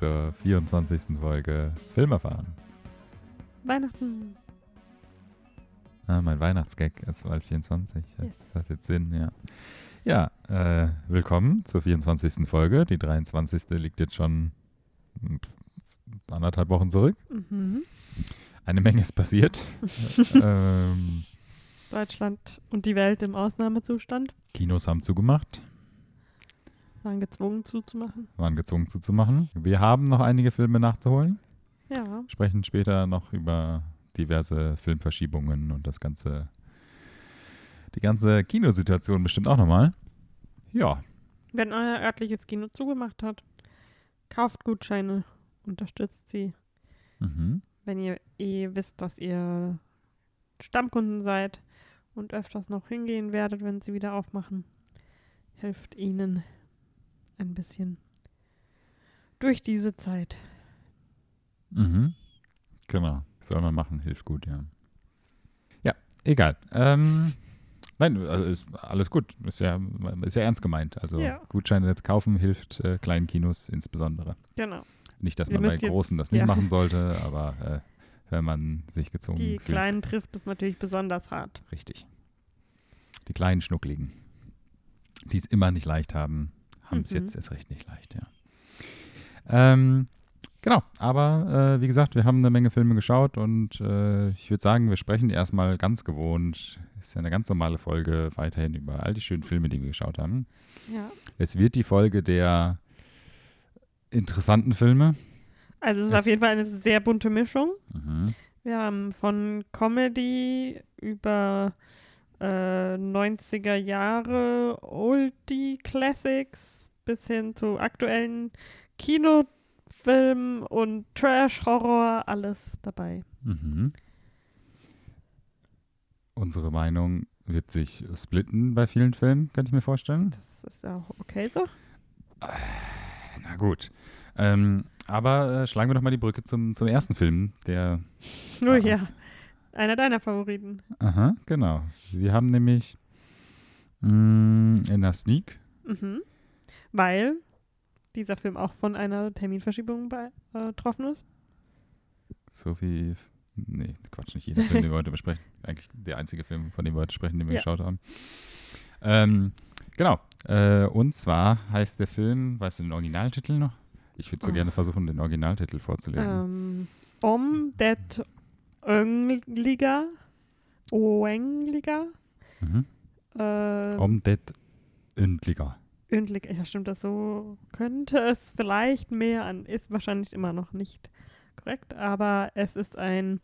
zur 24. Folge Film erfahren. Weihnachten. Ah, mein Weihnachtsgag ist bald 24. Das Yes. hat jetzt Sinn, ja. Ja, äh, willkommen zur 24. Folge. Die 23. liegt jetzt schon hm, anderthalb Wochen zurück. Mhm. Eine Menge ist passiert. ähm, Deutschland und die Welt im Ausnahmezustand. Kinos haben zugemacht, Waren gezwungen zuzumachen. waren gezwungen zuzumachen. Wir haben noch einige Filme nachzuholen. Ja. sprechen später noch über diverse Filmverschiebungen und das ganze, die ganze Kinosituation bestimmt auch nochmal. Ja, Wenn euer örtliches Kino zugemacht hat, kauft Gutscheine, unterstützt sie. mhm. Wenn ihr eh wisst, dass ihr Stammkunden seid und öfters noch hingehen werdet, wenn sie wieder aufmachen, hilft ihnen ein bisschen durch diese Zeit. Mhm. Genau, soll man machen, hilft gut, ja. Ja, egal. Ähm, nein, also ist alles gut. Ist ja, ist ja ernst gemeint. Also Ja. Gutscheine jetzt kaufen hilft äh, kleinen Kinos insbesondere. Genau. Nicht, dass Ihr man bei müsst jetzt- großen das nicht ja. machen sollte, aber äh, wenn man sich gezwungen Die fühlt. Kleinen trifft es natürlich besonders hart. Richtig. Die kleinen Schnuckligen, die es immer nicht leicht haben, haben es Mhm. jetzt erst recht nicht leicht, ja. Ähm, genau, aber äh, wie gesagt, wir haben eine Menge Filme geschaut und äh, ich würde sagen, wir sprechen erstmal ganz gewohnt, ist ja eine ganz normale Folge, weiterhin über all die schönen Filme, die wir geschaut haben. Ja. Es wird die Folge der interessanten Filme. Also es ist Es- auf jeden Fall eine sehr bunte Mischung. Mhm. Wir haben von Comedy über äh, 90er Jahre Oldie Classics bis hin zu aktuellen Kinofilmen und Trash-Horror, alles dabei. Mhm. Unsere Meinung wird sich splitten bei vielen Filmen, könnte ich mir vorstellen. Das ist ja auch okay so. Na gut. Ähm, aber äh, schlagen wir doch mal die Brücke zum, zum ersten Film, der. Oh Ah. ja, einer deiner Favoriten. Aha, genau. Wir haben nämlich mh, in der Sneak. Mhm. Weil dieser Film auch von einer Terminverschiebung äh, betroffen ist. So wie. Nee, Quatsch, nicht jeder Film, den wir heute besprechen. Eigentlich der einzige Film, von dem wir heute sprechen, den wir Ja. geschaut haben. Ähm, genau. Äh, und zwar heißt der Film, weißt du den Originaltitel noch? Ich würde so Oh. gerne versuchen, den Originaltitel vorzulesen. Ähm, Om det Öngliga. Oengliga. Mhm. Äh, Om det Ündliger. Öndlig, ja stimmt das so, könnte es vielleicht mehr an, ist wahrscheinlich immer noch nicht korrekt, aber es ist ein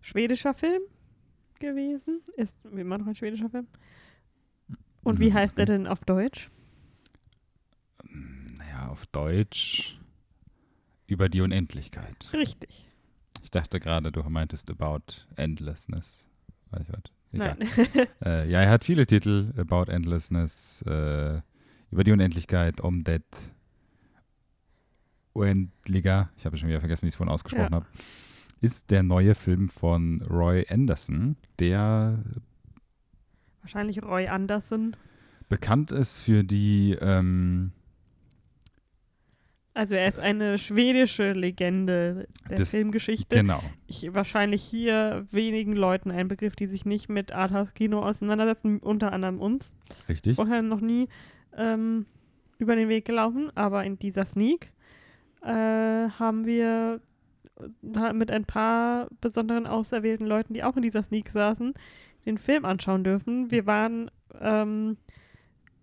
schwedischer Film gewesen, ist immer noch ein schwedischer Film. Und wie Mhm, heißt er denn auf Deutsch? Naja, auf Deutsch über die Unendlichkeit. Richtig. Ich dachte gerade, du meintest About Endlessness. Weiß ich was. Egal. Nein. Äh, ja, er hat viele Titel. About Endlessness, äh, über die Unendlichkeit, Om det Uendliga. Ich habe schon wieder vergessen, wie ich es vorhin ausgesprochen Ja. habe. Ist der neue Film von Roy Anderson, der Wahrscheinlich Roy Anderson. bekannt ist für die ähm, Also er ist eine schwedische Legende der Das- Filmgeschichte. Genau. Ich, wahrscheinlich hier wenigen Leuten ein Begriff, die sich nicht mit Arthouse-Kino auseinandersetzen, unter anderem uns. Richtig. vorher noch nie ähm, über den Weg gelaufen, aber in dieser Sneak äh, haben wir äh, mit ein paar besonderen auserwählten Leuten, die auch in dieser Sneak saßen, den Film anschauen dürfen. Wir waren ähm,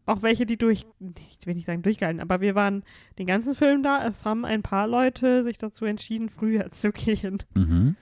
auch welche, die durch, ich will nicht sagen durchgehalten, aber wir waren den ganzen Film da. Es haben ein paar Leute sich dazu entschieden, früher zu gehen. Mhm.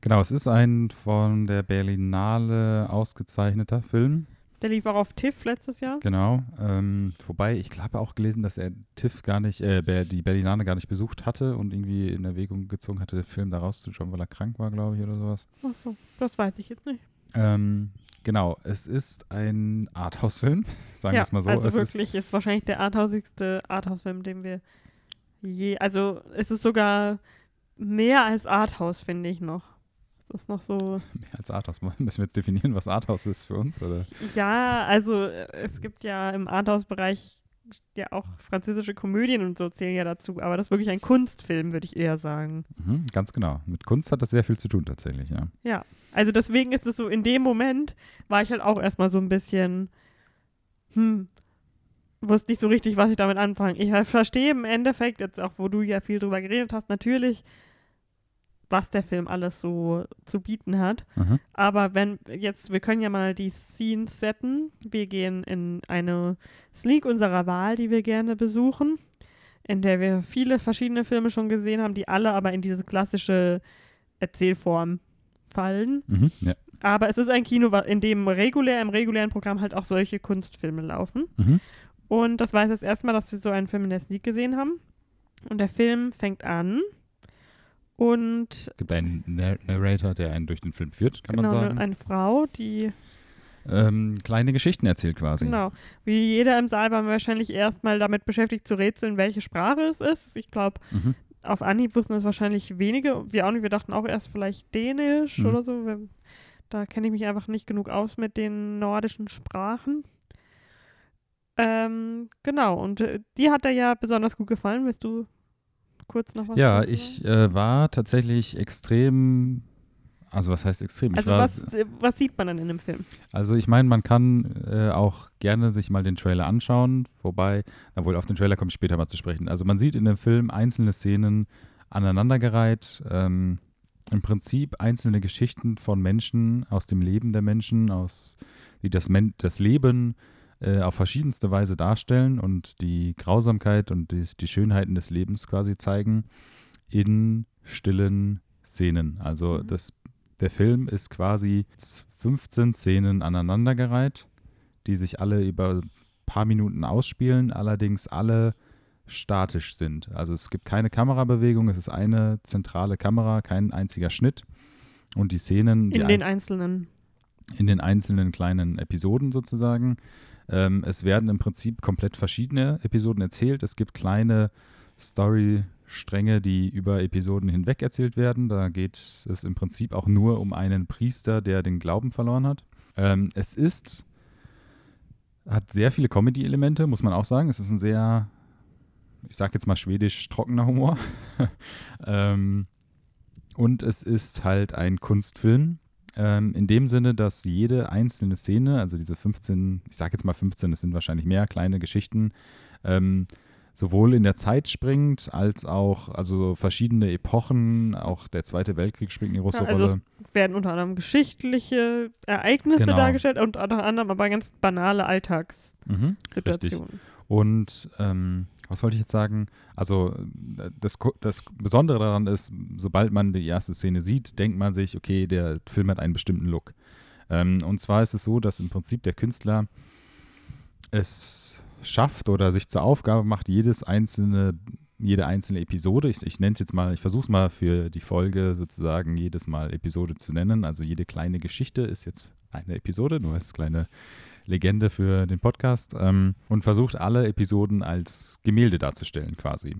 Genau, es ist ein von der Berlinale ausgezeichneter Film. Der lief auch auf TIFF letztes Jahr. Genau. Ähm, wobei, ich habe auch gelesen, dass er TIFF gar nicht, äh, die Berlinale gar nicht besucht hatte und irgendwie in Erwägung gezogen hatte, den Film da rauszuschauen, weil er krank war, glaube ich, oder sowas. Achso, das weiß ich jetzt nicht. Ähm, genau, es ist ein Arthouse-Film, sagen wir ja, es mal so. also es ist, wirklich ist wahrscheinlich der arthausigste Arthouse-Film, den wir je, also es ist sogar mehr als Arthouse, finde ich noch. Das ist noch so, mehr als Arthouse. Müssen wir jetzt definieren, was Arthouse ist für uns? Oder? ja, also äh, es gibt ja im Arthouse-Bereich ja auch französische Komödien und so zählen ja dazu, aber das ist wirklich ein Kunstfilm, würde ich eher sagen. Mhm, ganz genau. Mit Kunst hat das sehr viel zu tun, tatsächlich, ja. Ja, also deswegen ist es so, in dem Moment war ich halt auch erstmal so ein bisschen, hm, wusste nicht so richtig, was ich damit anfangen. Ich verstehe im Endeffekt, jetzt auch wo du ja viel drüber geredet hast, natürlich, was der Film alles so zu bieten hat. Mhm. Aber wenn jetzt, wir können ja mal die Scenes setten. Wir gehen in eine Sneak unserer Wahl, die wir gerne besuchen, in der wir viele verschiedene Filme schon gesehen haben, die alle aber in diese klassische Erzählform fallen. Mhm. Ja. Aber es ist ein Kino, in dem regulär, im regulären Programm halt auch solche Kunstfilme laufen. Mhm. Und das war jetzt das erste Mal, dass wir so einen Film in der Sneak gesehen haben. Und der Film fängt an und Es gibt einen Nar- Narrator, der einen durch den Film führt, kann genau, man eine, sagen. eine Frau, die ähm, kleine Geschichten erzählt quasi. Genau. Wie jeder im Saal war wahrscheinlich erstmal damit beschäftigt zu rätseln, welche Sprache es ist. Ich glaube, Mhm. auf Anhieb wussten es wahrscheinlich wenige. Wir auch nicht. Wir dachten auch erst vielleicht Dänisch Mhm. oder so. Da kenne ich mich einfach nicht genug aus mit den nordischen Sprachen. Ähm, genau. Und äh, die hat dir ja besonders gut gefallen. Willst du kurz noch was Ja, ich äh, war tatsächlich extrem, also was heißt extrem? Also war, was, was sieht man dann in dem Film? Also ich meine, man kann äh, auch gerne sich mal den Trailer anschauen, wobei, na wohl, auf den Trailer komme ich später mal zu sprechen. Also man sieht in dem Film einzelne Szenen aneinandergereiht, ähm, im Prinzip einzelne Geschichten von Menschen aus dem Leben der Menschen, aus, die das, Men das Leben äh, auf verschiedenste Weise darstellen und die Grausamkeit und die, die Schönheiten des Lebens quasi zeigen in stillen Szenen. Also Mhm. das, der Film ist quasi 15 Szenen aneinandergereiht, die sich alle über ein paar Minuten ausspielen, allerdings alle statisch sind. Also es gibt keine Kamerabewegung, es ist eine zentrale Kamera, kein einziger Schnitt. Und die Szenen, die In den einzelnen. in den einzelnen kleinen Episoden sozusagen. Ähm, es werden im Prinzip komplett verschiedene Episoden erzählt. Es gibt kleine Storystränge, die über Episoden hinweg erzählt werden. Da geht es im Prinzip auch nur um einen Priester, der den Glauben verloren hat. Ähm, es ist, hat sehr viele Comedy-Elemente, muss man auch sagen. Es ist ein sehr, ich sag jetzt mal schwedisch trockener Humor. ähm, und es ist halt ein Kunstfilm. Ähm, in dem Sinne, dass jede einzelne Szene, also diese 15, ich sage jetzt mal 15, es sind wahrscheinlich mehr kleine Geschichten, ähm, sowohl in der Zeit springt, als auch also verschiedene Epochen, auch der Zweite Weltkrieg spielt eine große Ja, also Rolle. es werden unter anderem geschichtliche Ereignisse Genau. dargestellt und unter anderem aber ganz banale Alltagssituationen. Mhm. Und ähm, was wollte ich jetzt sagen? Also äh, das, das Besondere daran ist, sobald man die erste Szene sieht, denkt man sich, okay, der Film hat einen bestimmten Look. Ähm, und zwar ist es so, dass im Prinzip der Künstler es schafft oder sich zur Aufgabe macht, jedes einzelne, jede einzelne Episode, ich, ich nenne es jetzt mal, ich versuche es mal für die Folge sozusagen jedes Mal Episode zu nennen. Also jede kleine Geschichte ist jetzt eine Episode, nur als kleine Legende für den Podcast ähm, und versucht alle Episoden als Gemälde darzustellen quasi.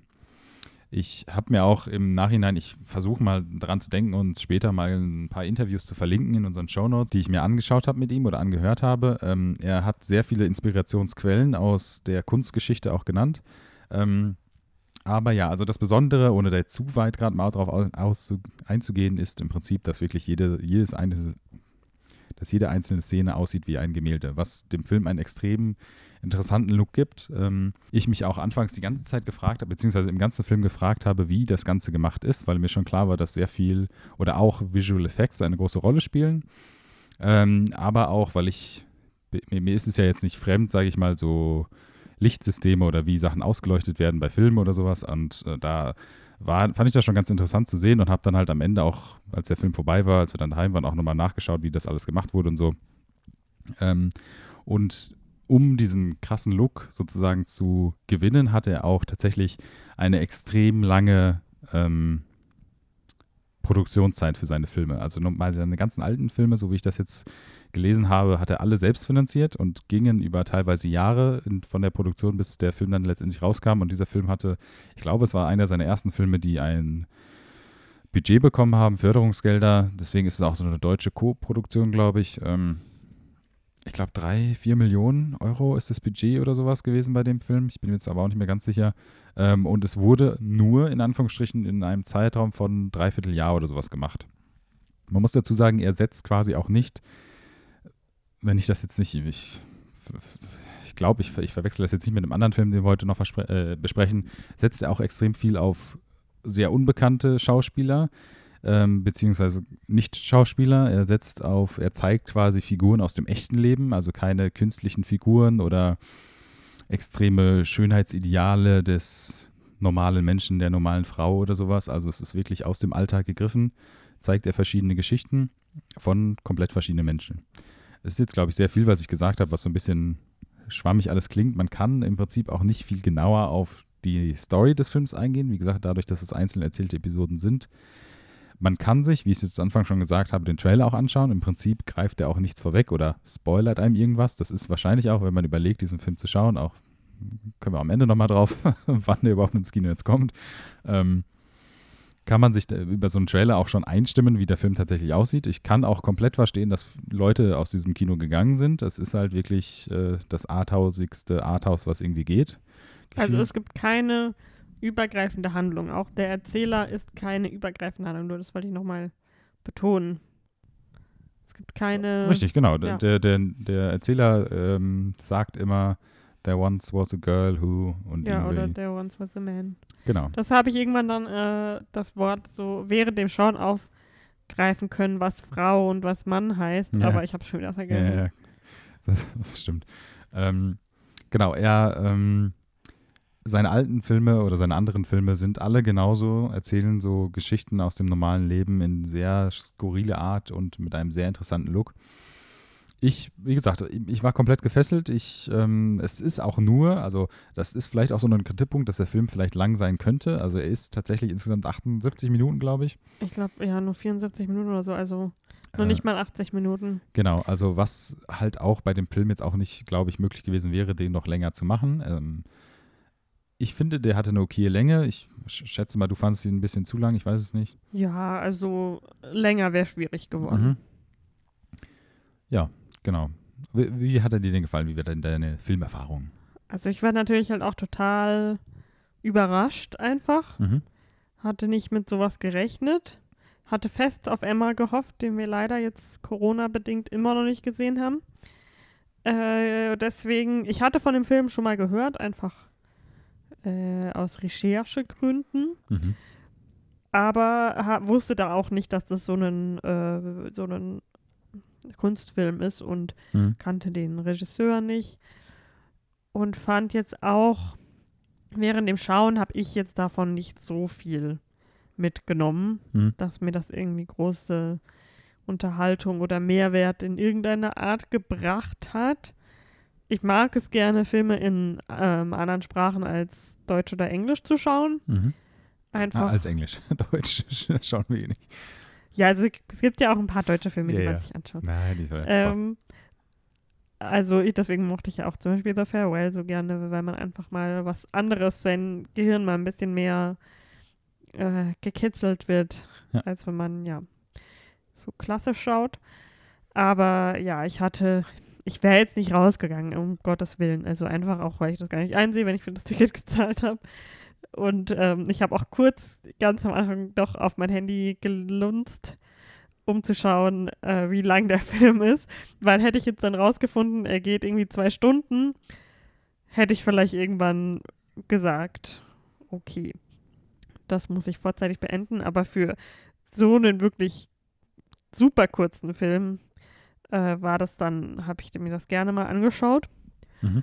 Ich habe mir auch im Nachhinein, ich versuche mal dran zu denken und später mal ein paar Interviews zu verlinken in unseren Shownotes, die ich mir angeschaut habe mit ihm oder angehört habe. Ähm, er hat sehr viele Inspirationsquellen aus der Kunstgeschichte auch genannt. Ähm, aber ja, also das Besondere, ohne da zu weit gerade mal drauf aus, einzugehen, ist im Prinzip, dass wirklich jede, jedes eine, dass jede einzelne Szene aussieht wie ein Gemälde, was dem Film einen extrem interessanten Look gibt. Ähm, ich mich auch anfangs die ganze Zeit gefragt habe, beziehungsweise im ganzen Film gefragt habe, wie das Ganze gemacht ist, weil mir schon klar war, dass sehr viel oder auch Visual Effects eine große Rolle spielen. Ähm, aber auch, weil ich, mir, ist es ja jetzt nicht fremd, sage ich mal, so Lichtsysteme oder wie Sachen ausgeleuchtet werden bei Filmen oder sowas. Und äh, da war, fand ich das schon ganz interessant zu sehen und habe dann halt am Ende auch, als der Film vorbei war, als wir dann daheim waren, auch nochmal nachgeschaut, wie das alles gemacht wurde und so. Ähm, Und um diesen krassen Look sozusagen zu gewinnen, hat er auch tatsächlich eine extrem lange ähm, Produktionszeit für seine Filme. Also mal seine ganzen alten Filme, so wie ich das jetzt gelesen habe, hat er alle selbst finanziert und gingen über teilweise Jahre in, von der Produktion, bis der Film dann letztendlich rauskam. Und dieser Film hatte, ich glaube, es war einer seiner ersten Filme, die ein Budget bekommen haben, Förderungsgelder. Deswegen ist es auch so eine deutsche Co-Produktion, glaube ich. Ähm, ich glaube, drei, vier Millionen Euro ist das Budget oder sowas gewesen bei dem Film. Ich bin jetzt aber auch nicht mehr ganz sicher. Ähm, und es wurde nur in Anführungsstrichen in einem Zeitraum von dreiviertel Jahr oder sowas gemacht. Man muss dazu sagen, er setzt quasi auch nicht, wenn ich das jetzt nicht, ich, ich glaube, ich, ich verwechsel das jetzt nicht mit einem anderen Film, den wir heute noch äh, besprechen, setzt er auch extrem viel auf sehr unbekannte Schauspieler ähm, beziehungsweise nicht Schauspieler. Er setzt auf, er zeigt quasi Figuren aus dem echten Leben, also keine künstlichen Figuren oder extreme Schönheitsideale des normalen Menschen, der normalen Frau oder sowas. Also es ist wirklich aus dem Alltag gegriffen, zeigt er verschiedene Geschichten von komplett verschiedenen Menschen. Es ist jetzt, glaube ich, sehr viel, was ich gesagt habe, was so ein bisschen schwammig alles klingt. Man kann im Prinzip auch nicht viel genauer auf die Story des Films eingehen. Wie gesagt, dadurch, dass es einzeln erzählte Episoden sind, man kann sich, wie ich es zu Anfang schon gesagt habe, den Trailer auch anschauen. Im Prinzip greift er auch nichts vorweg oder spoilert einem irgendwas. Das ist wahrscheinlich auch, wenn man überlegt, diesen Film zu schauen, auch können wir am Ende nochmal drauf, wann der überhaupt ins Kino jetzt kommt. Ähm, kann man sich über so einen Trailer auch schon einstimmen, wie der Film tatsächlich aussieht. Ich kann auch komplett verstehen, dass Leute aus diesem Kino gegangen sind. Das ist halt wirklich äh, das arthausigste Arthaus, was irgendwie geht. Also es gibt keine übergreifende Handlung. Auch der Erzähler ist keine übergreifende Handlung, nur das wollte ich nochmal betonen. Es gibt keine. Richtig, genau. Ja. Der, der, der Erzähler ähm, sagt immer, There once was a girl who und Ja, oder There once was a man. Genau. Das habe ich irgendwann dann äh, das Wort so während dem Schauen aufgreifen können, was Frau und was Mann heißt, ja. aber ich habe schon wieder vergessen. Ja, ja. Das, das stimmt. Ähm, genau, er ähm, seine alten Filme oder seine anderen Filme sind alle genauso, erzählen so Geschichten aus dem normalen Leben in sehr skurrile Art und mit einem sehr interessanten Look. Ich, wie gesagt, ich war komplett gefesselt. Ich, ähm, es ist auch nur, also das ist vielleicht auch so ein Kritikpunkt, dass der Film vielleicht lang sein könnte. Also er ist tatsächlich insgesamt 78 Minuten, glaube ich. Ich glaube, ja, nur 74 Minuten oder so, also noch äh, nicht mal 80 Minuten. Genau, also was halt auch bei dem Film jetzt auch nicht, glaube ich, möglich gewesen wäre, den noch länger zu machen. Ähm, ich finde, der hatte eine okay Länge. Ich schätze mal, du fandest ihn ein bisschen zu lang, ich weiß es nicht. Ja, also länger wäre schwierig geworden. Mhm. Ja, genau. Wie, wie, hat er dir denn gefallen? Wie war denn deine Filmerfahrung? Also ich war natürlich halt auch total überrascht einfach. Mhm. Hatte nicht mit sowas gerechnet. Hatte fest auf Emma gehofft, den wir leider jetzt Corona-bedingt immer noch nicht gesehen haben. Äh, deswegen, ich hatte von dem Film schon mal gehört, einfach äh, aus Recherchegründen. Mhm. Aber wusste da auch nicht, dass das so ein, äh, so ein Kunstfilm ist und mhm. kannte den Regisseur nicht. Und fand jetzt auch, während dem Schauen habe ich jetzt davon nicht so viel mitgenommen, mhm. dass mir das irgendwie große Unterhaltung oder Mehrwert in irgendeiner Art gebracht hat ich mag es gerne, Filme in ähm, anderen Sprachen als Deutsch oder Englisch zu schauen. Mhm. Einfach. Ah, als Englisch. Deutsch schauen wir eh nicht. Ja, also es gibt ja auch ein paar deutsche Filme, ja, die man ja. sich anschaut. Nein, die war ähm, Also ich, deswegen mochte ich ja auch zum Beispiel The Farewell so gerne, weil man einfach mal was anderes, sein Gehirn mal ein bisschen mehr äh, gekitzelt wird, ja. als wenn man ja so klassisch schaut. Aber ja, ich hatte, ich wäre jetzt nicht rausgegangen, um Gottes Willen. Also einfach auch, weil ich das gar nicht einsehe, wenn ich für das Ticket gezahlt habe. Und ähm, ich habe auch kurz ganz am Anfang doch auf mein Handy gelunzt, um zu schauen, äh, wie lang der Film ist. Weil hätte ich jetzt dann rausgefunden, er geht irgendwie zwei Stunden, hätte ich vielleicht irgendwann gesagt, okay, das muss ich vorzeitig beenden. Aber für so einen wirklich super kurzen Film äh, war das dann, habe ich mir das gerne mal angeschaut. Mhm.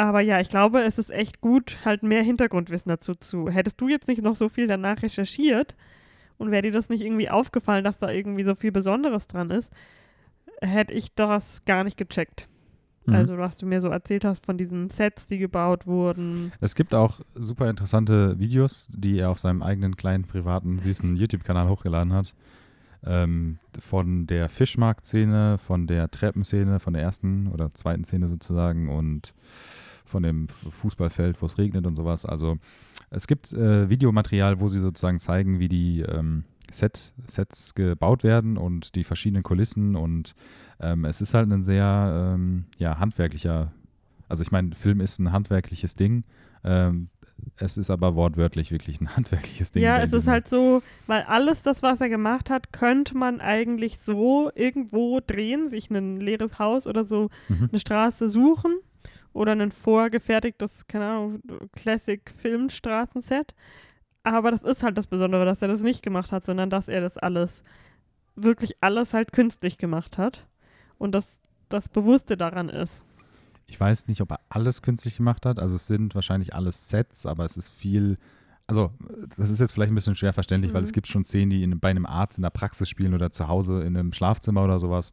Aber ja, ich glaube, es ist echt gut, halt mehr Hintergrundwissen dazu zu. Hättest du jetzt nicht noch so viel danach recherchiert und wäre dir das nicht irgendwie aufgefallen, dass da irgendwie so viel Besonderes dran ist, hätte ich das gar nicht gecheckt. Mhm. Also was du mir so erzählt hast von diesen Sets, die gebaut wurden. Es gibt auch super interessante Videos, die er auf seinem eigenen kleinen, privaten, süßen YouTube-Kanal hochgeladen hat. Ähm, von der Fischmarkt-Szene, von der Treppenszene, von der ersten oder zweiten Szene sozusagen und von dem Fußballfeld, wo es regnet und sowas. Also es gibt äh, Videomaterial, wo sie sozusagen zeigen, wie die ähm, Set, Sets gebaut werden und die verschiedenen Kulissen und ähm, es ist halt ein sehr ähm, ja, handwerklicher, also ich meine, Film ist ein handwerkliches Ding. Ähm, es ist aber wortwörtlich wirklich ein handwerkliches Ding. ja, es ist halt so, weil alles das, was er gemacht hat, könnte man eigentlich so irgendwo drehen, sich ein leeres Haus oder so Mhm. eine Straße suchen oder ein vorgefertigtes, keine Ahnung, Classic-Filmstraßenset. Aber das ist halt das Besondere, dass er das nicht gemacht hat, sondern dass er das alles, wirklich alles halt künstlich gemacht hat. Und dass das Bewusste daran ist. Ich weiß nicht, ob er alles künstlich gemacht hat. Also es sind wahrscheinlich alles Sets, aber es ist viel. Also, das ist jetzt vielleicht ein bisschen schwer verständlich, weil Mhm. es gibt schon Szenen, die in, bei einem Arzt in der Praxis spielen oder zu Hause in einem Schlafzimmer oder sowas.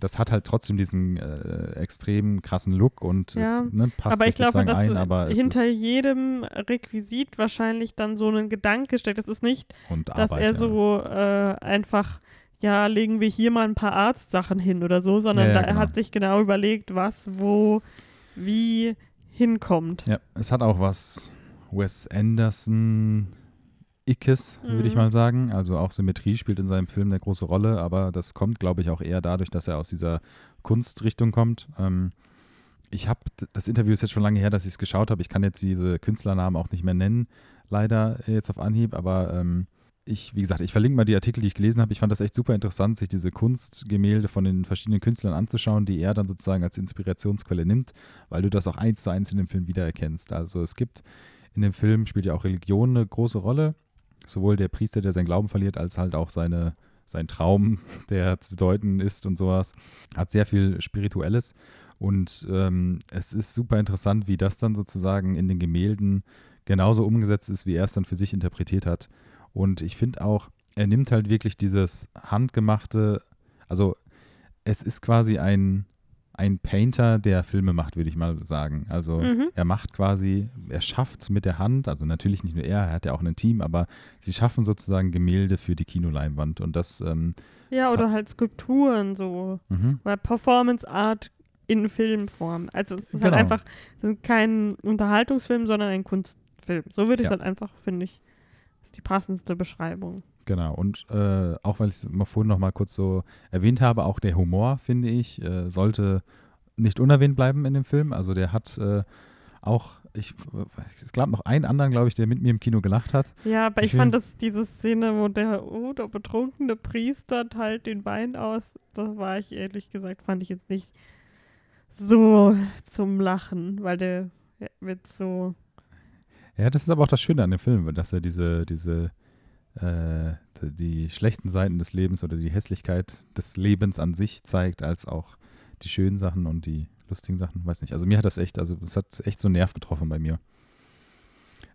Das hat halt trotzdem diesen äh, extrem krassen Look und Ja, es ne, passt aber ich glaube, dass ein, aber hinter jedem Requisit wahrscheinlich dann so ein Gedanke steckt. Das ist nicht, und dass Arbeit, er so äh, einfach, ja, legen wir hier mal ein paar Arztsachen hin oder so, sondern Ja, ja, da, er genau. hat sich genau überlegt, was, wo, wie hinkommt. Ja, es hat auch was Wes Anderson Ickes, würde ich Mhm. mal sagen. Also auch Symmetrie spielt in seinem Film eine große Rolle, aber das kommt, glaube ich, auch eher dadurch, dass er aus dieser Kunstrichtung kommt. Ähm, ich habe, das Interview ist jetzt schon lange her, dass ich es geschaut habe. Ich kann jetzt diese Künstlernamen auch nicht mehr nennen, leider jetzt auf Anhieb, aber ähm, ich, wie gesagt, ich verlinke mal die Artikel, die ich gelesen habe. Ich fand das echt super interessant, sich diese Kunstgemälde von den verschiedenen Künstlern anzuschauen, die er dann sozusagen als Inspirationsquelle nimmt, weil du das auch eins zu eins in dem Film wiedererkennst. Also es gibt in dem Film spielt ja auch Religion eine große Rolle. Sowohl der Priester, der seinen Glauben verliert, als halt auch seine, sein Traum, der zu deuten ist und sowas. Hat sehr viel Spirituelles. Und ähm, es ist super interessant, wie das dann sozusagen in den Gemälden genauso umgesetzt ist, wie er es dann für sich interpretiert hat. Und ich finde auch, er nimmt halt wirklich dieses handgemachte, also es ist quasi ein, ein Painter, der Filme macht, würde ich mal sagen. Also Mhm. er macht quasi, er schafft mit der Hand, also natürlich nicht nur er, er hat ja auch ein Team, aber sie schaffen sozusagen Gemälde für die Kinoleinwand. Und das, ähm, Ja, oder halt Skulpturen so. mhm. Oder Performance Art in Filmform. Also es ist halt Genau. einfach es ist kein Unterhaltungsfilm, sondern ein Kunstfilm. So würde ich Ja. es halt einfach, finde ich, ist die passendste Beschreibung. Genau, und äh, auch weil ich es mal vorhin noch mal kurz so erwähnt habe, auch der Humor, finde ich, äh, sollte nicht unerwähnt bleiben in dem Film. Also der hat äh, auch, ich, es gab noch einen anderen, glaube ich, der mit mir im Kino gelacht hat. Ja, aber Ich ich, fand das diese Szene, wo der, oh, der betrunkene Priester teilt den Wein aus, da war ich ehrlich gesagt, fand ich jetzt nicht so zum Lachen, weil der wird so, Ja, das ist aber auch das Schöne an dem Film, dass er diese, diese, äh, die, schlechten Seiten des Lebens oder die Hässlichkeit des Lebens an sich zeigt, als auch die schönen Sachen und die lustigen Sachen. Weiß nicht. Also mir hat das echt, also es hat echt so einen Nerv getroffen bei mir.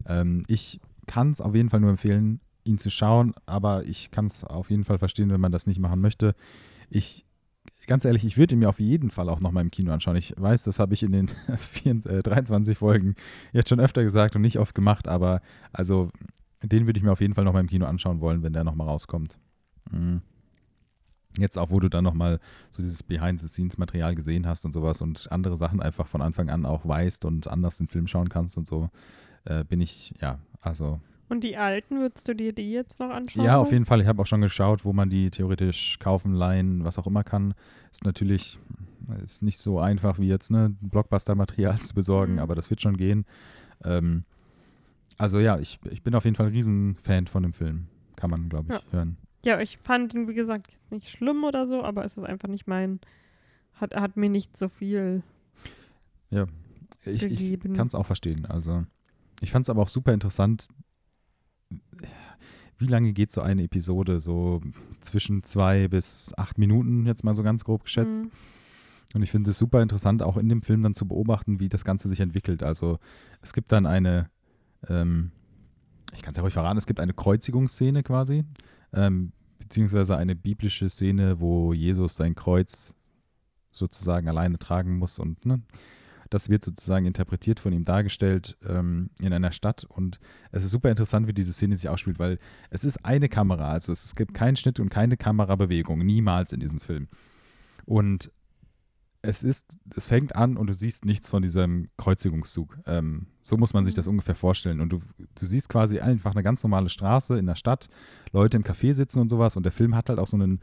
Ähm, ich kann es auf jeden Fall nur empfehlen, ihn zu schauen, aber ich kann es auf jeden Fall verstehen, wenn man das nicht machen möchte. Ich, ganz ehrlich, ich würde ihn mir auf jeden Fall auch nochmal im Kino anschauen. Ich weiß, das habe ich in den 24, äh, 23 Folgen jetzt schon öfter gesagt und nicht oft gemacht, aber also den würde ich mir auf jeden Fall nochmal im Kino anschauen wollen, wenn der nochmal rauskommt. Mhm. Jetzt auch, wo du dann nochmal so dieses Behind-the-Scenes-Material gesehen hast und sowas und andere Sachen einfach von Anfang an auch weißt und anders den Film schauen kannst und so, äh, bin ich, ja, also und die alten, würdest du dir die jetzt noch anschauen? ja, auf jeden Fall. Ich habe auch schon geschaut, wo man die theoretisch kaufen, leihen, was auch immer kann. Ist natürlich ist nicht so einfach wie jetzt, ne, Blockbuster-Material zu besorgen, Mhm. aber das wird schon gehen. Ähm, also ja, ich, ich bin auf jeden Fall ein Riesenfan von dem Film. Kann man, glaube ich, Ja. hören. Ja, ich fand ihn, wie gesagt, jetzt nicht schlimm oder so, aber es ist einfach nicht mein, hat, hat mir nicht so viel. Ich, ich Gegeben. kann es auch verstehen. Also ich fand es aber auch super interessant. Wie lange geht so eine Episode? So zwischen zwei bis acht Minuten, jetzt mal so ganz grob geschätzt. Mhm. Und ich finde es super interessant, auch in dem Film dann zu beobachten, wie das Ganze sich entwickelt. Also es gibt dann eine, ähm, ich kann es ja ruhig verraten, es gibt eine Kreuzigungsszene quasi, ähm, beziehungsweise eine biblische Szene, wo Jesus sein Kreuz sozusagen alleine tragen muss und ne, das wird sozusagen interpretiert von ihm dargestellt ähm, in einer Stadt und es ist super interessant, wie diese Szene sich ausspielt, weil es ist eine Kamera, also es, es gibt keinen Schnitt und keine Kamerabewegung, niemals in diesem Film. Und es ist, es fängt an und du siehst nichts von diesem Kreuzigungszug. Ähm, so muss man sich das ungefähr vorstellen. Und du, du siehst quasi einfach eine ganz normale Straße in der Stadt, Leute im Café sitzen und sowas. Und der Film hat halt auch so einen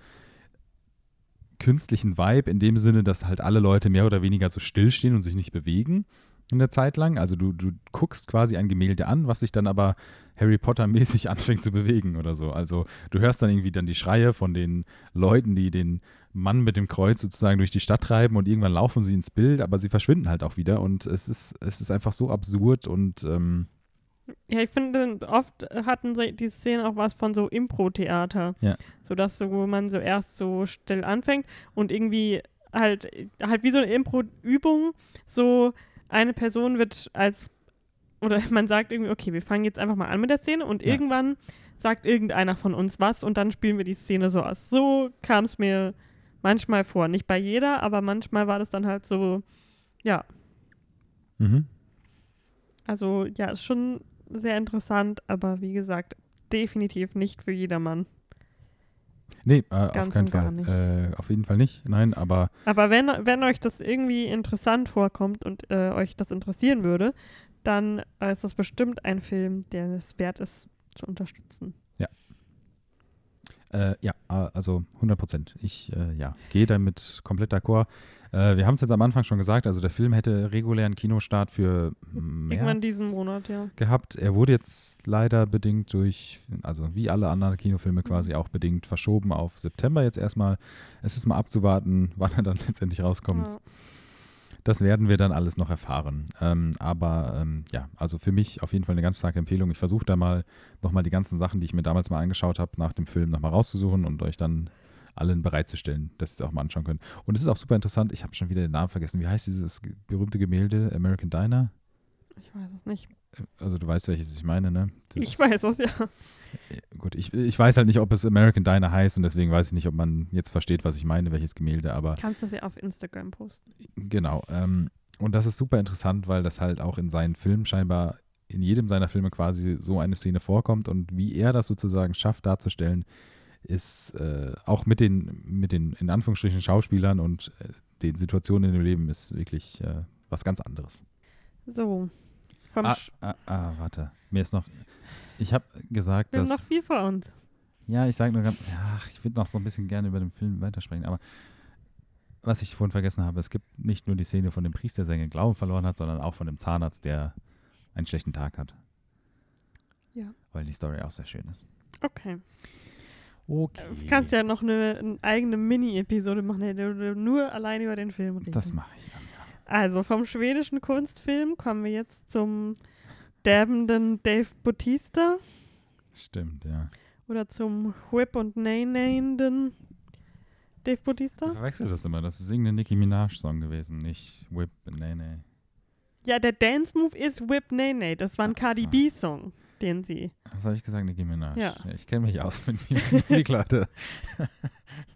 künstlichen Vibe in dem Sinne, dass halt alle Leute mehr oder weniger so stillstehen und sich nicht bewegen in der Zeit lang. Also du, du guckst quasi ein Gemälde an, was sich dann aber Harry Potter-mäßig anfängt zu bewegen oder so. Also du hörst dann irgendwie dann die Schreie von den Leuten, die den Mann mit dem Kreuz sozusagen durch die Stadt treiben und irgendwann laufen sie ins Bild, aber sie verschwinden halt auch wieder und es ist, es ist einfach so absurd und ähm, ja, ich finde, oft hatten die Szenen auch was von so Impro-Theater. Ja. So dass so, wo man so erst so still anfängt und irgendwie halt, halt wie so eine Impro-Übung, so eine Person wird als, oder man sagt irgendwie, okay, wir fangen jetzt einfach mal an mit der Szene und Ja. irgendwann sagt irgendeiner von uns was und dann spielen wir die Szene so aus. So kam es mir manchmal vor. Nicht bei jeder, aber manchmal war das dann halt so, ja, mhm. also ja, ist schon sehr interessant, aber wie gesagt, definitiv nicht für jedermann. Nee, äh, auf keinen Fall. Äh, auf jeden Fall nicht. Nein, aber Aber wenn, wenn euch das irgendwie interessant vorkommt und äh, euch das interessieren würde, dann ist das bestimmt ein Film, der es wert ist zu unterstützen. Äh, ja, also 100 Prozent. Ich äh, ja, gehe damit komplett d'accord. Äh, wir haben es jetzt am Anfang schon gesagt, also der Film hätte regulären Kinostart für Irgendwann diesen Monat, ja. gehabt. Er wurde jetzt leider bedingt durch, also wie alle anderen Mhm. Kinofilme quasi auch bedingt verschoben auf September jetzt erstmal. Es ist mal abzuwarten, wann er dann letztendlich rauskommt. Ja. Das werden wir dann alles noch erfahren. Ähm, aber ähm, ja, also für mich auf jeden Fall eine ganz starke Empfehlung. Ich versuche da mal nochmal die ganzen Sachen, die ich mir damals mal angeschaut habe, nach dem Film nochmal rauszusuchen und euch dann allen bereitzustellen, dass ihr es auch mal anschauen könnt. Und es ist auch super interessant, ich habe schon wieder den Namen vergessen. Wie heißt dieses berühmte Gemälde American Diner? Ich weiß es nicht. Also du weißt, welches ich meine, ne? Das Ich weiß es, ja. äh, Gut, ich, ich weiß halt nicht, ob es American Diner heißt und deswegen weiß ich nicht, ob man jetzt versteht, was ich meine, welches Gemälde, aber Kannst du es ja auf Instagram posten. Genau. Ähm, und das ist super interessant, weil das halt auch in seinen Filmen scheinbar in jedem seiner Filme quasi so eine Szene vorkommt und wie er das sozusagen schafft darzustellen, ist äh, auch mit den, mit den in Anführungsstrichen Schauspielern und äh, den Situationen in dem Leben ist wirklich äh, was ganz anderes. So. Vom Ah, ah, ah, warte. Mir ist noch, ich habe gesagt, wir haben dass, noch viel vor uns. ja, ich sage nur ganz, ja, ich würde noch so ein bisschen gerne über den Film weitersprechen, aber was ich vorhin vergessen habe, es gibt nicht nur die Szene von dem Priester, der seinen Glauben verloren hat, sondern auch von dem Zahnarzt, der einen schlechten Tag hat. Ja. Weil die Story auch sehr schön ist. Okay. Okay. Du kannst ja noch eine, eine eigene Mini-Episode machen, in der du nur allein über den Film redest. Das mache ich dann. Also vom schwedischen Kunstfilm kommen wir jetzt zum derbenden Dave Bautista Stimmt, ja. oder zum Whip und Nay-Nayenden Dave Ich Bautista. verwechsel das immer. Das ist irgendein Nicki Minaj-Song gewesen, nicht Whip, nee, nee. Ja, der Dance-Move ist Whip Nay Nay. Das war ein Cardi so. B-Song, den sie. Was habe ich gesagt, Nicki Minaj? Ja. Ich kenne mich aus mit Musik, Leute.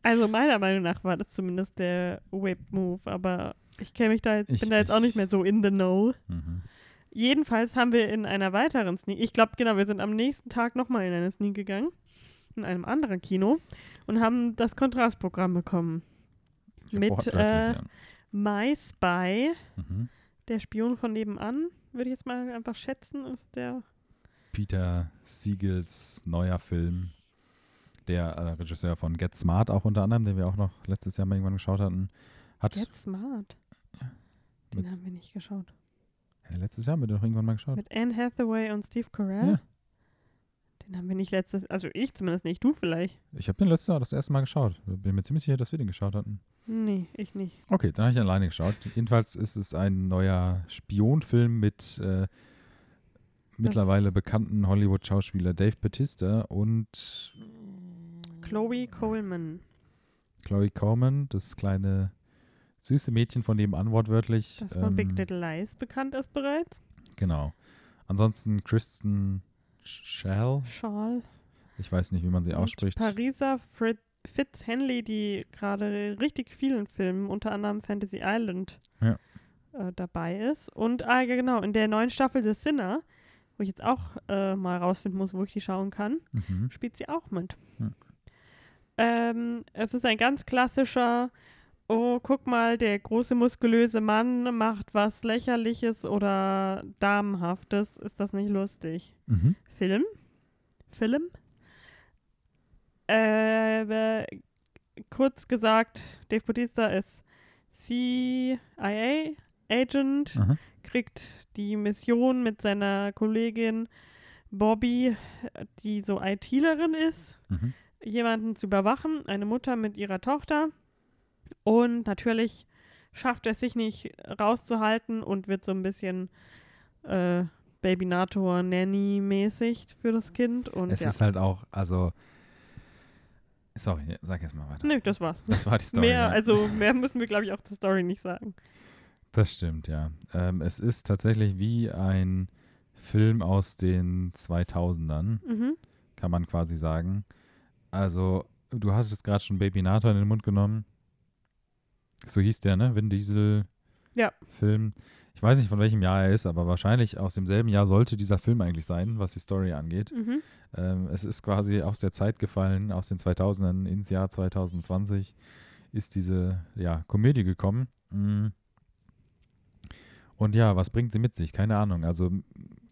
Also meiner Meinung nach war das zumindest der Whip-Move, aber ich kenne mich da jetzt, Ich- bin da jetzt auch ich- nicht mehr so in the know. Mhm. Jedenfalls haben wir in einer weiteren Sneak, ich glaube genau, wir sind am nächsten Tag nochmal in eine Sneak gegangen, in einem anderen Kino und haben das Kontrastprogramm bekommen. Ja, Mit, äh. My Spy, mhm. der Spion von nebenan, würde ich jetzt mal einfach schätzen, ist der. Peter Siegels neuer Film. Der äh, Regisseur von Get Smart auch unter anderem, den wir auch noch letztes Jahr mal irgendwann geschaut hatten, hat Get Smart. Den haben wir nicht geschaut. ja, letztes Jahr haben wir den doch irgendwann mal geschaut. Mit Anne Hathaway und Steve Carell. Ja. Den haben wir nicht letztes, also ich zumindest nicht, du vielleicht. Ich habe den letztes Jahr das erste Mal geschaut. Bin mir ziemlich sicher, dass wir den geschaut hatten. Nee, ich nicht. Okay, dann habe ich ihn alleine geschaut. Jedenfalls ist es ein neuer Spionfilm mit äh, mittlerweile bekannten Hollywood-Schauspieler Dave Bautista und Chloe Coleman. Chloe Coleman, das kleine süße Mädchen von nebenan wortwörtlich. Das von Big Ähm, Little Lies bekannt ist bereits. Genau. Ansonsten Kristen Schell, Schal. ich weiß nicht, wie man sie ausspricht. Pariser Fred Fitz Henley, die gerade richtig vielen Filmen, unter anderem Fantasy Island, Ja. äh, dabei ist. Und ah, ja, genau, in der neuen Staffel The Sinner, wo ich jetzt auch äh, mal rausfinden muss, wo ich die schauen kann, Mhm. spielt sie auch mit. Hm. Ähm, es ist ein ganz klassischer, oh, guck mal, der große muskulöse Mann macht was Lächerliches oder Damenhaftes. Ist das nicht lustig? Mhm. Film? Film? Äh, kurz gesagt, Dave Bautista ist CIA-Agent, kriegt die Mission mit seiner Kollegin Bobby, die so ITlerin ist, Mhm. jemanden zu überwachen, eine Mutter mit ihrer Tochter. Und natürlich schafft er es sich nicht rauszuhalten und wird so ein bisschen äh, Babynator, Nanny-mäßig für das Kind. Und Es ja. ist halt auch, also. Sorry, sag jetzt mal weiter. Nö, das war's. Das war die Story. mehr, ja. also mehr müssen wir, glaube ich, auch zur Story nicht sagen. Das stimmt, ja. Ähm, es ist tatsächlich wie ein Film aus den 2000ern, Mhm. kann man quasi sagen. Also, du hattest gerade schon Baby Nathan in den Mund genommen. So hieß der, ne? Vin Diesel Ja. Film. Ich weiß nicht, von welchem Jahr er ist, aber wahrscheinlich aus demselben Jahr sollte dieser Film eigentlich sein, was die Story angeht. Mhm. Ähm, es ist quasi aus der Zeit gefallen, aus den 2000ern ins Jahr 2020 ist diese ja, Komödie gekommen. Mm. Und ja, was bringt sie mit sich? Keine Ahnung. Also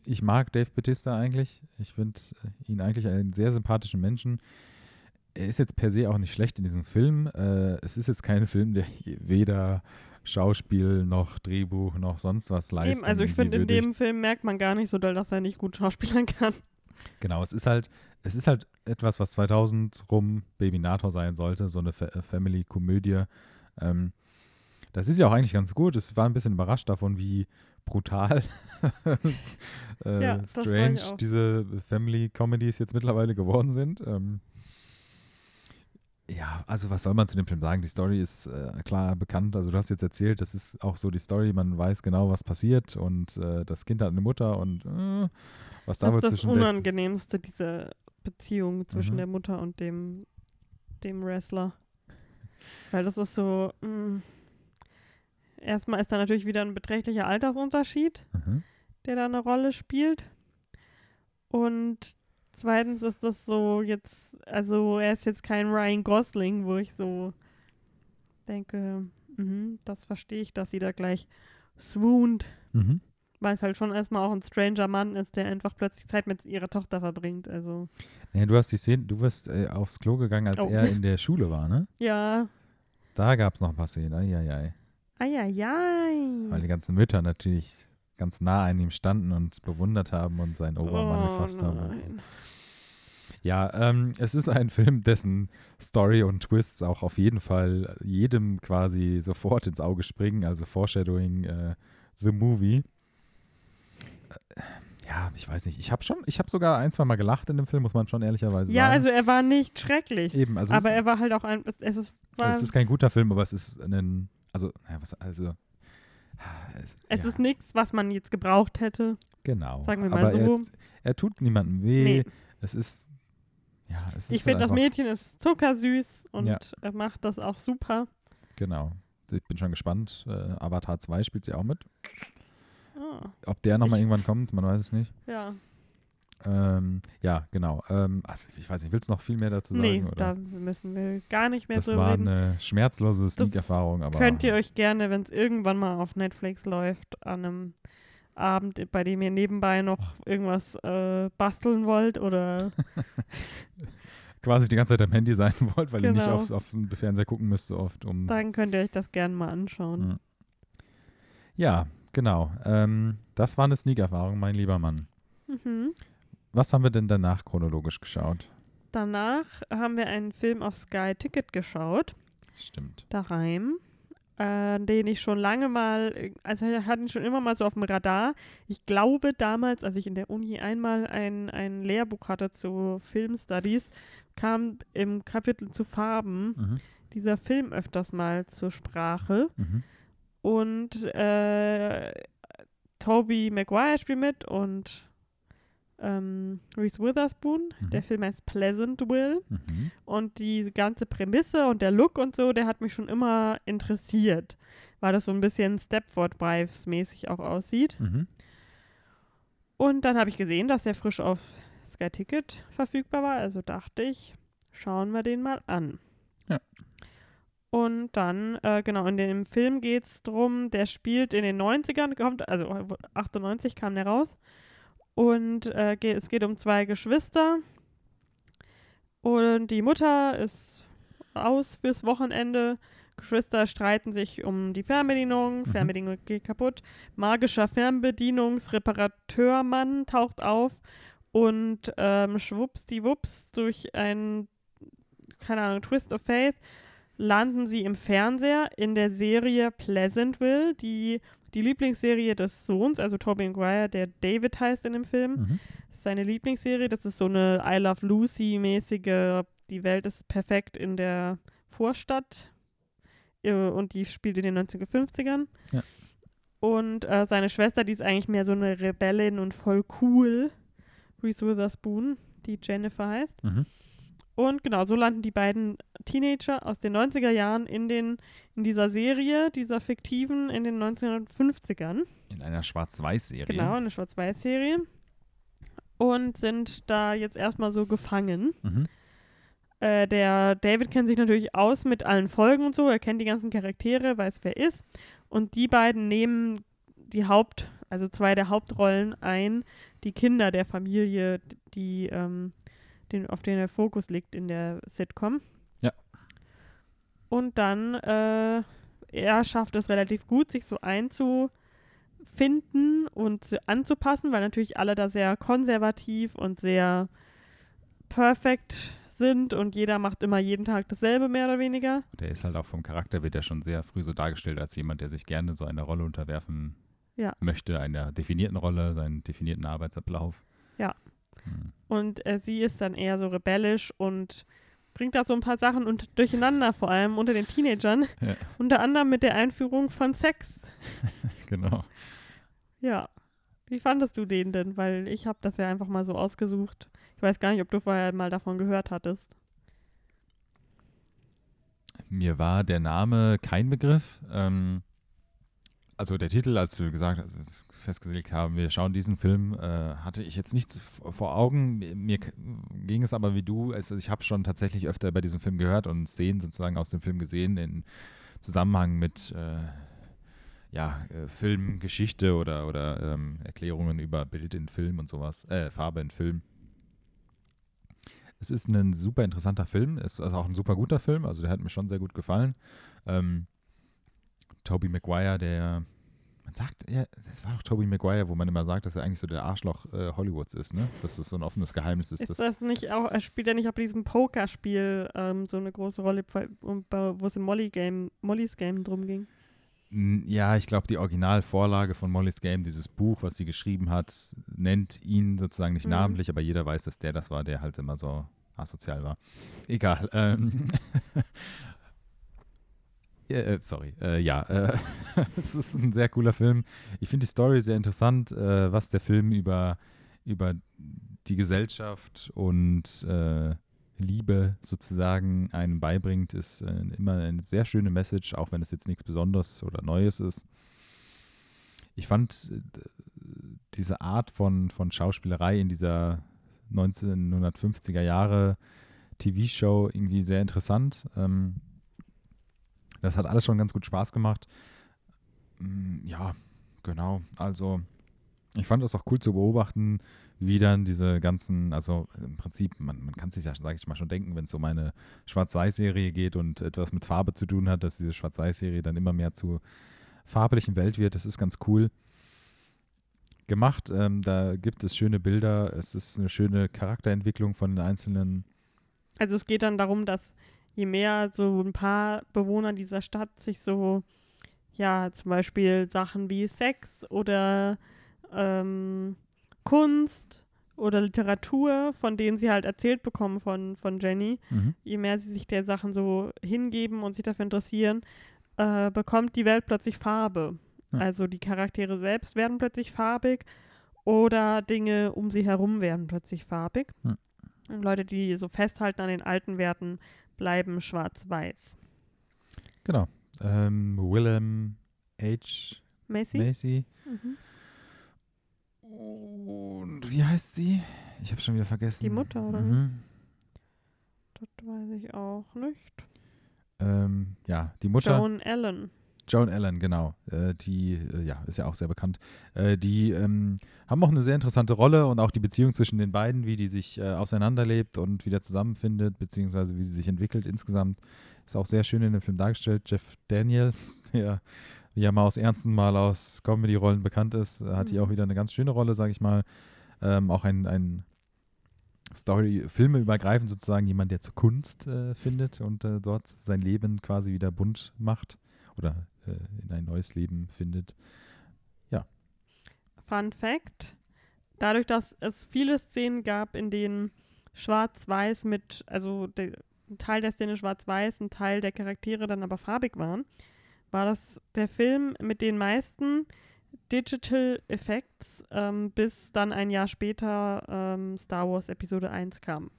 ich mag Dave Bautista eigentlich. Ich finde äh, ihn eigentlich einen sehr sympathischen Menschen. Er ist jetzt per se auch nicht schlecht in diesem Film. Äh, es ist jetzt kein Film, der weder Schauspiel noch Drehbuch noch sonst was leistet. Also ich finde, in dem Film merkt man gar nicht so doll, dass er nicht gut schauspielern kann. Genau, es ist halt, es ist halt etwas, was 2000 rum Baby Nator sein sollte, so eine Fa äh, Family-Komödie. Ähm, das ist ja auch eigentlich ganz gut. Es war ein bisschen überrascht davon, wie brutal äh, Ja, strange diese Family-Comedies jetzt mittlerweile geworden sind. Ähm, ja, also was soll man zu dem Film sagen? Die Story ist äh, klar bekannt. Also du hast jetzt erzählt, das ist auch so die Story, man weiß genau, was passiert und äh, das Kind hat eine Mutter und äh, was da Das wohl ist das zwischen Dave- Unangenehmste, diese Beziehung zwischen Mhm. der Mutter und dem, dem Wrestler. Weil das ist so, mh, erstmal ist da natürlich wieder ein beträchtlicher Altersunterschied, Mhm. der da eine Rolle spielt. Und zweitens ist das so jetzt, also er ist jetzt kein Ryan Gosling, wo ich so denke, mhm, das verstehe ich, dass sie da gleich swoont, Mhm. weil es halt schon erstmal auch ein stranger Mann ist, der einfach plötzlich Zeit mit ihrer Tochter verbringt. Also Nee, du hast die Szene, du bist äh, aufs Klo gegangen, als Oh. er in der Schule war, ne? ja, Da gab es noch ein paar Szenen, eieiei. eieiei. Weil die ganzen Mütter natürlich ganz nah an ihm standen und bewundert haben und seinen Obermann oh, gefasst haben. Nein. Ja, ähm, es ist ein Film, dessen Story und Twists auch auf jeden Fall jedem quasi sofort ins Auge springen, also Foreshadowing äh, The Movie. Äh, Ja, ich weiß nicht. Ich habe schon, ich habe sogar ein, zwei Mal gelacht in dem Film, muss man schon ehrlicherweise Ja, sagen. also er war nicht schrecklich, Eben, also aber es, er war halt auch ein, es, ist, es ist kein guter Film, aber es ist ein, also, ja, was, also, es, es ja, ist nichts, was man jetzt gebraucht hätte, genau. sagen wir mal aber so. Er, er tut niemandem weh. Nee. Es ist, ja, es ist Ich finde, halt das Mädchen ist zuckersüß und Ja. er macht das auch super. Genau. Ich bin schon gespannt. Äh, Avatar 2 spielt sie auch mit. Ah, Ob der nochmal irgendwann kommt, man weiß es nicht. ja, Ähm, ja, genau. Ähm, also ich weiß nicht, willst du noch viel mehr dazu sagen? nee, oder? da müssen wir gar nicht mehr das drüber war reden. eine schmerzlose Sneak-Erfahrung, aber Könnt ihr euch gerne, wenn es irgendwann mal auf Netflix läuft, an einem Abend, bei dem ihr nebenbei noch irgendwas äh, basteln wollt oder quasi die ganze Zeit am Handy sein wollt, weil ihr nicht Genau. aufs, auf den Fernseher gucken müsst so oft. Um, dann könnt ihr euch das gerne mal anschauen. Mhm. ja, genau. Ähm, das war eine Sneak-Erfahrung, mein lieber Mann. Mhm. Was haben wir denn danach chronologisch geschaut? Danach haben wir einen Film auf Sky Ticket geschaut, Stimmt. daheim, äh, den ich schon lange mal, also ich hatte ihn schon immer mal so auf dem Radar. Ich glaube damals, als ich in der Uni einmal ein, ein Lehrbuch hatte zu Filmstudies, kam im Kapitel zu Farben Mhm. dieser Film öfters mal zur Sprache. Mhm. Und äh, Toby Maguire spielt mit und ähm, Reese Witherspoon. Mhm. Der Film heißt Pleasantville. Mhm. Und die ganze Prämisse und der Look und so, der hat mich schon immer interessiert. Weil das so ein bisschen Stepford Wives mäßig auch aussieht. Mhm. Und dann habe ich gesehen, dass der frisch auf Sky Ticket verfügbar war. Also dachte ich, schauen wir den mal an. Ja. Und dann, äh, genau, in dem Film geht es darum, der spielt in den 90ern, kommt, also 98 kam der raus. Und äh, ge es geht um zwei Geschwister. Und die Mutter ist aus fürs Wochenende. Geschwister streiten sich um die Fernbedienung. Fernbedienung geht kaputt. Magischer Fernbedienungsreparateurmann taucht auf und ähm, schwuppsdiwupps durch ein, keine Ahnung, Twist of Faith landen sie im Fernseher in der Serie Pleasantville, die die Lieblingsserie des Sohns, also Tobey Maguire, der David heißt in dem Film. Mhm. Das ist seine Lieblingsserie. Das ist so eine I Love Lucy-mäßige, die Welt ist perfekt in der Vorstadt. Äh, Und die spielt in den 1950ern. Ja. Und äh, seine Schwester, die ist eigentlich mehr so eine Rebellin und voll cool. Reese Witherspoon, die Jennifer heißt. Mhm. Und genau, so landen die beiden Teenager aus den 90er Jahren in, den, in dieser Serie, dieser fiktiven, in den 1950ern. In einer Schwarz-Weiß-Serie. Genau, eine Schwarz-Weiß-Serie. Und sind da jetzt erstmal so gefangen. Mhm. Äh, der David kennt sich natürlich aus mit allen Folgen und so. Er kennt die ganzen Charaktere, weiß wer ist. Und die beiden nehmen die Haupt, also zwei der Hauptrollen ein, die Kinder der Familie, die, ähm, den, auf denen der Fokus liegt in der Sitcom. Ja. Und dann, äh, er schafft es relativ gut, sich so einzufinden und zu- anzupassen, weil natürlich alle da sehr konservativ und sehr perfekt sind und jeder macht immer jeden Tag dasselbe, mehr oder weniger. Der ist halt auch vom Charakter, wird er schon sehr früh so dargestellt als jemand, der sich gerne so einer Rolle unterwerfen Ja. möchte, einer definierten Rolle, seinen definierten Arbeitsablauf. Ja. Hm. Und äh, sie ist dann eher so rebellisch und bringt da so ein paar Sachen und durcheinander, vor allem unter den Teenagern. Ja. Unter anderem mit der Einführung von Sex. Genau. Ja. Wie fandest du den denn? Weil ich habe das ja einfach mal so ausgesucht. Ich weiß gar nicht, ob du vorher mal davon gehört hattest. Mir war der Name kein Begriff. Ähm, also der Titel, als wir gesagt wir festgelegt haben, wir schauen diesen Film, äh, hatte ich jetzt nichts vor Augen. Mir, ging es aber wie du. Also ich habe schon tatsächlich öfter bei diesem Film gehört und Szenen sozusagen aus dem Film gesehen in Zusammenhang mit äh, ja, äh, Filmgeschichte oder, oder ähm, Erklärungen über Bild in Film und sowas, äh, Farbe in Film. Es ist ein super interessanter Film, es ist auch ein super guter Film, also der hat mir schon sehr gut gefallen. Ähm, Toby Maguire, der, man sagt, ja, das war doch Toby Maguire, wo man immer sagt, dass er eigentlich so der Arschloch äh, Hollywoods ist, ne? Dass das so ein offenes Geheimnis ist. Ist dass- das nicht auch, er spielt ja nicht auch bei diesem Pokerspiel ähm, so eine große Rolle, wo es im Molly Game, Mollys Game drum ging? Ja, ich glaube, die Originalvorlage von Molly's Game, dieses Buch, was sie geschrieben hat, nennt ihn sozusagen nicht Mhm. namentlich, aber jeder weiß, dass der das war, der halt immer so asozial war. Egal. Ähm, äh, sorry. Äh, ja, äh, es ist ein sehr cooler Film. Ich finde die Story sehr interessant, äh, was der Film über, über die Gesellschaft und äh, Liebe sozusagen einem beibringt, ist äh, immer eine sehr schöne Message, auch wenn es jetzt nichts Besonderes oder Neues ist. Ich fand diese Art von, von Schauspielerei in dieser 1950er Jahre TV-Show irgendwie sehr interessant. Ähm, das hat alles schon ganz gut Spaß gemacht. Mm, Ja, genau. Also ich fand das auch cool zu beobachten, wie dann diese ganzen, also im Prinzip, man, man kann sich ja, sage ich mal, schon denken, wenn es um eine Schwarz-Weiß-Serie geht und etwas mit Farbe zu tun hat, dass diese Schwarz-Weiß-Serie dann immer mehr zu farblichen Welt wird. Das ist ganz cool gemacht. Ähm, da gibt es schöne Bilder. Es ist eine schöne Charakterentwicklung von den einzelnen. Also es geht dann darum, dass je mehr so ein paar Bewohner dieser Stadt sich so, ja, zum Beispiel Sachen wie Sex oder ähm, Kunst oder Literatur, von denen sie halt erzählt bekommen von, von Jenny, je mehr sie sich der Sachen so hingeben und sich dafür interessieren, äh, bekommt die Welt plötzlich Farbe. Ja. Also die Charaktere selbst werden plötzlich farbig oder Dinge um sie herum werden plötzlich farbig. Hm. Und Leute, die so festhalten an den alten Werten, bleiben schwarz-weiß. Genau. Ähm, Willem H. Macy? Macy. Mhm. Und wie heißt sie? Ich habe schon wieder vergessen. Die Mutter, oder? Mhm. Das weiß ich auch nicht. Ähm, ja, die Mutter. Joan Allen. Joan Allen, genau. Äh, die, äh, ja, ist ja auch sehr bekannt. Äh, die ähm, haben auch eine sehr interessante Rolle und auch die Beziehung zwischen den beiden, wie die sich äh, auseinanderlebt und wieder zusammenfindet, beziehungsweise wie sie sich entwickelt insgesamt, ist auch sehr schön in dem Film dargestellt. Jeff Daniels, der ja mal aus ernsten, mal aus Comedy-Rollen bekannt ist, äh, hat hier Mhm. auch wieder eine ganz schöne Rolle, sage ich mal. Ähm, auch ein, ein Story, Filme übergreifend sozusagen, jemand, der zur Kunst äh, findet und äh, dort sein Leben quasi wieder bunt macht oder äh, in ein neues Leben findet. Fun Fact: Dadurch, dass es viele Szenen gab, in denen Schwarz-Weiß mit, also de, ein Teil der Szene schwarz-weiß, ein Teil der Charaktere dann aber farbig waren, war das der Film mit den meisten Digital Effects, ähm, bis dann ein Jahr später ähm, Star Wars Episode 1 kam.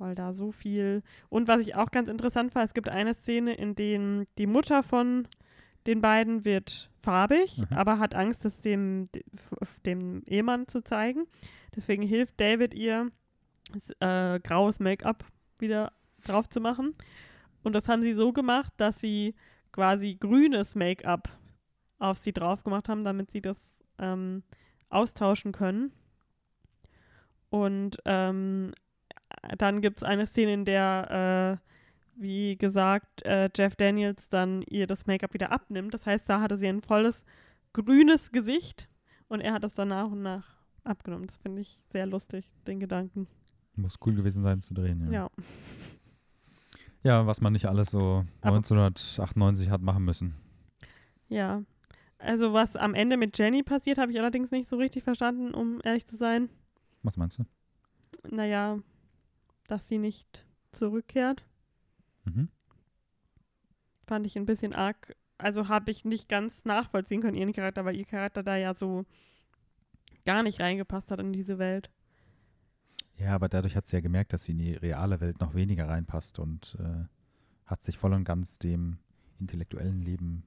Weil da so viel. Und was ich auch ganz interessant war, es gibt eine Szene, in der die Mutter von den beiden wird farbig, Mhm. aber hat Angst, es dem, dem Ehemann zu zeigen. Deswegen hilft David ihr, das, äh, graues Make-up wieder drauf zu machen. Und das haben sie so gemacht, dass sie quasi grünes Make-up auf sie drauf gemacht haben, damit sie das ähm, austauschen können. Und ähm, dann gibt es eine Szene, in der, äh, wie gesagt, äh, Jeff Daniels dann ihr das Make-up wieder abnimmt. Das heißt, da hatte sie ein volles grünes Gesicht und er hat das dann nach und nach abgenommen. Das finde ich sehr lustig, den Gedanken. Muss cool gewesen sein zu drehen, ja. Ja. Ja, was man nicht alles so Aber- 1998 hat machen müssen. Ja. Also was am Ende mit Jenny passiert, habe ich allerdings nicht so richtig verstanden, um ehrlich zu sein. Was meinst du? Naja, dass sie nicht zurückkehrt, Mhm. fand ich ein bisschen arg. Also habe ich nicht ganz nachvollziehen können, ihren Charakter, weil ihr Charakter da ja so gar nicht reingepasst hat in diese Welt. Ja, aber dadurch hat sie ja gemerkt, dass sie in die reale Welt noch weniger reinpasst und äh, hat sich voll und ganz dem intellektuellen Leben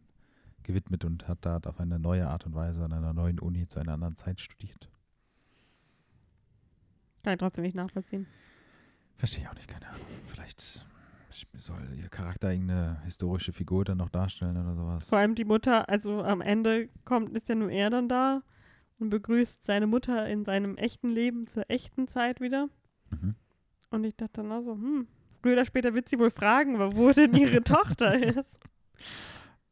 gewidmet und hat da auf eine neue Art und Weise an einer neuen Uni zu einer anderen Zeit studiert. Kann ich trotzdem nicht nachvollziehen. Verstehe ich auch nicht, keine Ahnung. Vielleicht soll ihr Charakter irgendeine historische Figur dann noch darstellen oder sowas. Vor allem die Mutter, also am Ende kommt, ist ja nur er dann da und begrüßt seine Mutter in seinem echten Leben zur echten Zeit wieder. Mhm. Und ich dachte dann auch so, hm, früher oder später wird sie wohl fragen, wo denn ihre Tochter ist.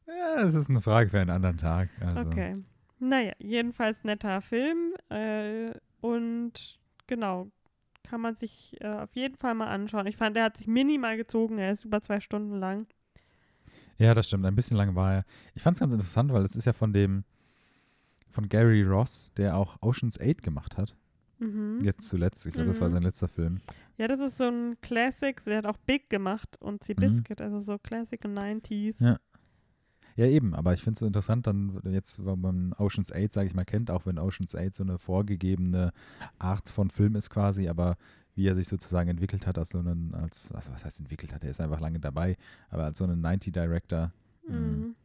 Ja, es ist eine Frage für einen anderen Tag. Also. Okay. Naja, jedenfalls netter Film. Äh, und genau, kann man sich äh, auf jeden Fall mal anschauen. Ich fand, er hat sich minimal gezogen. Er ist über zwei Stunden lang. Ja, das stimmt. Ein bisschen lang war er. Ich fand es ganz interessant, weil es ist ja von dem, von Gary Ross, der auch Ocean's 8 gemacht hat. Mhm. Jetzt zuletzt. Ich glaube, das war Mhm. sein letzter Film. Ja, das ist so ein Classic. Sie hat auch Big gemacht und Mhm. Seabiscuit, also so Classic und 90s. Ja. Ja, eben, aber ich finde es so interessant, dann jetzt, wenn man Ocean's 8, sage ich mal, kennt, auch wenn Ocean's 8 so eine vorgegebene Art von Film ist quasi, aber wie er sich sozusagen entwickelt hat als so einen, als, also was heißt entwickelt hat, er ist einfach lange dabei, aber als so einen 90-Director, Mhm.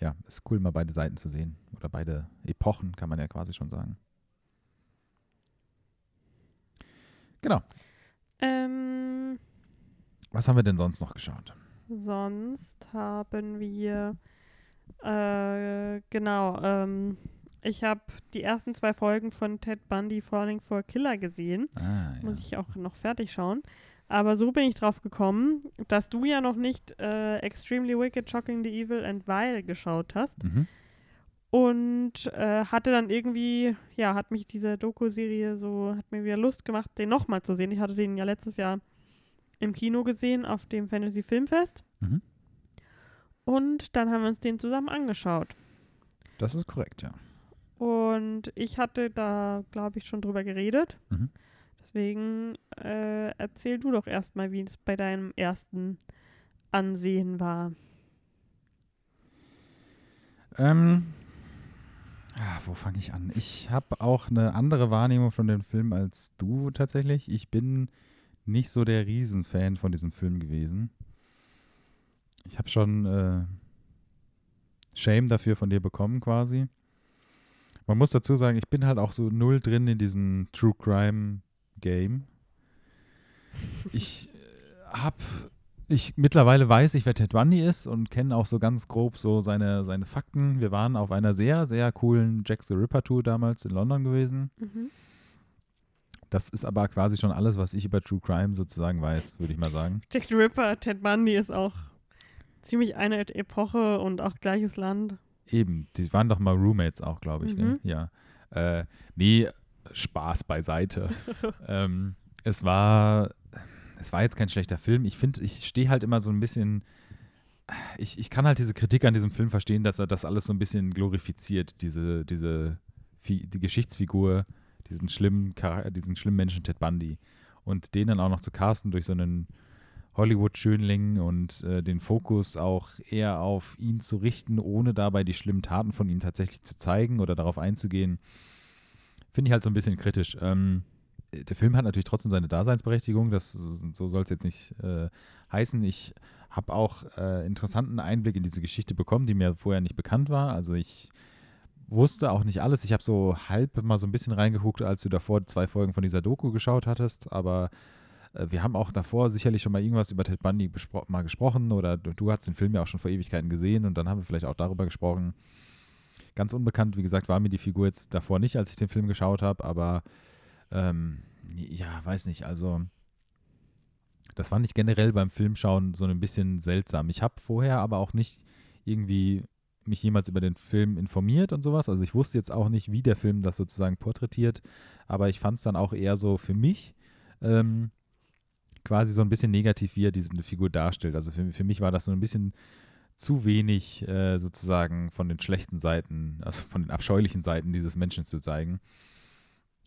ja, ist cool, mal beide Seiten zu sehen. Oder beide Epochen, kann man ja quasi schon sagen. Genau. Ähm, Was haben wir denn sonst noch geschaut? Sonst haben wir, äh, genau, ähm, ich habe die ersten zwei Folgen von Ted Bundy Falling for Killer gesehen. Ah, ja. Muss ich auch noch fertig schauen. Aber so bin ich drauf gekommen, dass du ja noch nicht äh, Extremely Wicked, Shocking the Evil and Vile geschaut hast. Mhm. Und äh, hatte dann irgendwie, ja, hat mich diese Doku-Serie so, hat mir wieder Lust gemacht, den nochmal zu sehen. Ich hatte den ja letztes Jahr im Kino gesehen auf dem Fantasy Filmfest. Mhm. Und dann haben wir uns den zusammen angeschaut. Das ist korrekt, ja. Und ich hatte da, glaube ich, schon drüber geredet. Mhm. Deswegen äh, erzähl du doch erstmal, wie es bei deinem ersten Ansehen war. Ähm, Ah, wo fange ich an? Ich habe auch eine andere Wahrnehmung von dem Film als du tatsächlich. Ich bin nicht so der Riesenfan von diesem Film gewesen. Ich habe schon äh, Shame dafür von dir bekommen quasi. Man muss dazu sagen, ich bin halt auch so null drin in diesem True Crime Game. Ich äh, habe ich mittlerweile weiß ich, wer Ted Bundy ist und kenne auch so ganz grob so seine, seine Fakten. Wir waren auf einer sehr, sehr coolen Jack the Ripper Tour damals in London gewesen. Mhm. Das ist aber quasi schon alles, was ich über True Crime sozusagen weiß, würde ich mal sagen. Jack the Ripper, Ted Bundy ist auch ziemlich eine Epoche und auch gleiches Land. Eben, die waren doch mal Roommates auch, glaube ich. Mhm. Ja. Äh, nee, Spaß beiseite. ähm, es war es war jetzt kein schlechter Film. Ich finde, ich stehe halt immer so ein bisschen. Ich, ich kann halt diese Kritik an diesem Film verstehen, dass er das alles so ein bisschen glorifiziert, diese, diese die Geschichtsfigur, diesen schlimmen, diesen schlimmen Menschen Ted Bundy. Und den dann auch noch zu casten durch so einen Hollywood-Schönling und äh, den Fokus auch eher auf ihn zu richten, ohne dabei die schlimmen Taten von ihm tatsächlich zu zeigen oder darauf einzugehen, finde ich halt so ein bisschen kritisch. Ähm, der Film hat natürlich trotzdem seine Daseinsberechtigung, das, so soll es jetzt nicht äh, heißen. Ich habe auch äh, interessanten Einblick in diese Geschichte bekommen, die mir vorher nicht bekannt war. Also ich wusste auch nicht alles. Ich habe so halb mal so ein bisschen reingeguckt, als du davor zwei Folgen von dieser Doku geschaut hattest, aber äh, wir haben auch davor sicherlich schon mal irgendwas über Ted Bundy mal gesprochen oder du, du hast den Film ja auch schon vor Ewigkeiten gesehen und dann haben wir vielleicht auch darüber gesprochen. Ganz unbekannt, wie gesagt, war mir die Figur jetzt davor nicht, als ich den Film geschaut habe, aber ähm, ja, weiß nicht, also das fand ich generell beim Filmschauen so ein bisschen seltsam. Ich habe vorher aber auch nicht irgendwie mich jemals über den Film informiert und sowas. Also ich wusste jetzt auch nicht, wie der Film das sozusagen porträtiert, aber ich fand es dann auch eher so für mich ähm, quasi so ein bisschen negativ, wie er diese Figur darstellt. Also für, für mich war das so ein bisschen zu wenig äh, sozusagen von den schlechten Seiten, also von den abscheulichen Seiten dieses Menschen zu zeigen.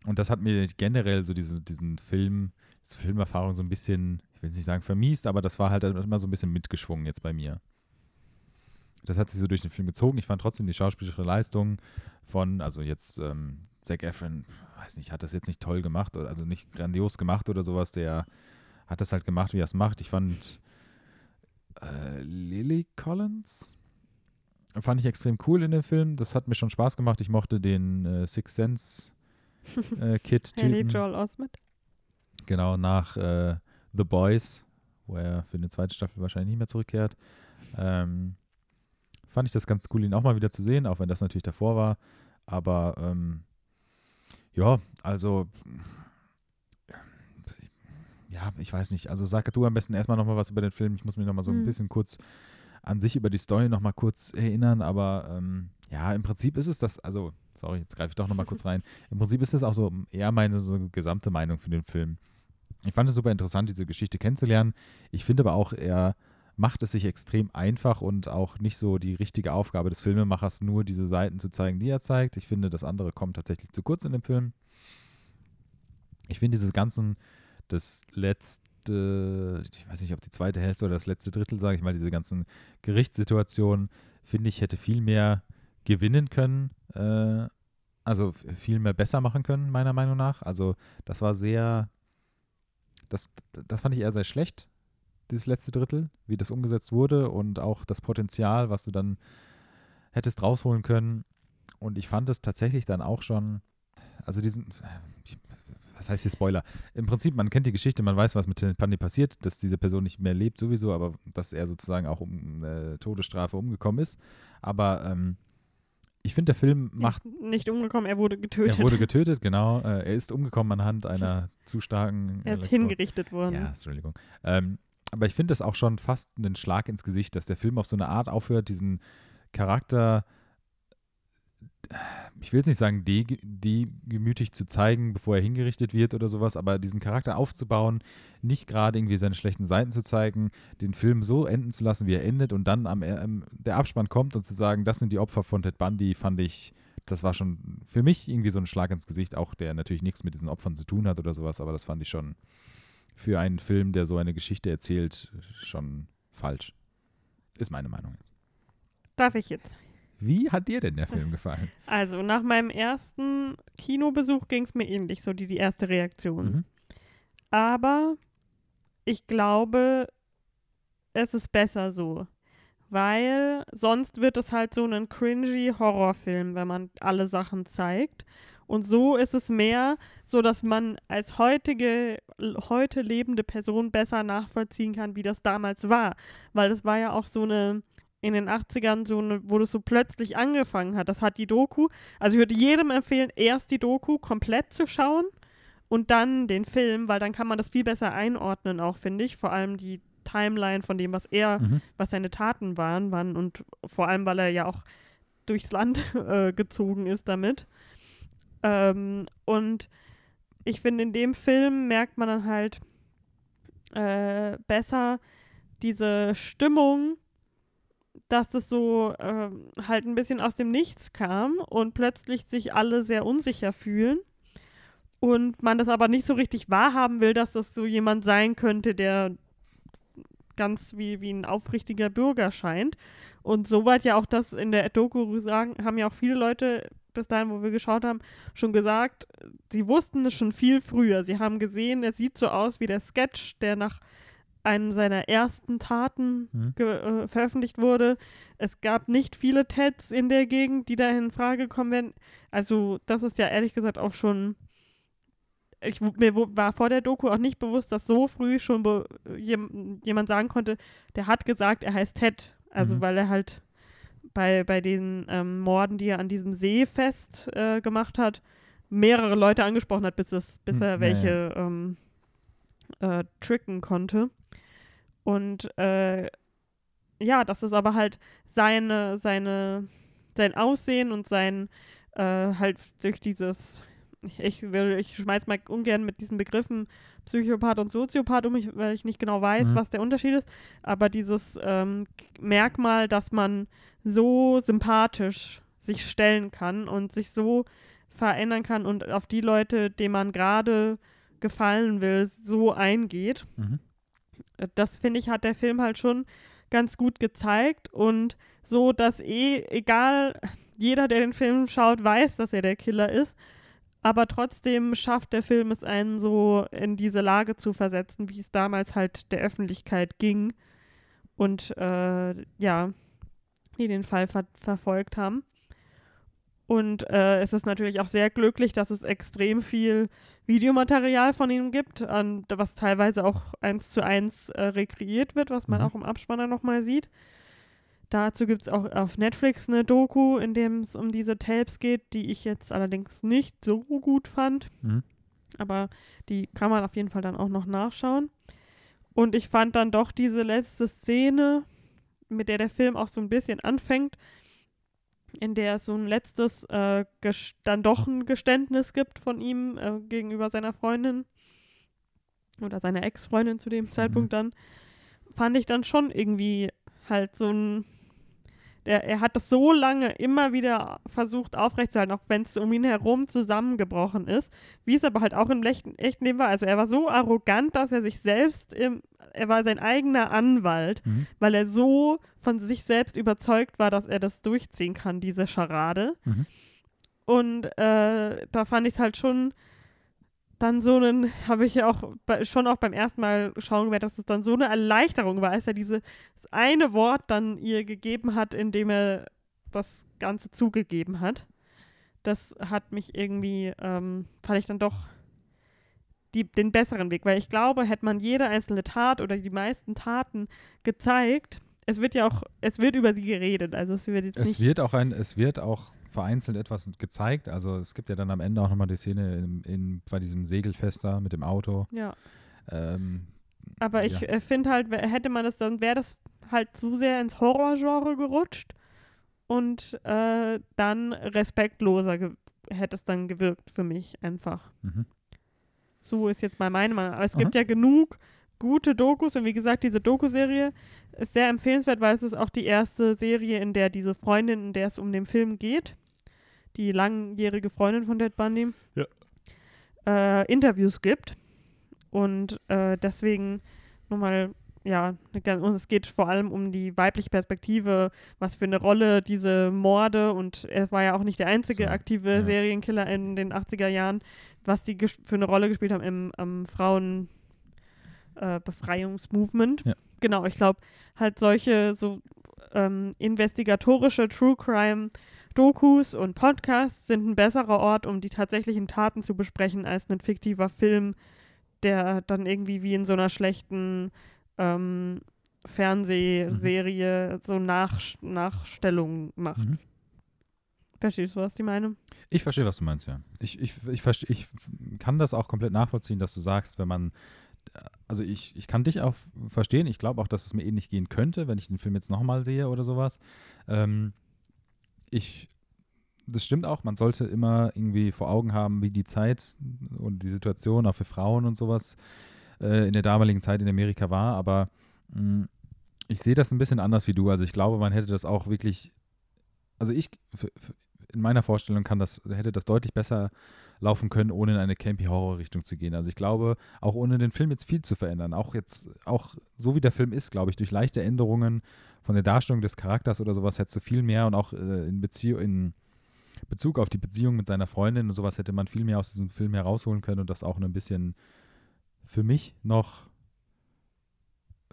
Und das hat mir generell so diese, diesen Film, diese Filmerfahrung so ein bisschen, ich will nicht sagen vermiest, aber das war halt immer so ein bisschen mitgeschwungen jetzt bei mir. Das hat sich so durch den Film gezogen. Ich fand trotzdem die schauspielerische Leistung von, also jetzt ähm, Zac Efron, weiß nicht, hat das jetzt nicht toll gemacht, also nicht grandios gemacht oder sowas. Der hat das halt gemacht, wie er es macht. Ich fand äh, Lily Collins fand ich extrem cool in dem Film. Das hat mir schon Spaß gemacht. Ich mochte den äh, Six Sense äh, Kid-Typen. Haley Joel Osment. Genau, nach äh, The Boys, wo er für eine zweite Staffel wahrscheinlich nicht mehr zurückkehrt. Ähm, fand ich das ganz cool, ihn auch mal wieder zu sehen, auch wenn das natürlich davor war. Aber ähm, ja, also ja, ich weiß nicht. Also sag du am besten erstmal nochmal was über den Film. Ich muss mich nochmal so ein mhm. bisschen kurz an sich über die Story nochmal kurz erinnern, aber ähm, ja, im Prinzip ist es das, also sorry, jetzt greife ich doch nochmal kurz rein. Im Prinzip ist das auch so eher meine so gesamte Meinung für den Film. Ich fand es super interessant, diese Geschichte kennenzulernen. Ich finde aber auch, er macht es sich extrem einfach und auch nicht so die richtige Aufgabe des Filmemachers, nur diese Seiten zu zeigen, die er zeigt. Ich finde, das andere kommt tatsächlich zu kurz in dem Film. Ich finde diese ganzen, das letzte, ich weiß nicht, ob die zweite Hälfte oder das letzte Drittel, sage ich mal, diese ganzen Gerichtssituationen, finde ich, hätte viel mehr gewinnen können, äh, also viel mehr besser machen können, meiner Meinung nach. Also das war sehr, das, das fand ich eher sehr schlecht, dieses letzte Drittel, wie das umgesetzt wurde und auch das Potenzial, was du dann hättest rausholen können. Und ich fand es tatsächlich dann auch schon, also diesen, was heißt hier Spoiler? Im Prinzip, man kennt die Geschichte, man weiß, was mit Pandy passiert, dass diese Person nicht mehr lebt sowieso, aber dass er sozusagen auch um äh, Todesstrafe umgekommen ist. Aber ähm, ich finde, der Film macht. Nicht umgekommen, er wurde getötet. Er wurde getötet, genau. Äh, er ist umgekommen anhand einer zu starken. Er ist Elektro hingerichtet worden. Ja, Entschuldigung. Ähm, aber ich finde das auch schon fast einen Schlag ins Gesicht, dass der Film auf so eine Art aufhört, diesen Charakter ich will jetzt nicht sagen, degemütig zu zeigen, bevor er hingerichtet wird oder sowas, aber diesen Charakter aufzubauen, nicht gerade irgendwie seine schlechten Seiten zu zeigen, den Film so enden zu lassen, wie er endet und dann am, ähm, der Abspann kommt und zu sagen, das sind die Opfer von Ted Bundy, fand ich, das war schon für mich irgendwie so ein Schlag ins Gesicht, auch der natürlich nichts mit diesen Opfern zu tun hat oder sowas, aber das fand ich schon für einen Film, der so eine Geschichte erzählt, schon falsch. Ist meine Meinung. Darf ich jetzt? Wie hat dir denn der Film gefallen? Also, nach meinem ersten Kinobesuch ging es mir ähnlich, so die, die erste Reaktion. Mhm. Aber ich glaube, es ist besser so. Weil sonst wird es halt so ein cringy Horrorfilm, wenn man alle Sachen zeigt. Und so ist es mehr so, dass man als heutige, heute lebende Person besser nachvollziehen kann, wie das damals war. Weil das war ja auch so eine, in den 80ern, so eine, wo das so plötzlich angefangen hat. Das hat die Doku. Also ich würde jedem empfehlen, erst die Doku komplett zu schauen und dann den Film, weil dann kann man das viel besser einordnen, auch finde ich. Vor allem die Timeline von dem, was er, Mhm. was seine Taten waren, waren und vor allem, weil er ja auch durchs Land äh, gezogen ist damit. Ähm, und ich finde, in dem Film merkt man dann halt äh, besser diese Stimmung, dass es so ähm, halt ein bisschen aus dem Nichts kam und plötzlich sich alle sehr unsicher fühlen und man das aber nicht so richtig wahrhaben will, dass das so jemand sein könnte, der ganz wie, wie ein aufrichtiger Bürger scheint. Und soweit ja auch das in der Doku sagen, haben ja auch viele Leute bis dahin, wo wir geschaut haben, schon gesagt, sie wussten es schon viel früher. Sie haben gesehen, es sieht so aus wie der Sketch, der nach einem seiner ersten Taten ge- äh, veröffentlicht wurde. Es gab nicht viele Teds in der Gegend, die da in Frage kommen werden. Also, das ist ja ehrlich gesagt auch schon. Ich, mir war vor der Doku auch nicht bewusst, dass so früh schon be jem, jemand sagen konnte, der hat gesagt, er heißt Ted. Also, Mhm. weil er halt bei, bei den ähm, Morden, die er an diesem See fest äh, gemacht hat, mehrere Leute angesprochen hat, bis, es, bis Hm, er ja, welche Ähm, äh, tricken konnte. Und äh, ja, das ist aber halt seine, seine, sein Aussehen und sein äh, halt durch dieses, ich, ich will, ich schmeiß mal ungern mit diesen Begriffen Psychopath und Soziopath um mich, weil ich nicht genau weiß, Mhm. was der Unterschied ist, aber dieses ähm, Merkmal, dass man so sympathisch sich stellen kann und sich so verändern kann und auf die Leute, denen man gerade gefallen will, so eingeht. Mhm. Das finde ich, hat der Film halt schon ganz gut gezeigt und so, dass eh, egal, jeder, der den Film schaut, weiß, dass er der Killer ist, aber trotzdem schafft der Film es einen so in diese Lage zu versetzen, wie es damals halt der Öffentlichkeit ging und äh, ja, die den Fall ver verfolgt haben. Und äh, es ist natürlich auch sehr glücklich, dass es extrem viel Videomaterial von ihm gibt, an, was teilweise auch eins zu eins äh, rekreiert wird, was man Mhm. auch im Abspann dann nochmal sieht. Dazu gibt es auch auf Netflix eine Doku, in dem es um diese Tapes geht, die ich jetzt allerdings nicht so gut fand. Mhm. Aber die kann man auf jeden Fall dann auch noch nachschauen. Und ich fand dann doch diese letzte Szene, mit der der Film auch so ein bisschen anfängt, in der es so ein letztes, äh, dann doch ein Geständnis gibt von ihm äh, gegenüber seiner Freundin oder seiner Ex-Freundin zu dem Zeitpunkt dann, fand ich dann schon irgendwie halt so ein. Er, er hat das so lange immer wieder versucht aufrechtzuerhalten, auch wenn es um ihn herum zusammengebrochen ist, wie es aber halt auch im echten, echten Leben war. Also er war so arrogant, dass er sich selbst im, er war sein eigener Anwalt, Mhm. weil er so von sich selbst überzeugt war, dass er das durchziehen kann, diese Scharade. Mhm. Und äh, da fand ich es halt schon dann so einen, habe ich ja auch schon auch beim ersten Mal schauen gemerkt, dass es dann so eine Erleichterung war, als er dieses eine Wort dann ihr gegeben hat, indem er das Ganze zugegeben hat. Das hat mich irgendwie, ähm, fand ich dann doch die, den besseren Weg, weil ich glaube, hätte man jede einzelne Tat oder die meisten Taten gezeigt, es wird ja auch, es wird über sie geredet, also es wird jetzt Es wird auch ein, es wird auch vereinzelt etwas gezeigt. Also es gibt ja dann am Ende auch nochmal die Szene in, in, bei diesem Segelfest da mit dem Auto. ja. Ähm, Aber ich Ja. äh, finde halt, hätte man das dann, wäre das halt zu sehr ins Horrorgenre gerutscht und äh, dann respektloser hätte es dann gewirkt für mich einfach. mhm. So ist jetzt mal meine Meinung. Aber es Aha. gibt ja genug gute Dokus und wie gesagt, diese Doku-Serie ist sehr empfehlenswert, weil es ist auch die erste Serie, in der diese Freundin, in der es um den Film geht, die langjährige Freundin von Ted Bundy, äh, Interviews gibt. Und äh, deswegen nochmal ja, und es geht vor allem um die weibliche Perspektive, was für eine Rolle diese Morde und er war ja auch nicht der einzige So, aktive ja. Serienkiller in den 80er Jahren, was die für eine Rolle gespielt haben im, am Frauen äh, Befreiungsmovement. Ja. Genau, ich glaube, halt solche so ähm, investigatorische True Crime Dokus und Podcasts sind ein besserer Ort, um die tatsächlichen Taten zu besprechen, als ein fiktiver Film, der dann irgendwie wie in so einer schlechten ähm, Fernsehserie so Nach Nachstellungen macht. Mhm. Verstehst du, was die meine? Ich verstehe, was du meinst, ja. Ich, ich, ich, ich kann das auch komplett nachvollziehen, dass du sagst, wenn man, also ich, ich kann dich auch verstehen, ich glaube auch, dass es mir ähnlich gehen könnte, wenn ich den Film jetzt nochmal sehe oder sowas. Ähm, ich, das stimmt auch, man sollte immer irgendwie vor Augen haben, wie die Zeit und die Situation auch für Frauen und sowas äh, in der damaligen Zeit in Amerika war, aber mh, ich sehe das ein bisschen anders wie du. Also ich glaube, man hätte das auch wirklich, also ich, in meiner Vorstellung kann das, hätte das deutlich besser laufen können, ohne in eine Campy-Horror-Richtung zu gehen. Also ich glaube, auch ohne den Film jetzt viel zu verändern, auch jetzt, auch so wie der Film ist, glaube ich, durch leichte Änderungen von der Darstellung des Charakters oder sowas hättest du viel mehr und auch äh, in Beziehung, in Bezug auf die Beziehung mit seiner Freundin und sowas hätte man viel mehr aus diesem Film herausholen können und das auch ein bisschen für mich noch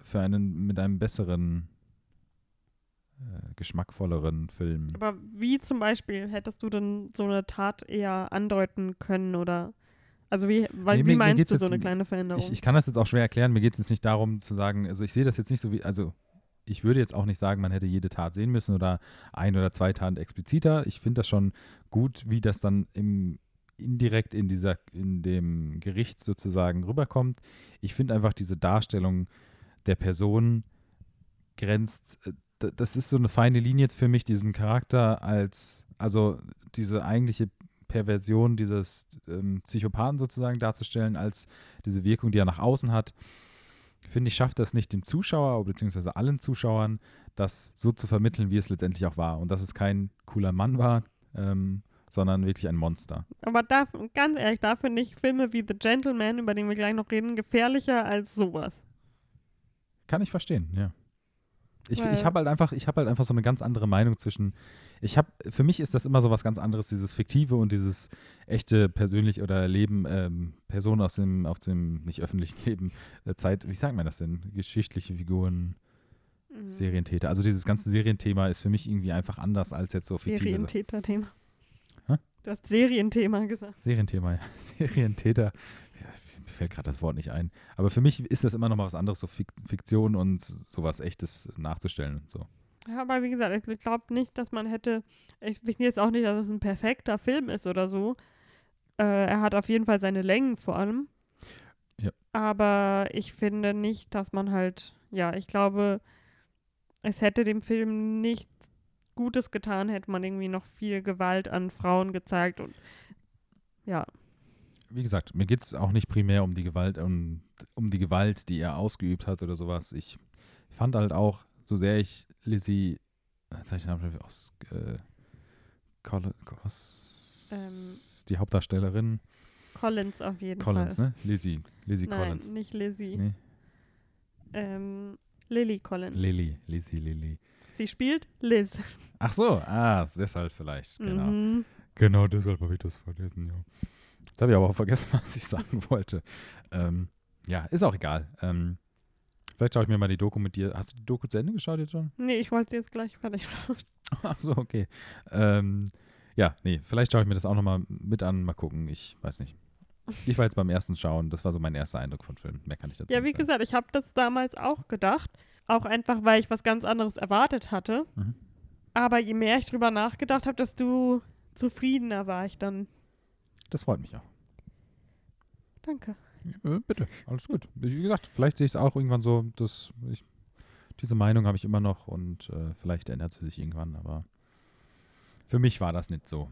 für einen mit einem besseren, äh, geschmackvolleren Film. Aber wie zum Beispiel hättest du denn so eine Tat eher andeuten können oder also wie, weil, Nee, mir- wie mir meinst geht's du so eine kleine Veränderung? Ich, ich kann das jetzt auch schwer erklären. Mir geht es jetzt nicht darum zu sagen, also ich sehe das jetzt nicht so wie, also ich würde jetzt auch nicht sagen, man hätte jede Tat sehen müssen oder ein oder zwei Taten expliziter. Ich finde das schon gut, wie das dann im indirekt in dieser, in dem Gericht sozusagen rüberkommt. Ich finde einfach diese Darstellung der Person grenzt, äh, das ist so eine feine Linie für mich, diesen Charakter als, also diese eigentliche Perversion dieses ähm, Psychopathen sozusagen darzustellen, als diese Wirkung, die er nach außen hat, finde ich, schafft das nicht dem Zuschauer, beziehungsweise allen Zuschauern, das so zu vermitteln, wie es letztendlich auch war. Und dass es kein cooler Mann war, ähm, sondern wirklich ein Monster. Aber da, ganz ehrlich, da finde ich Filme wie The Gentleman, über den wir gleich noch reden, gefährlicher als sowas. Kann ich verstehen, ja. Ich, Weil- ich habe halt einfach, ich habe halt einfach so eine ganz andere Meinung zwischen. Ich habe, für mich ist das immer so was ganz anderes, dieses fiktive und dieses echte persönlich oder Leben, ähm, Personen aus dem, aus dem nicht öffentlichen Leben, äh, Zeit, wie sagt man das denn? Geschichtliche Figuren, Mhm. Serientäter. Also dieses ganze Serienthema ist für mich irgendwie einfach anders als jetzt so fiktive. Serientäter-Thema. Du hast Serienthema gesagt. Serienthema, ja. Serientäter. Mir fällt gerade das Wort nicht ein. Aber für mich ist das immer noch mal was anderes, so Fik Fiktion und sowas Echtes nachzustellen und so. Ja, aber wie gesagt, ich glaube nicht, dass man hätte. Ich finde jetzt auch nicht, dass es ein perfekter Film ist oder so. Äh, er hat auf jeden Fall seine Längen vor allem. Ja. Aber ich finde nicht, dass man halt. Ja, ich glaube, es hätte dem Film nichts Gutes getan, hätte man irgendwie noch viel Gewalt an Frauen gezeigt und. Ja, Wie gesagt, mir geht es auch nicht primär um die Gewalt, um, um die Gewalt, die er ausgeübt hat oder sowas. Ich fand halt auch, so sehr ich Lizzie, jetzt hab ich den Namen schon- aus, äh, Coll- aus Ähm, die Hauptdarstellerin Collins auf jeden Collins, Fall. ne? Lizzie, Lizzie Nein, Collins. nicht Lizzie. Nee, Ähm, Lily Collins. Lily, Lizzie, Lily. Sie spielt Liz. Ach so, ah, deshalb vielleicht, genau. Mhm. Genau, deshalb habe ich das vergessen, ja. Jetzt habe ich aber auch vergessen, was ich sagen wollte. Ähm, ja, ist auch egal. Ähm, vielleicht schaue ich mir mal die Doku mit dir. Hast du die Doku zu Ende geschaut jetzt schon? Nee, ich wollte jetzt gleich fertig schauen. Ach so, okay. Ähm, ja, nee, vielleicht schaue ich mir das auch nochmal mit an, mal gucken. Ich weiß nicht. Ich war jetzt beim ersten Schauen, das war so mein erster Eindruck von Filmen. Mehr kann ich dazu Ja, wie sagen. gesagt, ich habe das damals auch gedacht. Auch einfach, weil ich was ganz anderes erwartet hatte. Mhm. Aber je mehr ich drüber nachgedacht habe, desto zufriedener war ich dann. Das freut mich auch. Danke. Äh, bitte, alles gut. Wie gesagt, vielleicht sehe ich es auch irgendwann so, dass ich, diese Meinung habe ich immer noch und äh, vielleicht ändert sie sich irgendwann, aber für mich war das nicht so.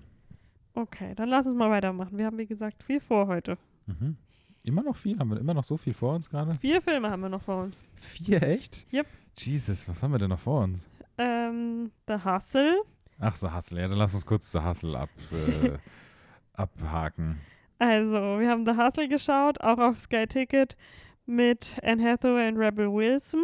Okay, dann lass uns mal weitermachen. Wir haben, wie gesagt, viel vor heute. Mhm. Immer noch viel? Haben wir immer noch so viel vor uns gerade? Vier Filme haben wir noch vor uns. Vier, echt? Yep. Jesus, was haben wir denn noch vor uns? Ähm, The Hustle. Ach, The Hustle. Ja, dann lass uns kurz The Hustle ab, äh, abhaken. Also, wir haben The Hustle geschaut, auch auf Sky Ticket mit Anne Hathaway und Rebel Wilson.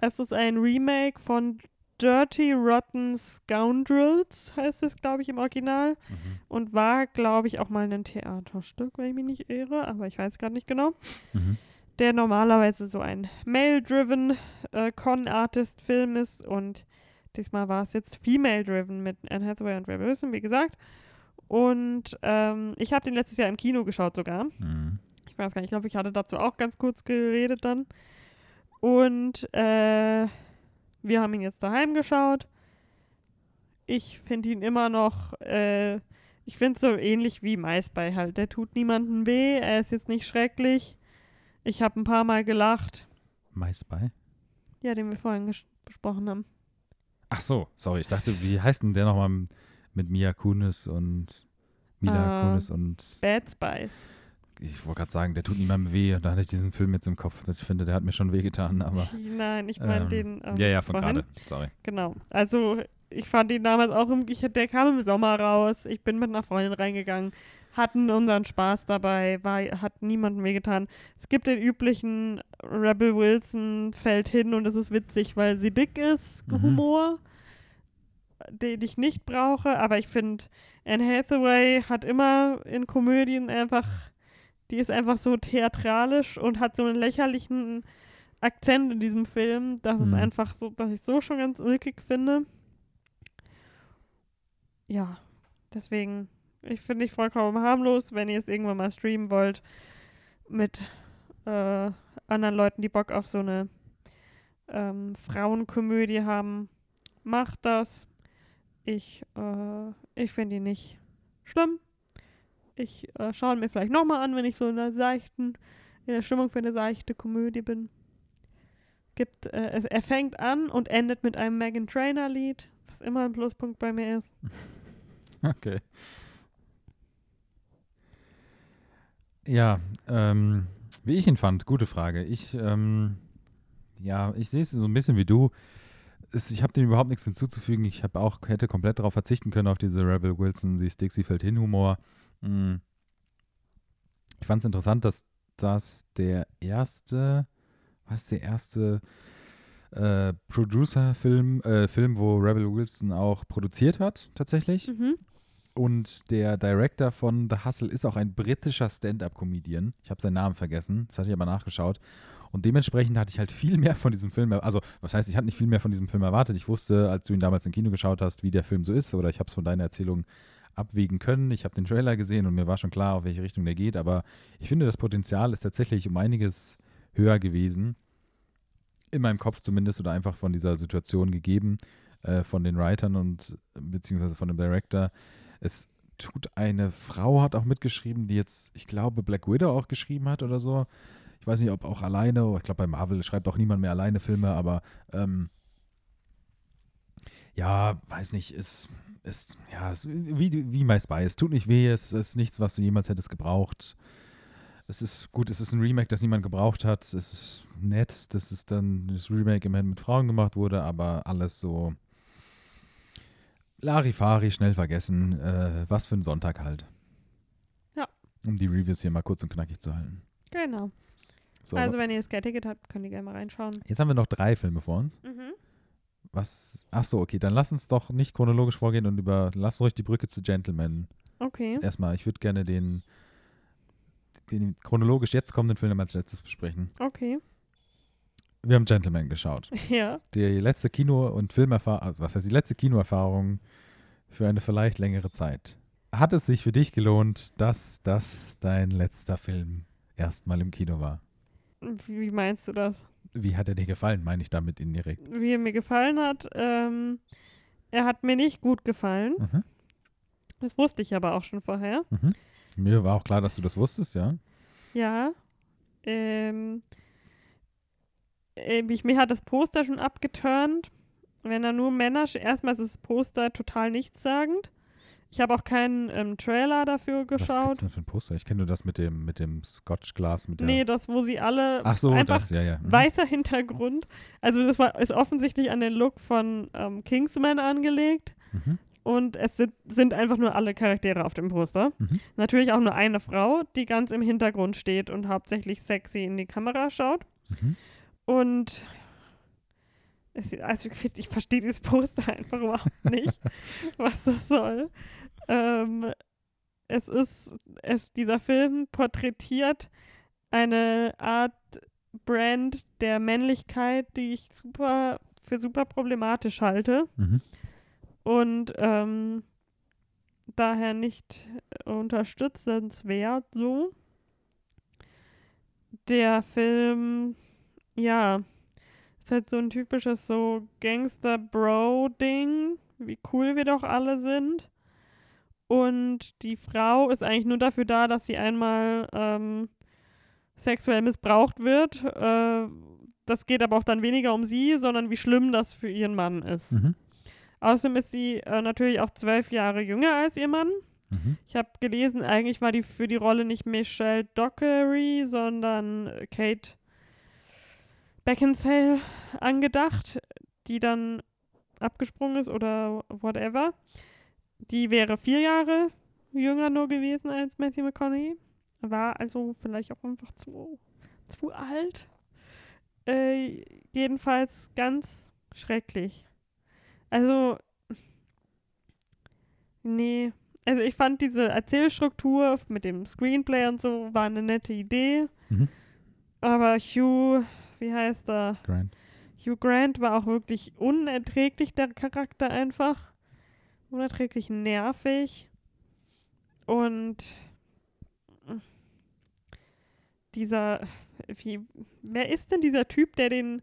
Es ist ein Remake von Dirty Rotten Scoundrels, heißt es, glaube ich, im Original. Mhm. Und war, glaube ich, auch mal ein Theaterstück, wenn ich mich nicht irre, aber ich weiß gerade nicht genau. Mhm. Der normalerweise so ein male-driven äh, Con-Artist-Film ist und diesmal war es jetzt female-driven mit Anne Hathaway und Rebel Wilson, wie gesagt. Und ähm, ich habe den letztes Jahr im Kino geschaut sogar. Mhm. Ich weiß gar nicht, ich glaube, ich hatte dazu auch ganz kurz geredet dann. Und äh, wir haben ihn jetzt daheim geschaut. Ich finde ihn immer noch, äh, ich finde es so ähnlich wie Maisbei halt. Der tut niemandem weh, er ist jetzt nicht schrecklich. Ich habe ein paar Mal gelacht. Maisbei? Ja, den wir vorhin besprochen haben. Ach so, sorry, ich dachte, wie heißt denn der nochmal mit Mia Kunis und Mila Ah. Kunis und Bad Spice. ich wollte gerade sagen, der tut niemandem weh und da hatte ich diesen Film jetzt im Kopf. Ich finde, der hat mir schon wehgetan, aber Nein, ich meine ähm, den. ähm, ja, ja, von gerade, sorry. Genau. Also ich fand ihn damals auch im, ich, der kam im Sommer raus. Ich bin mit einer Freundin reingegangen, hatten unseren Spaß dabei, war, hat niemandem wehgetan. Es gibt den üblichen Rebel Wilson fällt hin und es ist witzig, weil sie dick ist, Mhm. Humor, den ich nicht brauche. Aber ich finde, Anne Hathaway hat immer in Komödien einfach, die ist einfach so theatralisch und hat so einen lächerlichen Akzent in diesem Film, dass es Mhm. einfach so, dass ich so schon ganz ulkig finde. Ja, deswegen, ich finde ich vollkommen harmlos, wenn ihr es irgendwann mal streamen wollt mit äh, anderen Leuten, die Bock auf so eine ähm, Frauenkomödie haben, macht das. Ich, äh, ich finde ihn nicht schlimm. Ich äh, schaue mir vielleicht nochmal an, wenn ich so in einer seichten, in der Stimmung für eine seichte Komödie bin. Gibt, äh, es, er fängt an und endet mit einem Megan Trainer Lied, was immer ein Pluspunkt bei mir ist. Okay. Ja, ähm, wie ich ihn fand, gute Frage. Ich, ähm, ja, ich sehe es so ein bisschen wie du. Es, ich habe dem überhaupt nichts hinzuzufügen. Ich habe auch, hätte komplett darauf verzichten können, auf diese Rebel Wilson, sie ist sie fällt hin Humor. Mm. Ich fand es interessant, dass das der erste, was der erste äh, Producer-Film, äh, Film, wo Rebel Wilson auch produziert hat, tatsächlich. Mhm. Und der Director von The Hustle ist auch ein britischer Stand-up-Comedian. Ich habe seinen Namen vergessen, das hatte ich aber nachgeschaut. Und dementsprechend hatte ich halt viel mehr von diesem Film, also was heißt, ich hatte nicht viel mehr von diesem Film erwartet. Ich wusste, als du ihn damals im Kino geschaut hast, wie der Film so ist, oder ich habe es von deiner Erzählung abwägen können. Ich habe den Trailer gesehen und mir war schon klar, auf welche Richtung der geht. Aber ich finde, das Potenzial ist tatsächlich um einiges höher gewesen. In meinem Kopf zumindest oder einfach von dieser Situation gegeben, äh, von den Writern und beziehungsweise von dem Director. Es tut eine Frau, hat auch mitgeschrieben, die jetzt, ich glaube, Black Widow auch geschrieben hat oder so. Weiß nicht, ob auch alleine, ich glaube, bei Marvel schreibt auch niemand mehr alleine Filme, aber ähm, ja, weiß nicht, ist, ist ja, ist wie, wie meist bei. Es tut nicht weh, es ist nichts, was du jemals hättest gebraucht. Es ist gut, es ist ein Remake, das niemand gebraucht hat. Es ist nett, dass es dann das Remake immerhin mit Frauen gemacht wurde, aber alles so Larifari, schnell vergessen. Äh, was für ein Sonntag halt. Ja. Um die Reviews hier mal kurz und knackig zu halten. Genau. So, also wenn ihr Sky Ticket habt, könnt ihr gerne mal reinschauen. jetzt haben wir noch drei Filme vor uns. Mhm. Was? Ach so, okay, dann lass uns doch nicht chronologisch vorgehen und über, lass ruhig die Brücke zu Gentleman. Okay. Erstmal, ich würde gerne den, den chronologisch jetzt kommenden Film als letztes besprechen. Okay. Wir haben Gentleman geschaut. Ja. Die letzte Kino- und Filmerfahrung, also was heißt die letzte Kinoerfahrung für eine vielleicht längere Zeit. Hat es sich für dich gelohnt, dass das dein letzter Film erstmal im Kino war? Wie meinst du das? Wie hat er dir gefallen, meine ich damit indirekt? Wie er mir gefallen hat, ähm, er hat mir nicht gut gefallen. Mhm. Das wusste ich aber auch schon vorher. Mhm. Mir war auch klar, dass du das wusstest, ja. Ja. Ähm, äh, mich, mir hat das Poster schon abgeturnt. Wenn da nur Männer, erstmal ist das Poster total nichtssagend. Ich habe auch keinen ähm, Trailer dafür Was geschaut. gibt's denn für ein Poster? Ich kenne nur das mit dem, mit dem Scotchglas, mit der. Nee, das, wo sie alle Ach so, einfach das, ja, ja. Mhm. weißer Hintergrund. Also das war, ist offensichtlich an den Look von ähm, Kingsman angelegt. Mhm. Und es sind, sind einfach nur alle Charaktere auf dem Poster. Mhm. Natürlich auch nur eine Frau, die ganz im Hintergrund steht und hauptsächlich sexy in die Kamera schaut. Mhm. Und also ich verstehe dieses Poster einfach überhaupt nicht, was das soll. Ähm, es ist, es, dieser Film porträtiert eine Art Brand der Männlichkeit, die ich super für super problematisch halte Mhm. und ähm, daher nicht unterstützenswert so. Der Film, ja, ist halt so ein typisches so Gangster-Bro-Ding, wie cool wir doch alle sind. Und die Frau ist eigentlich nur dafür da, dass sie einmal ähm, sexuell missbraucht wird. Äh, das geht aber auch dann weniger um sie, sondern wie schlimm das für ihren Mann ist. Mhm. Außerdem ist sie äh, natürlich auch zwölf Jahre jünger als ihr Mann. Mhm. Ich habe gelesen, eigentlich war die für die Rolle nicht Michelle Dockery, sondern Kate Beckinsale angedacht, die dann abgesprungen ist oder whatever. Die wäre vier Jahre jünger nur gewesen als Matthew McConaughey. War also vielleicht auch einfach zu, zu alt. Äh, jedenfalls ganz schrecklich. Also, nee. Also ich fand diese Erzählstruktur mit dem Screenplay und so war eine nette Idee. Mhm. Aber Hugh, wie heißt er? Grant. Hugh Grant war auch wirklich unerträglich, der Charakter einfach. Unerträglich nervig. Und dieser, wie, wer ist denn dieser Typ, der den,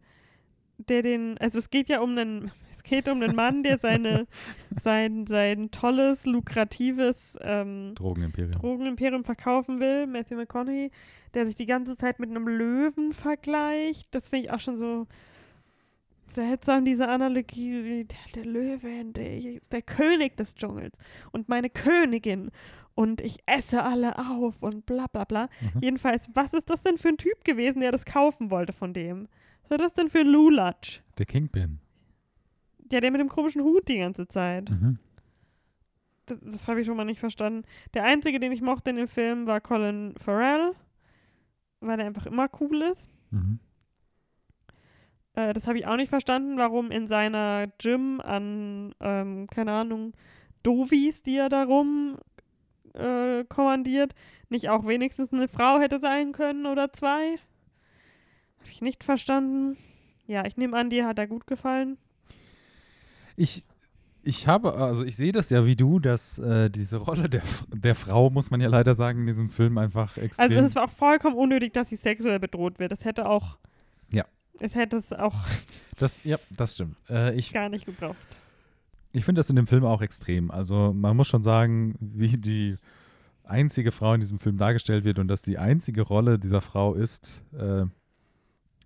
der den, also es geht ja um einen, es geht um einen Mann, der seine, sein, sein tolles, lukratives ähm, Drogenimperium. Drogenimperium verkaufen will, Matthew McConaughey, der sich die ganze Zeit mit einem Löwen vergleicht. Das finde ich auch schon so seltsam, diese Analogie. Der, der Löwe, der, der König des Dschungels und meine Königin und ich esse alle auf und bla bla bla. Mhm. Jedenfalls, was ist das denn für ein Typ gewesen, der das kaufen wollte von dem? Was war das denn für ein Lulatsch? Der Kingpin. Ja, der mit dem komischen Hut die ganze Zeit. Mhm. Das, das habe ich schon mal nicht verstanden. Der einzige, den ich mochte in dem Film, war Colin Farrell, weil er einfach immer cool ist. Mhm. Äh, das habe ich auch nicht verstanden, warum in seiner Gym an, ähm, keine Ahnung, Dovis, die er darum äh, kommandiert, nicht auch wenigstens eine Frau hätte sein können oder zwei. Habe ich nicht verstanden. Ja, ich nehme an, dir hat er gut gefallen. Ich, ich habe, also ich sehe das ja wie du, dass äh, diese Rolle der, der Frau, muss man ja leider sagen, in diesem Film einfach extrem. Also es war auch vollkommen unnötig, dass sie sexuell bedroht wird. Das hätte auch. Ja. Es hätte es auch das, ja, das stimmt. Äh, ich gar nicht gebraucht. ich finde das in dem Film auch extrem. Also man muss schon sagen, wie die einzige Frau in diesem Film dargestellt wird und dass die einzige Rolle dieser Frau ist, äh,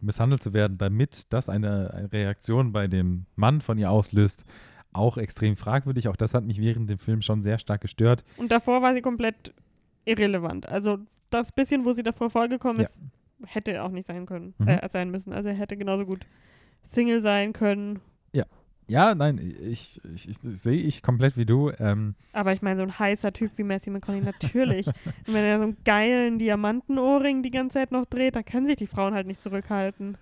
misshandelt zu werden, damit das eine, Reaktion bei dem Mann von ihr auslöst, auch extrem fragwürdig. Auch das hat mich während dem Film schon sehr stark gestört. Und davor war sie komplett irrelevant. Also das bisschen, wo sie davor vorgekommen Ja. ist, hätte auch nicht sein können, Mhm. äh, sein müssen. Also er hätte genauso gut Single sein können. Ja, nein, ich, ich, ich sehe ich komplett wie du. Ähm, Aber ich meine, so ein heißer Typ wie Matthew McConaughey, natürlich. Und wenn er so einen geilen Diamantenohrring die ganze Zeit noch dreht, dann können sich die Frauen halt nicht zurückhalten.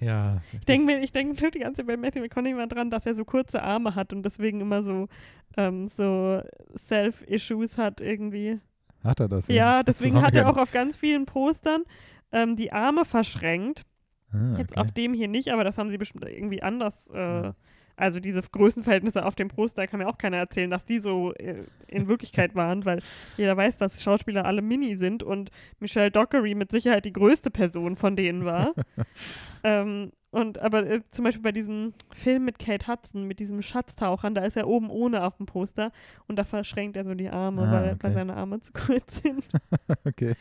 ja. Ich denke mir, ich denke nur die ganze Zeit bei Matthew McConaughey mal dran, dass er so kurze Arme hat und deswegen immer so, ähm, so Self-Issues hat irgendwie. Hat er das? Ja, Das deswegen hat er auch auf ganz vielen Postern ähm, die Arme verschränkt. Ah, Jetzt okay. auf dem hier nicht, aber das haben sie bestimmt irgendwie anders. Äh, Ja. Also diese Größenverhältnisse auf dem Poster kann mir auch keiner erzählen, dass die so äh, in Wirklichkeit waren, weil jeder weiß, dass Schauspieler alle mini sind und Michelle Dockery mit Sicherheit die größte Person von denen war. ähm, und aber äh, zum Beispiel bei diesem Film mit Kate Hudson, mit diesem Schatztauchern, da ist er oben ohne auf dem Poster und da verschränkt er so die Arme, Ah, weil, weil okay. seine Arme zu kurz sind. okay.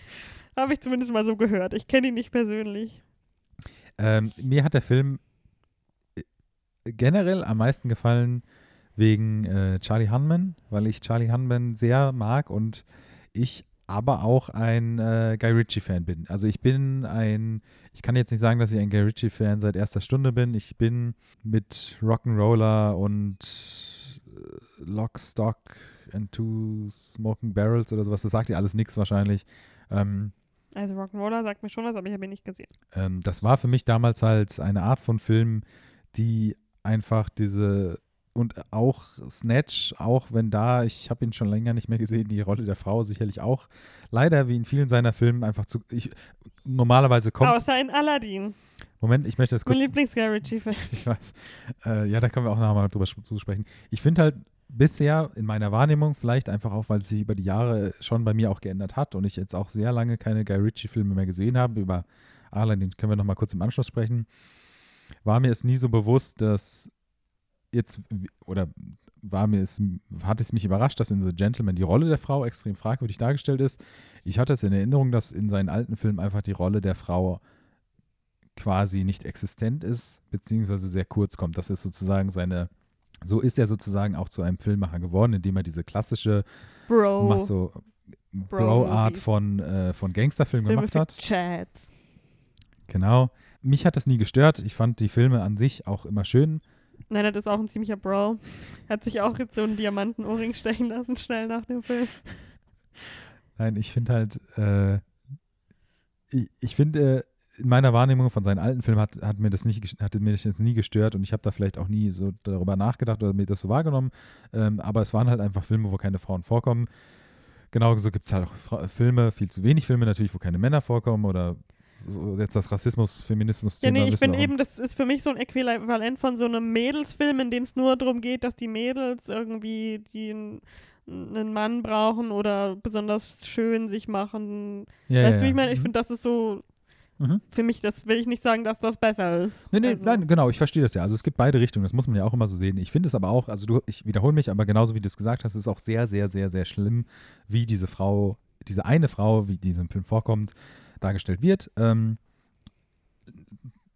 Habe ich zumindest mal so gehört. Ich kenne ihn nicht persönlich. Ähm, mir hat der Film äh, generell am meisten gefallen wegen äh, Charlie Hunman, weil ich Charlie Hunman sehr mag und ich aber auch ein äh, Guy Ritchie-Fan bin. Also ich bin ein, ich kann jetzt nicht sagen, dass ich ein Guy Ritchie-Fan seit erster Stunde bin. Ich bin mit Rock'n'Roller und äh, Lock, Stock and Two Smoking Barrels oder sowas. Das sagt ihr alles nichts wahrscheinlich. Ähm, Also Rock'n'Roller sagt mir schon was, aber ich habe ihn nicht gesehen. ähm, das war für mich damals halt eine Art von Film, die einfach diese und auch Snatch, auch wenn da, ich habe ihn schon länger nicht mehr gesehen, die Rolle der Frau sicherlich auch leider wie in vielen seiner Filmen einfach zu. Ich, normalerweise kommt. Außer in Aladdin. Moment, ich möchte das Mein kurz. Lieblings-Guy Ritchie-Film. Ich weiß. Äh, ja, da können wir auch noch mal drüber zu sprechen. Ich finde halt bisher in meiner Wahrnehmung, vielleicht einfach auch, weil es sich über die Jahre schon bei mir auch geändert hat und ich jetzt auch sehr lange keine Guy Ritchie-Filme mehr gesehen habe. Über Aladdin können wir noch mal kurz im Anschluss sprechen. War mir es nie so bewusst, dass jetzt, oder war mir es, hat es mich überrascht, dass in The Gentleman die Rolle der Frau extrem fragwürdig dargestellt ist. Ich hatte es in Erinnerung, dass in seinen alten Filmen einfach die Rolle der Frau quasi nicht existent ist, beziehungsweise sehr kurz kommt. Das ist sozusagen seine, so ist er sozusagen auch zu einem Filmmacher geworden, indem er diese klassische Bro. Masso Bro-Art von, äh, von Gangsterfilmen Filme gemacht hat. Chats. Genau. Mich hat das nie gestört. Ich fand die Filme an sich auch immer schön. Nein, das ist auch ein ziemlicher Bro. Hat sich auch jetzt so einen Diamantenohrring stechen lassen, schnell nach dem Film. Nein, ich finde halt, äh, ich, finde, äh, in meiner Wahrnehmung von seinen alten Filmen hat, hat mir das nicht, hatte mir das jetzt nie gestört und ich habe da vielleicht auch nie so darüber nachgedacht oder mir das so wahrgenommen. Ähm, aber es waren halt einfach Filme, wo keine Frauen vorkommen. Genauso gibt es halt auch Fra Filme, viel zu wenig Filme natürlich, wo keine Männer vorkommen oder so jetzt das Rassismus, Feminismus. Ja, nee, ich bin eben, das ist für mich so ein Äquivalent von so einem Mädelsfilm, in dem es nur darum geht, dass die Mädels irgendwie die einen Mann brauchen oder besonders schön sich machen. Ja, weißt ja, du, wie ich meine? Ich Mhm. finde, das ist so, Mhm. für mich, das will ich nicht sagen, dass das besser ist. Nee, nee, Also- nein, genau, ich verstehe das ja. Also es gibt beide Richtungen, das muss man ja auch immer so sehen. Ich finde es aber auch, also du, ich wiederhole mich, aber genauso wie du es gesagt hast, ist es auch sehr, sehr, sehr, sehr schlimm, wie diese Frau, diese eine Frau, wie die in diesem Film vorkommt, dargestellt wird. Ähm,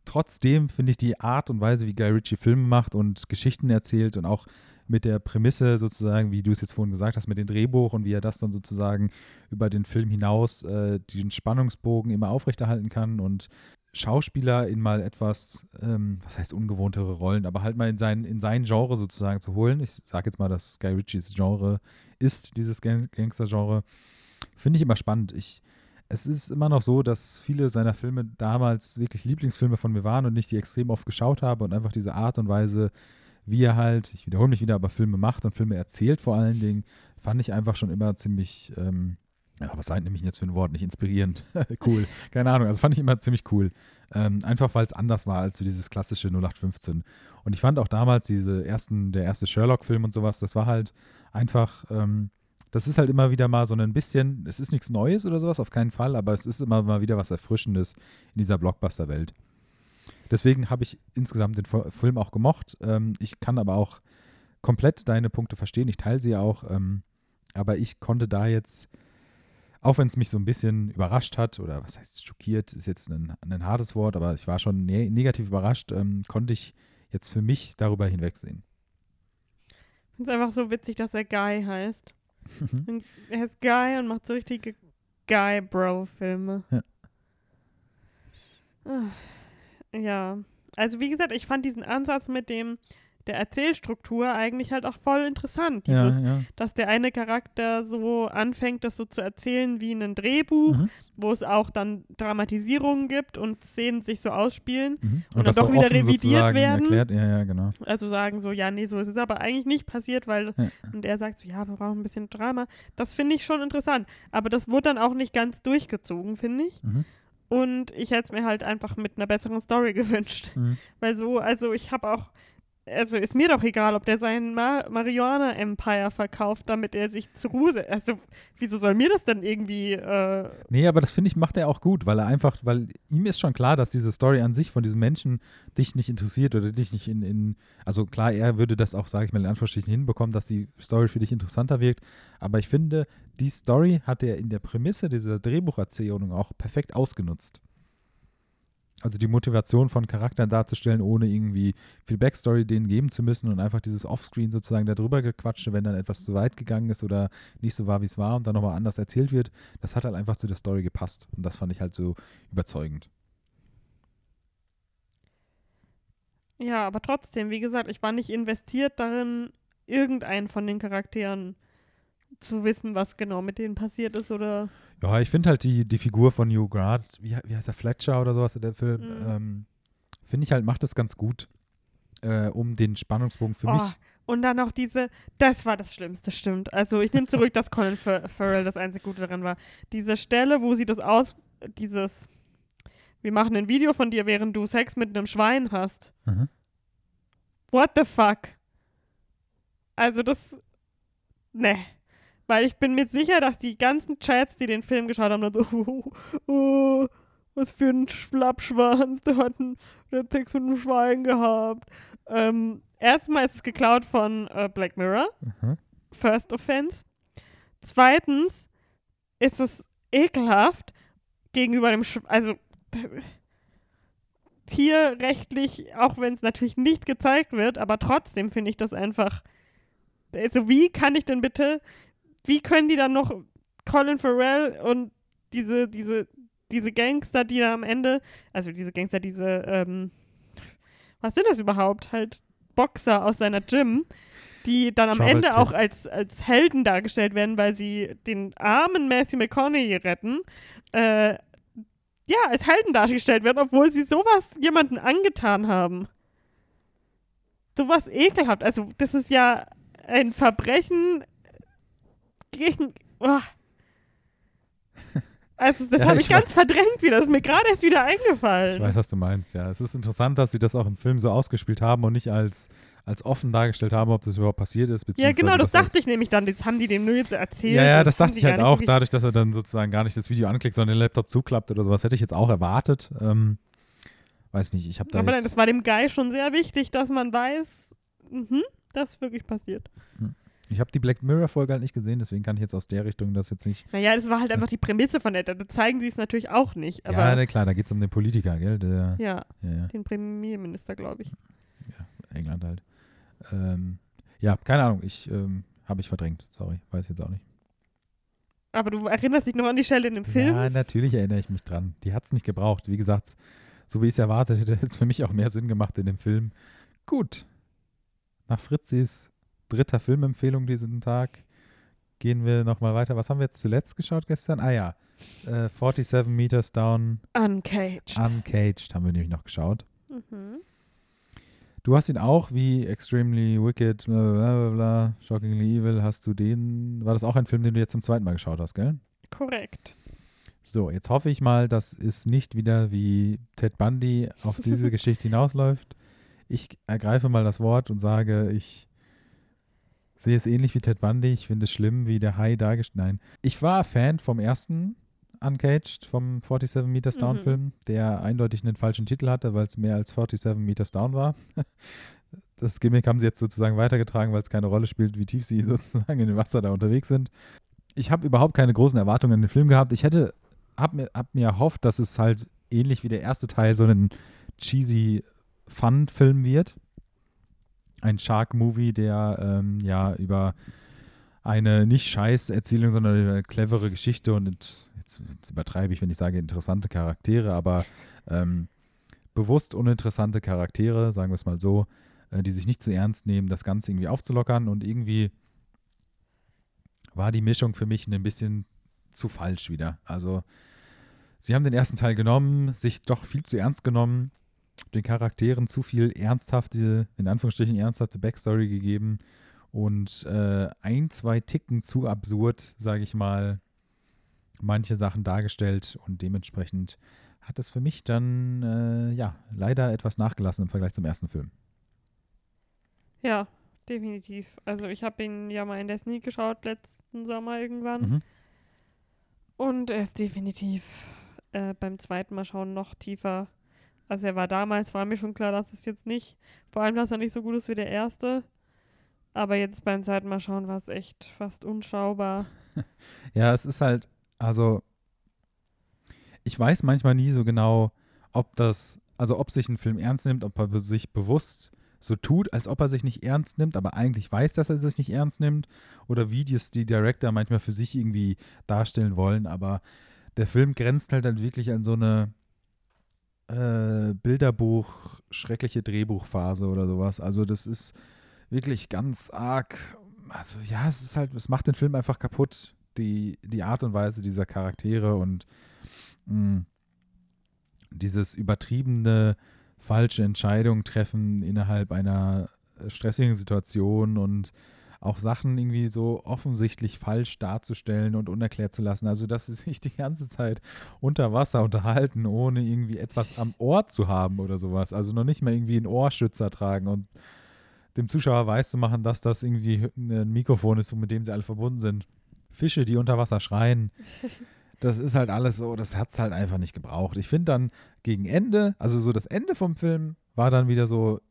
trotzdem finde ich die Art und Weise, wie Guy Ritchie Filme macht und Geschichten erzählt und auch mit der Prämisse sozusagen, wie du es jetzt vorhin gesagt hast, mit dem Drehbuch und wie er das dann sozusagen über den Film hinaus äh, diesen Spannungsbogen immer aufrechterhalten kann und Schauspieler in mal etwas, ähm, was heißt ungewohntere Rollen, aber halt mal in sein, in sein Genre sozusagen zu holen. Ich sage jetzt mal, dass Guy Ritchies Genre ist, dieses Gang Gangster-Genre. Finde ich immer spannend. Ich, es ist immer noch so, dass viele seiner Filme damals wirklich Lieblingsfilme von mir waren und ich die extrem oft geschaut habe und einfach diese Art und Weise, wie er halt, ich wiederhole mich wieder, aber Filme macht und Filme erzählt vor allen Dingen, fand ich einfach schon immer ziemlich, ähm, ja, was sei nämlich jetzt für ein Wort, nicht inspirierend, cool, keine Ahnung, also fand ich immer ziemlich cool. Ähm, einfach weil es anders war als so dieses klassische 0815. Und ich fand auch damals diese ersten, der erste Sherlock-Film und sowas, das war halt einfach, ähm, das ist halt immer wieder mal so ein bisschen, es ist nichts Neues oder sowas, auf keinen Fall, aber es ist immer mal wieder was Erfrischendes in dieser Blockbuster-Welt. Deswegen habe ich insgesamt den Film auch gemocht. Ähm, ich kann aber auch komplett deine Punkte verstehen. Ich teile sie ja auch. Ähm, aber ich konnte da jetzt, auch wenn es mich so ein bisschen überrascht hat, oder was heißt schockiert, ist jetzt ein, ein hartes Wort, aber ich war schon ne negativ überrascht, ähm, konnte ich jetzt für mich darüber hinwegsehen. Ich finde es einfach so witzig, dass er Guy heißt. Und er ist Guy und macht so richtige Guy-Bro-Filme. Ja. Ah, Ja. Also wie gesagt, ich fand diesen Ansatz mit dem der Erzählstruktur eigentlich halt auch voll interessant. ja, Dieses, ja. Dass der eine Charakter so anfängt, das so zu erzählen wie in einem Drehbuch, Mhm. wo es auch dann Dramatisierungen gibt und Szenen sich so ausspielen. Mhm. Und dann das doch wieder revidiert werden. Erklärt. Ja, ja, genau. Also sagen so, ja, nee, so ist es aber eigentlich nicht passiert, weil Ja. und er sagt so, ja, wir brauchen ein bisschen Drama. Das finde ich schon interessant. Aber das wurde dann auch nicht ganz durchgezogen, finde ich. Mhm. Und ich hätte es mir halt einfach mit einer besseren Story gewünscht. Mhm. Weil so, also ich habe auch, also ist mir doch egal, ob der sein Ma Marihuana-Empire verkauft, damit er sich zur Ruhe. Also, wieso soll mir das denn irgendwie, äh, Nee, aber das finde ich, macht er auch gut, weil er einfach, weil ihm ist schon klar, dass diese Story an sich von diesem Menschen dich nicht interessiert oder dich nicht in, in also klar, er würde das auch, sage ich mal, in Anführungsstrichen hinbekommen, dass die Story für dich interessanter wirkt, aber ich finde, die Story hat er in der Prämisse dieser Drehbucherzählung auch perfekt ausgenutzt. Also die Motivation von Charakteren darzustellen, ohne irgendwie viel Backstory denen geben zu müssen und einfach dieses Offscreen sozusagen darüber gequatschte, wenn dann etwas zu weit gegangen ist oder nicht so war, wie es war und dann nochmal anders erzählt wird, das hat halt einfach zu der Story gepasst. Und das fand ich halt so überzeugend. ja, aber trotzdem, wie gesagt, ich war nicht investiert darin, irgendeinen von den Charakteren zu wissen, was genau mit denen passiert ist oder. Ja, ich finde halt die, die Figur von Hugh Grant, wie, wie heißt er, Fletcher oder sowas in dem Film, Mhm. ähm, finde ich halt, macht das ganz gut, äh, um den Spannungsbogen für Oh, mich. Und dann noch diese, das war das Schlimmste, stimmt. Also ich nehme zurück, dass Colin Fer Farrell das einzig Gute daran war. Diese Stelle, wo sie das aus, dieses, wir machen ein Video von dir, während du Sex mit einem Schwein hast. Mhm. What the fuck? Also das, ne. Weil ich bin mir sicher, dass die ganzen Chats, die den Film geschaut haben, nur so, oh, oh, was für ein Schlappschwanz, der hat, einen, der hat Sex mit einem Schwein gehabt. Ähm, erstmal ist es geklaut von äh, Black Mirror, Mhm. First Offense. Zweitens ist es ekelhaft gegenüber dem, Sch also tierrechtlich, auch wenn es natürlich nicht gezeigt wird, aber trotzdem finde ich das einfach. Also wie kann ich denn bitte, wie können die dann noch Colin Farrell und diese, diese, diese Gangster, die da am Ende, also diese Gangster, diese, ähm, was sind das überhaupt? Halt Boxer aus seiner Gym, die dann am Troubled Ende auch Kids. als, als Helden dargestellt werden, weil sie den armen Matthew McConaughey retten, äh, ja, als Helden dargestellt werden, obwohl sie sowas jemanden angetan haben. Sowas ekelhaft. Also, das ist ja ein Verbrechen gegen. Oh. Also, das Ja, habe ich ich ganz verdrängt wieder. Das ist mir gerade erst wieder Ich eingefallen. weiß, was du meinst, ja. Es ist interessant, dass sie das auch im Film so ausgespielt haben und nicht als, als offen dargestellt haben, ob das überhaupt passiert ist. Ja, genau, das dachte ich nämlich dann. Jetzt haben die dem nur jetzt erzählt. Ja, ja, das dachte ich halt auch, dadurch, dass er dann sozusagen gar nicht das Video anklickt, sondern den Laptop zuklappt oder sowas, hätte ich jetzt auch erwartet. Ähm, weiß nicht, ich habe da Aber nein, das war dem Guy schon sehr wichtig, dass man weiß, mhm, das ist wirklich passiert. Ich habe die Black Mirror Folge halt nicht gesehen, deswegen kann ich jetzt aus der Richtung das jetzt nicht. Naja, das war halt einfach die Prämisse von der. Da zeigen sie es natürlich auch nicht. Aber ja, ja, ne, klar, da geht es um den Politiker, gell? Der, ja, ja, den Premierminister, glaube ich. England halt. Ähm, ja, keine Ahnung, ich ähm, habe ich verdrängt, sorry, weiß jetzt auch nicht. Aber du erinnerst dich noch an die Stelle in dem Film? Ja, natürlich erinnere ich mich dran. Die hat es nicht gebraucht. Wie gesagt, so wie ich es erwartet hätte, hätte es für mich auch mehr Sinn gemacht in dem Film. Gut. Nach Fritzis dritter Filmempfehlung diesen Tag gehen wir nochmal weiter. Was haben wir jetzt zuletzt geschaut gestern? Ah ja, äh, 47 Meters Down Uncaged. Uncaged haben wir nämlich noch geschaut. mhm. Du hast ihn auch wie Extremely Wicked, bla bla bla, bla, Shockingly Evil. Hast du den, war das auch ein Film, den du jetzt zum zweiten Mal geschaut hast, gell? Korrekt. So, jetzt hoffe ich mal, dass es nicht wieder wie Ted Bundy auf diese Geschichte hinausläuft. Ich ergreife mal das Wort und sage, ich sehe es ähnlich wie Ted Bundy. Ich finde es schlimm, wie der Hai dargestellt. Nein, ich war Fan vom ersten Uncaged, vom 47 Meters Down Mhm. Film, der eindeutig einen falschen Titel hatte, weil es mehr als 47 Meters Down war. Das Gimmick haben sie jetzt sozusagen weitergetragen, weil es keine Rolle spielt, wie tief sie sozusagen in dem Wasser da unterwegs sind. Ich habe überhaupt keine großen Erwartungen an den Film gehabt. Ich hätte, hab mir, hab mir erhofft, dass es halt ähnlich wie der erste Teil so ein cheesy Fun-Film wird. Ein Shark-Movie, der ähm, ja über eine nicht scheiß Erzählung, sondern eine clevere Geschichte und jetzt, jetzt übertreibe ich, wenn ich sage interessante Charaktere, aber ähm, bewusst uninteressante Charaktere, sagen wir es mal so, äh, die sich nicht zu ernst nehmen, das Ganze irgendwie aufzulockern und irgendwie war die Mischung für mich ein bisschen zu falsch wieder. Also sie haben den ersten Teil genommen, sich doch viel zu ernst genommen, den Charakteren zu viel ernsthafte, in Anführungsstrichen ernsthafte Backstory gegeben und äh, ein, zwei Ticken zu absurd, sage ich mal, manche Sachen dargestellt und dementsprechend hat es für mich dann äh, ja leider etwas nachgelassen im Vergleich zum ersten Film. Ja, definitiv. Also ich habe ihn ja mal in der Sneak geschaut, letzten Sommer irgendwann. Mhm. Und er ist definitiv äh, beim zweiten Mal schauen noch tiefer. Also er war damals, war mir schon klar, dass es jetzt nicht, vor allem, dass er nicht so gut ist wie der erste. Aber jetzt beim zweiten Mal schauen war es echt fast unschaubar. Ja, es ist halt, also ich weiß manchmal nie so genau, ob das, also ob sich ein Film ernst nimmt, ob er sich bewusst so tut, als ob er sich nicht ernst nimmt, aber eigentlich weiß, dass er sich nicht ernst nimmt, oder wie die die Director manchmal für sich irgendwie darstellen wollen, aber der Film grenzt halt dann wirklich an so eine äh, Bilderbuch, schreckliche Drehbuchphase oder sowas. Also das ist wirklich ganz arg. Also ja, es ist halt, es macht den Film einfach kaputt. Die, die Art und Weise dieser Charaktere und mh, dieses übertriebene falsche Entscheidung treffen innerhalb einer stressigen Situation und auch Sachen irgendwie so offensichtlich falsch darzustellen und unerklärt zu lassen. Also, dass sie sich die ganze Zeit unter Wasser unterhalten, ohne irgendwie etwas am Ohr zu haben oder sowas. Also noch nicht mal irgendwie einen Ohrschützer tragen und dem Zuschauer weiß zu machen, dass das irgendwie ein Mikrofon ist, mit dem sie alle verbunden sind. Fische, die unter Wasser schreien. Das ist halt alles so, das hat es halt einfach nicht gebraucht. Ich finde dann gegen Ende, also so das Ende vom Film war dann wieder so,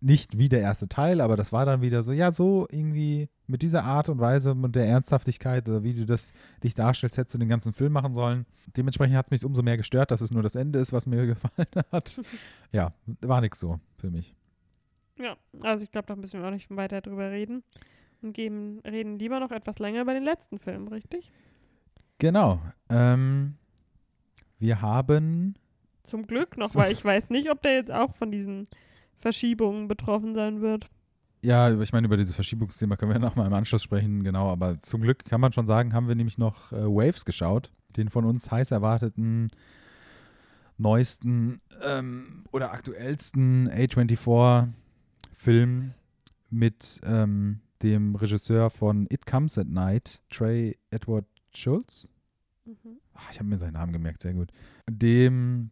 nicht wie der erste Teil, aber das war dann wieder so, ja, so irgendwie mit dieser Art und Weise und der Ernsthaftigkeit oder wie du das dich darstellst, hättest du den ganzen Film machen sollen. Dementsprechend hat es mich umso mehr gestört, dass es nur das Ende ist, was mir gefallen hat. ja, war nichts so für mich. Ja, also ich glaube, da müssen wir auch nicht weiter drüber reden und geben, reden lieber noch etwas länger über den letzten Film, richtig? Genau. Ähm, wir haben. Zum Glück noch, weil ich weiß nicht, ob der jetzt auch von diesen Verschiebungen betroffen sein wird. Ja, ich meine, über dieses Verschiebungsthema können wir nochmal im Anschluss sprechen, genau. Aber zum Glück kann man schon sagen, haben wir nämlich noch äh, Waves geschaut, den von uns heiß erwarteten neuesten ähm, oder aktuellsten A24-Film mit ähm, dem Regisseur von It Comes at Night, Trey Edward Schultz. Mhm. Ach, ich habe mir seinen Namen gemerkt, sehr gut. Dem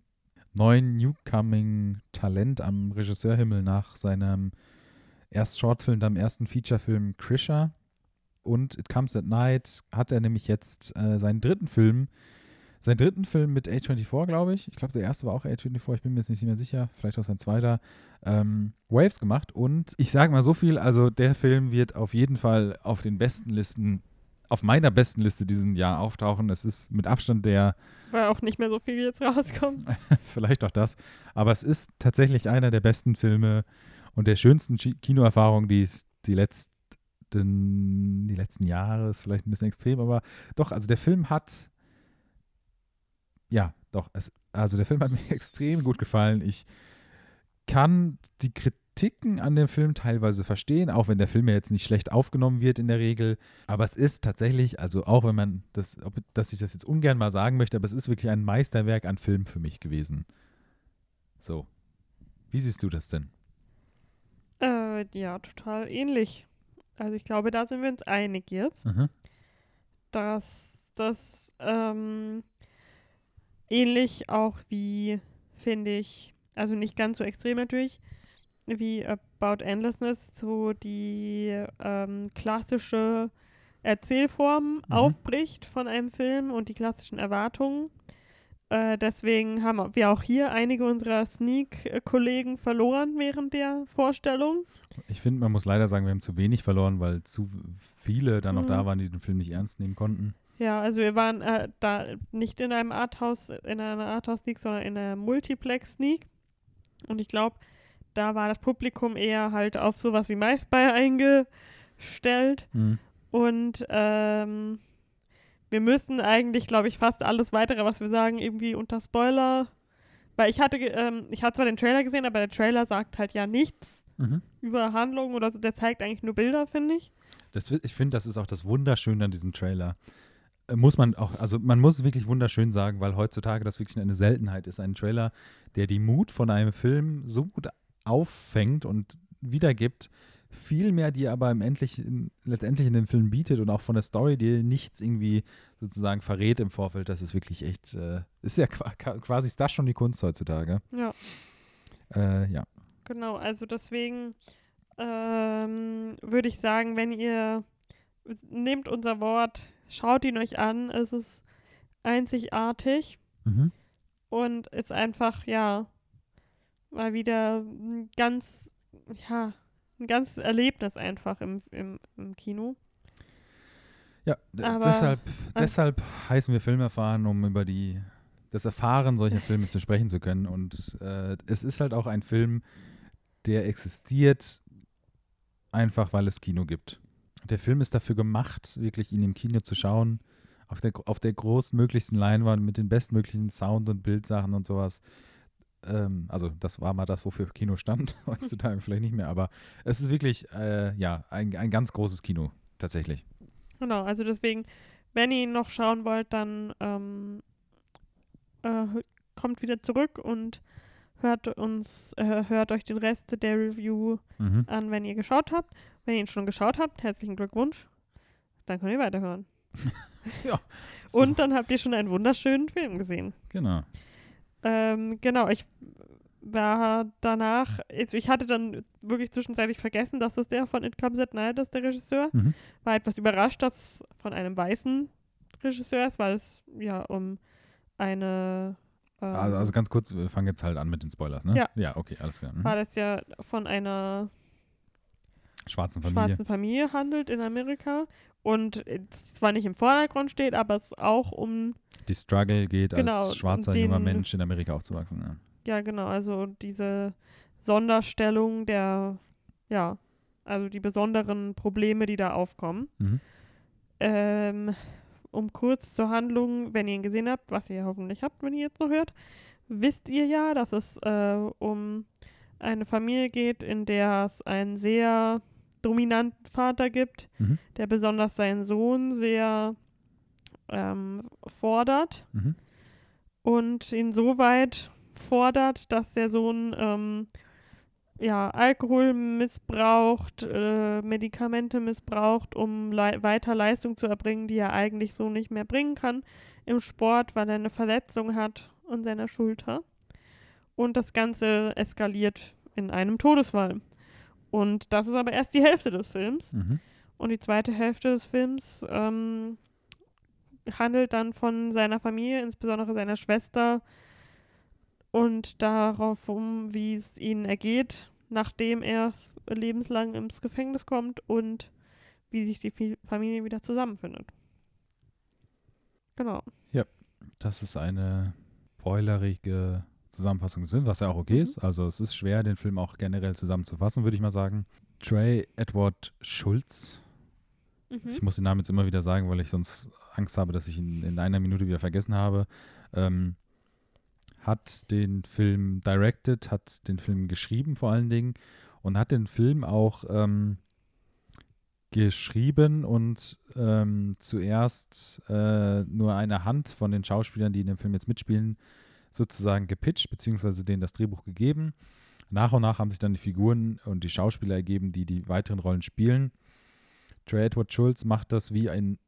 neuen Newcoming-Talent am Regisseurhimmel nach seinem erst Shortfilm, dann ersten Featurefilm Krisha und It Comes at Night hat er nämlich jetzt äh, seinen dritten Film, seinen dritten Film mit A24, glaube ich. Ich glaube, der erste war auch A24, ich bin mir jetzt nicht mehr sicher, vielleicht auch sein zweiter, ähm, Waves gemacht. Und ich sage mal so viel, also der Film wird auf jeden Fall auf den besten Listen auf meiner besten Liste diesen Jahr auftauchen. Es ist mit Abstand der. Weil auch nicht mehr so viel jetzt rauskommt. vielleicht auch das. Aber es ist tatsächlich einer der besten Filme und der schönsten Kinoerfahrungen, die es die letzten, die letzten Jahre ist vielleicht ein bisschen extrem, aber doch, also der Film hat. Ja, doch. Es, also der Film hat mir extrem gut gefallen. Ich kann die Kritik Kritiken an dem Film teilweise verstehen, auch wenn der Film ja jetzt nicht schlecht aufgenommen wird in der Regel. Aber es ist tatsächlich, also auch wenn man das, ob, dass ich das jetzt ungern mal sagen möchte, aber es ist wirklich ein Meisterwerk an Film für mich gewesen. So. Wie siehst du das denn? Äh, ja, total ähnlich. Also ich glaube, da sind wir uns einig jetzt, mhm. dass das ähm, ähnlich auch wie, finde ich, also nicht ganz so extrem natürlich, wie About Endlessness so die ähm, klassische Erzählform mhm. aufbricht von einem Film und die klassischen Erwartungen. Äh, deswegen haben wir auch hier einige unserer Sneak-Kollegen verloren während der Vorstellung. Ich finde, man muss leider sagen, wir haben zu wenig verloren, weil zu viele dann noch mhm. da waren, die den Film nicht ernst nehmen konnten. Ja, also wir waren äh, da nicht in einem Arthouse, in einer Arthouse-Sneak, sondern in einer Multiplex-Sneak. Und ich glaube, da war das Publikum eher halt auf sowas wie MySpy eingestellt. Mhm. Und ähm, wir müssen eigentlich, glaube ich, fast alles weitere, was wir sagen, irgendwie unter Spoiler. Weil ich hatte, ähm, ich hatte zwar den Trailer gesehen, aber der Trailer sagt halt ja nichts mhm. über Handlungen oder so. Der zeigt eigentlich nur Bilder, finde ich. Das, ich finde, das ist auch das Wunderschöne an diesem Trailer. Äh, muss man auch, also man muss es wirklich wunderschön sagen, weil heutzutage das wirklich eine Seltenheit ist. Ein Trailer, der die Mut von einem Film so gut auffängt und wiedergibt, viel mehr dir aber im Endlichen, letztendlich in dem Film bietet und auch von der Story dir nichts irgendwie sozusagen verrät im Vorfeld. Das ist wirklich echt, äh, ist ja quasi ist das schon die Kunst heutzutage. Ja. Äh, ja. Genau, also deswegen ähm, würde ich sagen, wenn ihr nehmt unser Wort, schaut ihn euch an, es ist einzigartig mhm. und ist einfach, ja, mal wieder ein ganz, ja, ein ganzes Erlebnis einfach im, im, im Kino. Ja, Aber, deshalb, deshalb heißen wir Filmerfahren, um über die, das Erfahren solcher Filme zu sprechen zu können. Und äh, es ist halt auch ein Film, der existiert, einfach weil es Kino gibt. Der Film ist dafür gemacht, wirklich ihn im Kino zu schauen, auf der, auf der großmöglichsten Leinwand mit den bestmöglichen Sound- und Bildsachen und sowas Ähm, also das war mal das, wofür Kino stand, heutzutage vielleicht nicht mehr, aber es ist wirklich, äh, ja, ein, ein ganz großes Kino, tatsächlich. Genau, also deswegen, wenn ihr ihn noch schauen wollt, dann ähm, äh, kommt wieder zurück und hört uns, äh, hört euch den Rest der Review Mhm. an, wenn ihr geschaut habt. Wenn ihr ihn schon geschaut habt, herzlichen Glückwunsch. Dann könnt ihr weiterhören. Ja, so. Und dann habt ihr schon einen wunderschönen Film gesehen. Genau. Ähm, genau, ich war danach, also ich hatte dann wirklich zwischenzeitlich vergessen, dass das der von It Comes at Night ist, der Regisseur. Mhm. War etwas überrascht, dass es von einem weißen Regisseur ist, weil es ja um eine ähm, Also, also ganz kurz, wir fangen jetzt halt an mit den Spoilers, ne? Ja. Ja, okay, alles klar. Mhm. war das ja von einer Schwarzen Familie. schwarzen Familie handelt in Amerika und zwar nicht im Vordergrund steht, aber es auch um, Die Struggle geht Genau, als schwarzer den- junger Mensch in Amerika aufzuwachsen. Ja. ja genau, also diese Sonderstellung der, ja, also die besonderen Probleme, die da aufkommen. Mhm. Ähm, um kurz zur Handlung, wenn ihr ihn gesehen habt, was ihr hoffentlich habt, wenn ihr jetzt noch hört, wisst ihr ja, dass es äh, um eine Familie geht, in der es einen sehr dominanten Vater gibt, Mhm. der besonders seinen Sohn sehr ähm, fordert Mhm. und ihn so weit fordert, dass der Sohn ähm, ja, Alkohol missbraucht, äh, Medikamente missbraucht, um lei weiter Leistung zu erbringen, die er eigentlich so nicht mehr bringen kann im Sport, weil er eine Verletzung hat an seiner Schulter. Und das Ganze eskaliert in einem Todesfall. Und das ist aber erst die Hälfte des Films. Mhm. Und die zweite Hälfte des Films ähm, handelt dann von seiner Familie, insbesondere seiner Schwester und darauf um, wie es ihnen ergeht, nachdem er lebenslang ins Gefängnis kommt und wie sich die Familie wieder zusammenfindet. Genau. Das ist eine spoilerige Zusammenfassung des Films, was ja auch okay Mhm. ist. Also es ist schwer, den Film auch generell zusammenzufassen, würde ich mal sagen. Trey Edward Schulz, Mhm. ich muss den Namen jetzt immer wieder sagen, weil ich sonst Angst habe, dass ich ihn in einer Minute wieder vergessen habe, ähm, hat den Film directed, hat den Film geschrieben vor allen Dingen und hat den Film auch ähm, geschrieben und ähm, zuerst äh, nur eine Hand von den Schauspielern, die in dem Film jetzt mitspielen, sozusagen gepitcht, beziehungsweise denen das Drehbuch gegeben. Nach und nach haben sich dann die Figuren und die Schauspieler ergeben, die die weiteren Rollen spielen. Trey Edward Schulz macht das wie in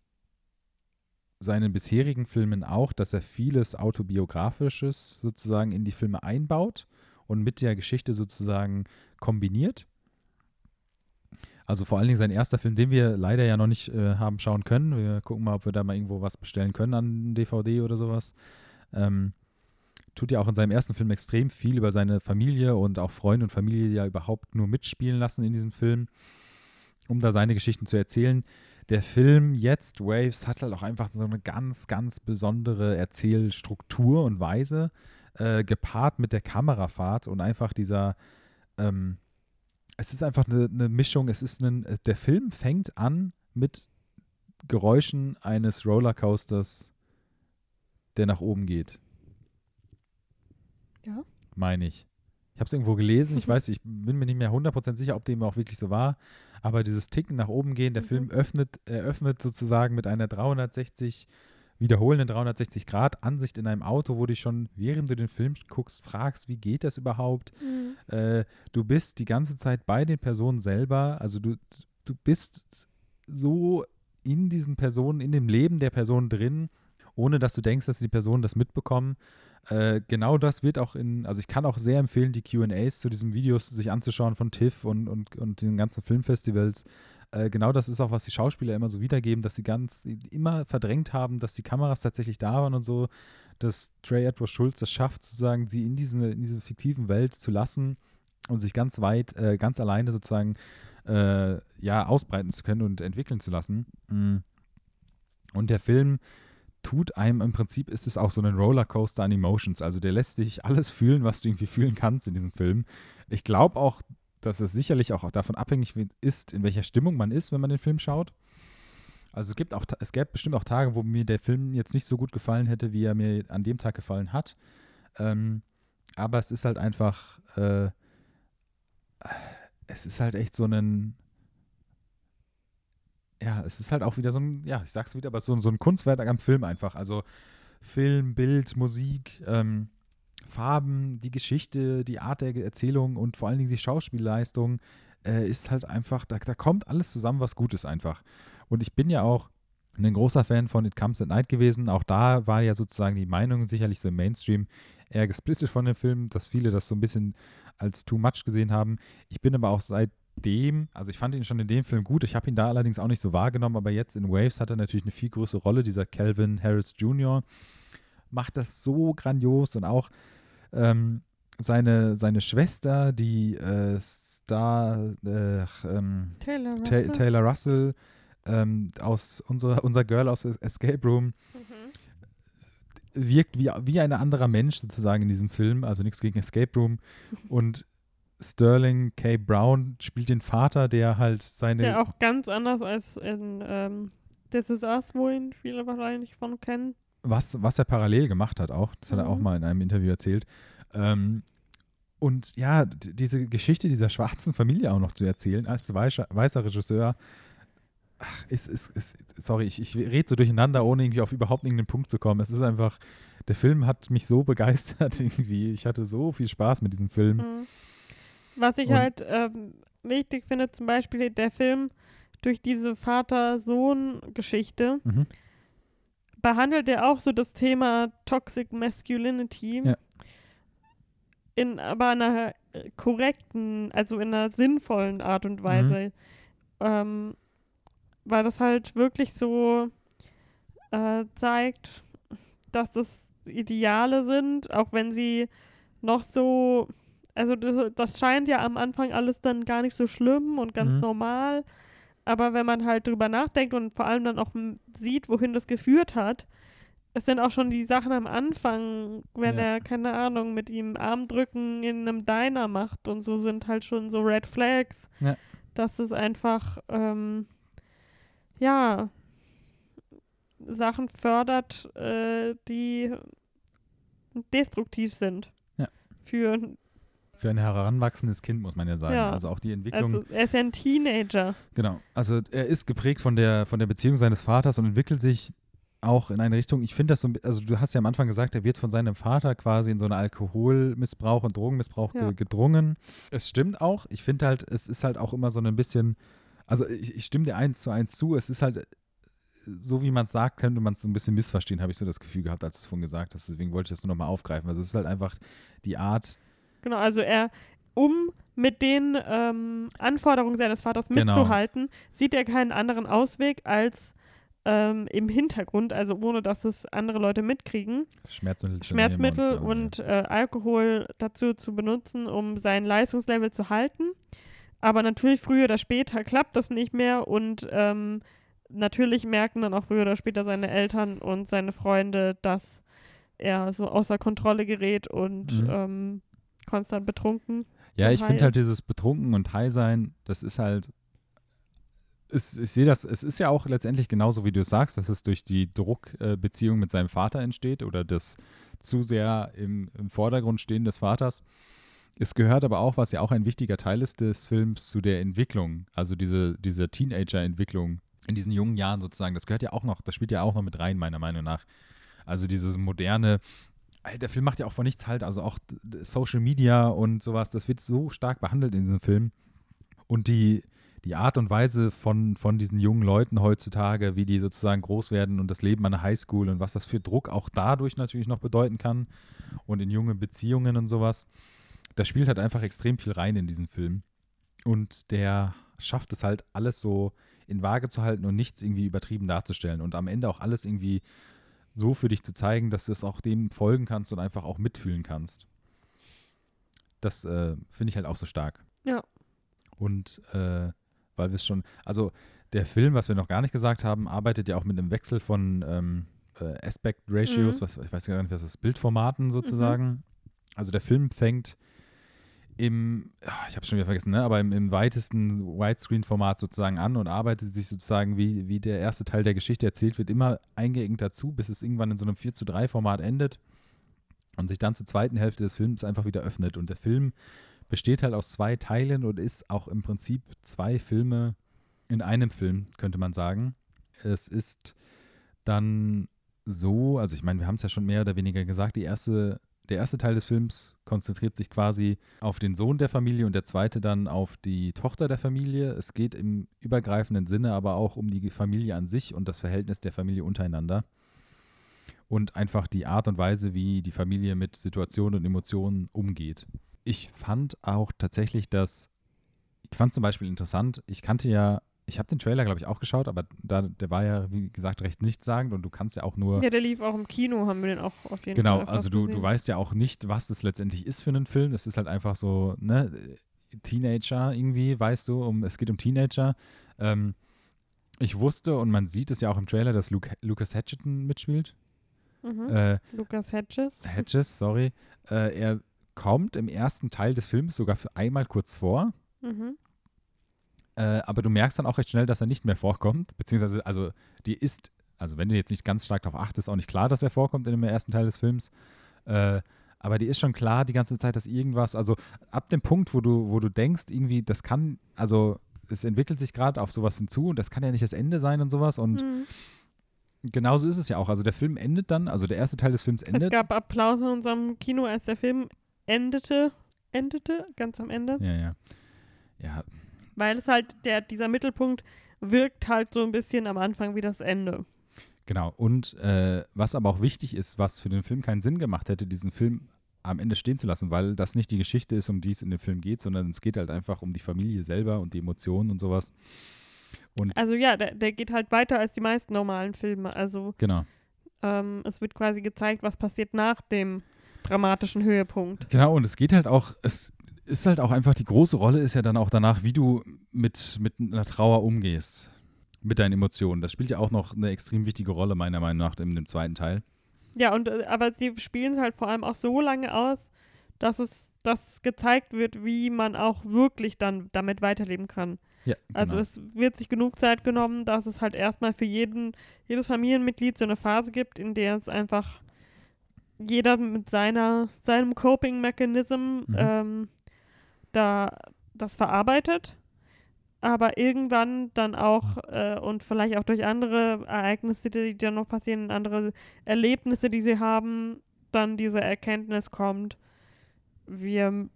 seinen bisherigen Filmen auch, dass er vieles Autobiografisches sozusagen in die Filme einbaut und mit der Geschichte sozusagen kombiniert. Also vor allen Dingen sein erster Film, den wir leider ja noch nicht äh, haben schauen können. Wir gucken mal, ob wir da mal irgendwo was bestellen können an DVD oder sowas. Ähm, tut ja auch in seinem ersten Film extrem viel über seine Familie und auch Freunde und Familie ja überhaupt nur mitspielen lassen in diesem Film, um da seine Geschichten zu erzählen. Der Film jetzt, Waves, hat halt auch einfach so eine ganz, ganz besondere Erzählstruktur und Weise, äh, gepaart mit der Kamerafahrt und einfach dieser, ähm, es ist einfach eine, eine Mischung, es ist ein, der Film fängt an mit Geräuschen eines Rollercoasters, der nach oben geht. Ja. Meine ich. Ich habe es irgendwo gelesen, ich weiß, ich bin mir nicht mehr 100% sicher, ob dem auch wirklich so war, aber dieses Ticken nach oben gehen, der Mhm. Film öffnet, eröffnet sozusagen mit einer 360, wiederholenden 360 Grad Ansicht in einem Auto, wo du dich schon, während du den Film guckst, fragst, wie geht das überhaupt? Mhm. äh, du bist die ganze Zeit bei den Personen selber, also du, du bist so in diesen Personen, in dem Leben der Person drin, ohne dass du denkst, dass die Personen das mitbekommen. Äh, genau das wird auch in, also ich kann auch sehr empfehlen, die QAs zu diesen Videos sich anzuschauen von TIFF und, und, und den ganzen Filmfestivals. Äh, genau das ist auch, was die Schauspieler immer so wiedergeben, dass sie ganz immer verdrängt haben, dass die Kameras tatsächlich da waren und so, dass Trey Edward Schulz das schafft, sozusagen sie in diese, in diese fiktiven Welt zu lassen und sich ganz weit, äh, ganz alleine sozusagen äh, ja, ausbreiten zu können und entwickeln zu lassen. Mm. Und der Film tut einem im Prinzip, ist es auch so ein Rollercoaster an Emotions. Also der lässt dich alles fühlen, was du irgendwie fühlen kannst in diesem Film. Ich glaube auch, dass es sicherlich auch davon abhängig ist, in welcher Stimmung man ist, wenn man den Film schaut. Also es gibt auch, es gäbe bestimmt auch Tage, wo mir der Film jetzt nicht so gut gefallen hätte, wie er mir an dem Tag gefallen hat. Ähm, aber es ist halt einfach, äh, es ist halt echt so ein, ja, es ist halt auch wieder so ein, ja, ich sag's wieder, aber so, so ein Kunstwerk am Film einfach. Also Film, Bild, Musik, ähm, Farben, die Geschichte, die Art der Erzählung und vor allen Dingen die Schauspielleistung äh, ist halt einfach, da, da kommt alles zusammen, was gut ist einfach. Und ich bin ja auch ein großer Fan von It Comes at Night gewesen. Auch da war ja sozusagen die Meinung sicherlich so im Mainstream eher gesplittet von dem Film, dass viele das so ein bisschen als too much gesehen haben. Ich bin aber auch seitdem, also ich fand ihn schon in dem Film gut, ich habe ihn da allerdings auch nicht so wahrgenommen, aber jetzt in Waves hat er natürlich eine viel größere Rolle, dieser Calvin Harris Jr. macht das so grandios und auch ähm, seine, seine Schwester, die äh, Star äh, ähm, Taylor Ta Russell. Taylor Russell ähm, aus unserer, unser Girl aus Escape Room Mhm. wirkt wie, wie ein anderer Mensch sozusagen in diesem Film, also nichts gegen Escape Room. Und Sterling K. Brown spielt den Vater, der halt seine. Der auch ganz anders als in ähm, This Is Us, wo ihn viele wahrscheinlich von kennen. was, was er parallel gemacht hat auch. Das hat er auch Mhm. mal in einem Interview erzählt. Ähm, und ja, diese Geschichte dieser schwarzen Familie auch noch zu erzählen, als weißer, weißer Regisseur, ach, ist, ist, ist, sorry, ich, ich rede so durcheinander, ohne irgendwie auf überhaupt irgendeinen Punkt zu kommen. Es ist einfach, der Film hat mich so begeistert irgendwie. Ich hatte so viel Spaß mit diesem Film. Mhm. Was ich Und- halt ähm, wichtig finde, zum Beispiel der Film durch diese Vater-Sohn-Geschichte Mhm. behandelt er auch so das Thema Toxic Masculinity Ja. in aber einer äh, korrekten, also in einer sinnvollen Art und Weise. Ähm, weil das halt wirklich so äh, zeigt, dass das Ideale sind, auch wenn sie noch so, also das, das scheint ja am Anfang alles dann gar nicht so schlimm und ganz Mhm. normal, aber wenn man halt drüber nachdenkt und vor allem dann auch sieht, wohin das geführt hat, es sind auch schon die Sachen am Anfang, wenn Ja. er, keine Ahnung, mit ihm Armdrücken in einem Diner macht und so sind halt schon so Red Flags, Ja. dass es einfach, ähm, ja, Sachen fördert, äh, die destruktiv sind. Ja. Für, Für ein heranwachsendes Kind muss man ja sagen. Ja. Also auch die Entwicklung. also er ist ja ein Teenager. Genau. Also er ist geprägt von der, von der Beziehung seines Vaters und entwickelt sich auch in eine Richtung, ich finde das so, also du hast ja am Anfang gesagt, er wird von seinem Vater quasi in so einen Alkoholmissbrauch und Drogenmissbrauch Ja. ge gedrungen. Es stimmt auch. Ich finde halt, es ist halt auch immer so ein bisschen, also ich, ich stimme dir eins zu eins zu, es ist halt, so wie man es sagt, könnte man es so ein bisschen missverstehen, habe ich so das Gefühl gehabt, als du es vorhin gesagt hast. Deswegen wollte ich das nur nochmal aufgreifen. Also es ist halt einfach die Art, Genau, also er, um mit den ähm, Anforderungen seines Vaters Genau. mitzuhalten, sieht er keinen anderen Ausweg als ähm, im Hintergrund, also ohne dass es andere Leute mitkriegen, Schmerzmittel, Schmerzmittel so, und, äh, Alkohol dazu zu benutzen, um sein Leistungslevel zu halten. Aber natürlich früher oder später klappt das nicht mehr und ähm, natürlich merken dann auch früher oder später seine Eltern und seine Freunde, dass er so außer Kontrolle gerät und Mhm. ähm, konstant betrunken. Ja, ich finde halt dieses Betrunken und High sein, das ist halt, es, ich sehe das, es ist ja auch letztendlich genauso, wie du es sagst, dass es durch die Druckbeziehung mit seinem Vater entsteht oder das zu sehr im, im Vordergrund stehen des Vaters. Es gehört aber auch, was ja auch ein wichtiger Teil ist des Films, zu der Entwicklung, also diese, diese Teenager-Entwicklung in diesen jungen Jahren sozusagen, das gehört ja auch noch, das spielt ja auch noch mit rein, meiner Meinung nach. Also dieses moderne, der Film macht ja auch von nichts halt, also auch Social Media und sowas, das wird so stark behandelt in diesem Film. Und die, die Art und Weise von, von diesen jungen Leuten heutzutage, wie die sozusagen groß werden und das Leben an der Highschool und was das für Druck auch dadurch natürlich noch bedeuten kann und in junge Beziehungen und sowas, da spielt halt einfach extrem viel rein in diesen Film. Und der schafft es halt alles so in Waage zu halten und nichts irgendwie übertrieben darzustellen und am Ende auch alles irgendwie so für dich zu zeigen, dass du es auch dem folgen kannst und einfach auch mitfühlen kannst. Das äh, finde ich halt auch so stark. Ja. Und äh, weil wir es schon, also der Film, was wir noch gar nicht gesagt haben, arbeitet ja auch mit einem Wechsel von ähm, äh, Aspect Ratios, Mhm. was, ich weiß gar nicht, was das ist, Bildformaten sozusagen. Also der Film fängt im, ah, ich habe schon wieder vergessen, ne, aber im, im weitesten Widescreen-Format sozusagen an und arbeitet sich sozusagen, wie, wie der erste Teil der Geschichte erzählt wird, immer eingeengt dazu, bis es irgendwann in so einem 4 zu 3 Format endet. und sich dann zur zweiten Hälfte des Films einfach wieder öffnet. Und der Film besteht halt aus zwei Teilen und ist auch im Prinzip zwei Filme in einem Film, könnte man sagen. Es ist dann so, also ich meine, wir haben es ja schon mehr oder weniger gesagt, die erste, der erste Teil des Films konzentriert sich quasi auf den Sohn der Familie und der zweite dann auf die Tochter der Familie. Es geht im übergreifenden Sinne aber auch um die Familie an sich und das Verhältnis der Familie untereinander. Und einfach die Art und Weise, wie die Familie mit Situationen und Emotionen umgeht. Ich fand auch tatsächlich, dass, ich fand zum Beispiel interessant, ich kannte ja ich habe den Trailer, glaube ich, auch geschaut, aber da, der war ja, wie gesagt, recht nichtssagend und du kannst ja auch nur. Ja, der lief auch im Kino, haben wir den auch auf jeden genau, Fall. Genau, also du, du weißt ja auch nicht, was das letztendlich ist für einen Film. Das ist halt einfach so, ne, Teenager irgendwie, weißt du, um, es geht um Teenager. Ähm, ich wusste und man sieht es ja auch im Trailer, dass Luke, Lucas Hatcheton mitspielt. Mhm. Äh, Lucas Hedges. Hedges, sorry. Äh, er kommt im ersten Teil des Films sogar für einmal kurz vor. Mhm. Äh, aber du merkst dann auch recht schnell, dass er nicht mehr vorkommt. Beziehungsweise, also, die ist, also wenn du jetzt nicht ganz stark darauf achtest, auch nicht klar, dass er vorkommt in dem ersten Teil des Films. Äh, aber die ist schon klar die ganze Zeit, dass irgendwas, also ab dem Punkt, wo du, wo du denkst, irgendwie, das kann, also es entwickelt sich gerade auf sowas hinzu und das kann ja nicht das Ende sein und sowas und mhm. genauso ist es ja auch. Also der Film endet dann, also der erste Teil des Films endet. Es gab Applaus in unserem Kino, als der Film endete, endete, ganz am Ende. Ja, ja. Ja, weil es halt, der, dieser Mittelpunkt wirkt halt so ein bisschen am Anfang wie das Ende. Genau. Und äh, was aber auch wichtig ist, was für den Film keinen Sinn gemacht hätte, diesen Film am Ende stehen zu lassen, weil das nicht die Geschichte ist, um die es in dem Film geht, sondern es geht halt einfach um die Familie selber und die Emotionen und sowas. Und also ja, der, der geht halt weiter als die meisten normalen Filme. Also genau. Ähm, es wird quasi gezeigt, was passiert nach dem dramatischen Höhepunkt. Genau, und es geht halt auch, es ist halt auch einfach, die große Rolle ist ja dann auch danach, wie du mit, mit einer Trauer umgehst. Mit deinen Emotionen. Das spielt ja auch noch eine extrem wichtige Rolle, meiner Meinung nach, in dem zweiten Teil. Ja, und äh, aber sie spielen es halt vor allem auch so lange aus, dass es dass gezeigt wird, wie man auch wirklich dann damit weiterleben kann. Ja, also genau. Also es wird sich genug Zeit genommen, dass es halt erstmal für jeden, jedes Familienmitglied so eine Phase gibt, in der es einfach jeder mit seiner, seinem Coping-Mechanism mhm. ähm, da das verarbeitet, aber irgendwann dann auch äh, und vielleicht auch durch andere Ereignisse, die dann noch passieren, andere Erlebnisse, die sie haben, dann diese Erkenntnis kommt, wir,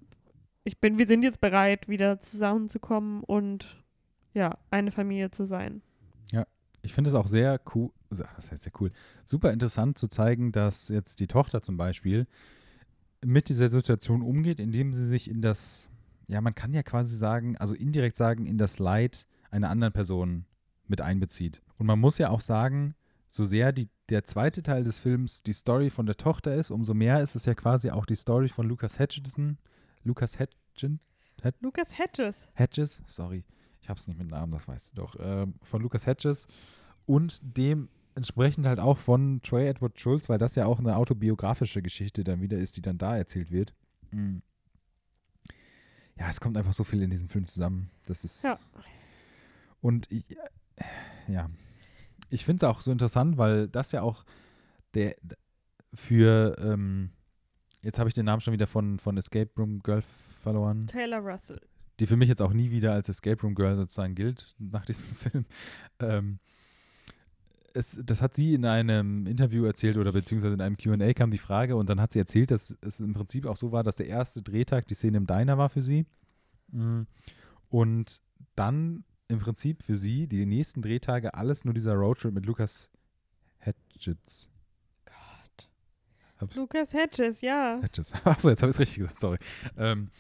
ich bin, wir sind jetzt bereit, wieder zusammenzukommen und ja, eine Familie zu sein. Ja, ich finde es auch sehr cool, was heißt sehr cool, super interessant zu zeigen, dass jetzt die Tochter zum Beispiel mit dieser Situation umgeht, indem sie sich in das ja, man kann ja quasi sagen, also indirekt sagen, in das Leid einer anderen Person mit einbezieht. Und man muss ja auch sagen, so sehr die, der zweite Teil des Films die Story von der Tochter ist, umso mehr ist es ja quasi auch die Story von Lucas Hedgeson. Lucas Hedgen? Hed Lucas Hedges. Hedges, sorry. Ich hab's nicht mit Namen, das weißt du doch. Äh, von Lucas Hedges und dementsprechend halt auch von Troy Edward Schultz, weil das ja auch eine autobiografische Geschichte dann wieder ist, die dann da erzählt wird. Mhm ja, es kommt einfach so viel in diesem Film zusammen. Das ist. Ja. Und ich, ja, ich finde es auch so interessant, weil das ja auch der für, ähm, jetzt habe ich den Namen schon wieder von, von Escape Room Girl verloren. Taylor Russell. Die für mich jetzt auch nie wieder als Escape Room Girl sozusagen gilt nach diesem Film. Ähm, es, das hat sie in einem Interview erzählt oder beziehungsweise in einem QA kam die Frage und dann hat sie erzählt, dass es im Prinzip auch so war, dass der erste Drehtag die Szene im Diner war für sie. Mhm. Und dann im Prinzip für sie die nächsten Drehtage alles nur dieser Roadtrip mit Lukas Hedges. Gott. Hab Lukas Hedges, ja. Hedges. Achso, jetzt habe ich es richtig gesagt, sorry. Ähm,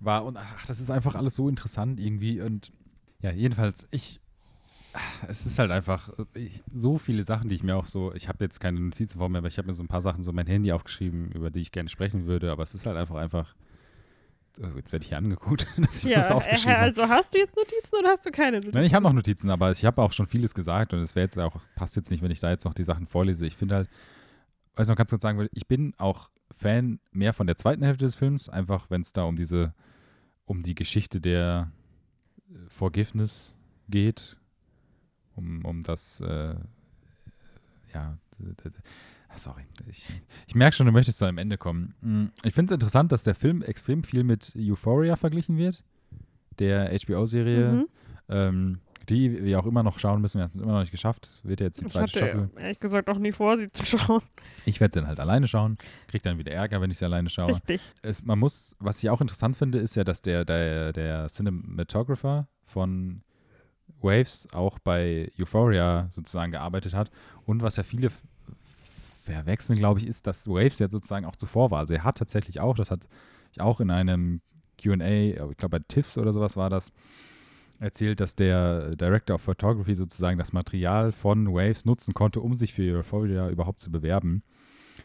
war und ach, das ist einfach alles so interessant irgendwie und ja, jedenfalls, ich es ist halt einfach ich, so viele Sachen, die ich mir auch so, ich habe jetzt keine Notizen vor mir, aber ich habe mir so ein paar Sachen so mein Handy aufgeschrieben, über die ich gerne sprechen würde, aber es ist halt einfach einfach oh, jetzt werde ich hier angeguckt, dass ich ja, das aufgeschrieben also hast du jetzt Notizen oder hast du keine Notizen? Nein, ich habe noch Notizen, aber ich habe auch schon vieles gesagt und es wäre jetzt auch, passt jetzt nicht, wenn ich da jetzt noch die Sachen vorlese. Ich finde halt, weiß noch ganz kurz sagen, ich bin auch Fan mehr von der zweiten Hälfte des Films, einfach wenn es da um diese, um die Geschichte der Forgiveness geht, um, um das, äh, ja, Sorry, ich, ich merke schon, du möchtest zu einem Ende kommen. Mm, ich finde es interessant, dass der Film extrem viel mit Euphoria verglichen wird, der HBO-Serie. Mhm. Ähm, die wir auch immer noch schauen müssen. Wir haben es immer noch nicht geschafft. Wird ja jetzt die Ich zweite hatte Staffel. ehrlich gesagt auch nie vor, sie zu schauen. Ich werde sie dann halt alleine schauen. Krieg dann wieder Ärger, wenn ich sie alleine schaue. Richtig. Es, man muss, was ich auch interessant finde, ist ja, dass der, der, der Cinematographer von Waves auch bei Euphoria sozusagen gearbeitet hat. Und was ja viele verwechseln, glaube ich, ist, dass Waves ja sozusagen auch zuvor war. Also er hat tatsächlich auch, das hat ich auch in einem QA, ich glaube bei TIFFs oder sowas war das, erzählt, dass der Director of Photography sozusagen das Material von Waves nutzen konnte, um sich für Euphoria überhaupt zu bewerben.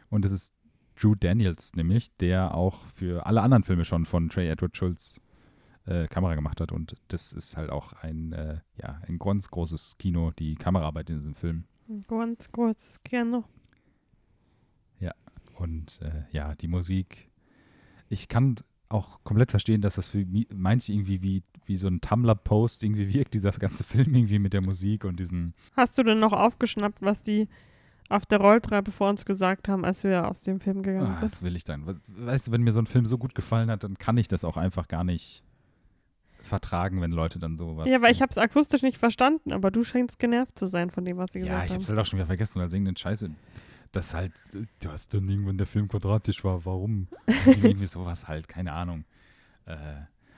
Und das ist Drew Daniels nämlich, der auch für alle anderen Filme schon von Trey Edward Schultz äh, Kamera gemacht hat. Und das ist halt auch ein, äh, ja, ein ganz großes Kino, die Kameraarbeit in diesem Film. Ganz kurzes Kino. Und äh, ja, die Musik. Ich kann auch komplett verstehen, dass das für manche irgendwie wie, wie so ein Tumblr-Post irgendwie wirkt, dieser ganze Film irgendwie mit der Musik und diesem. Hast du denn noch aufgeschnappt, was die auf der Rolltreppe vor uns gesagt haben, als wir aus dem Film gegangen Ah, sind? das will ich dann. We- Weißt du, wenn mir so ein Film so gut gefallen hat, dann kann ich das auch einfach gar nicht vertragen, wenn Leute dann sowas. Ja, weil ich habe es akustisch nicht verstanden, aber du scheinst genervt zu sein von dem, was sie Ja, gesagt ich haben. hab's halt auch schon wieder vergessen, weil irgendeine Scheiße. Das halt, du hast dann irgendwann der Film quadratisch war, warum? irgendwie sowas halt, keine Ahnung. Äh,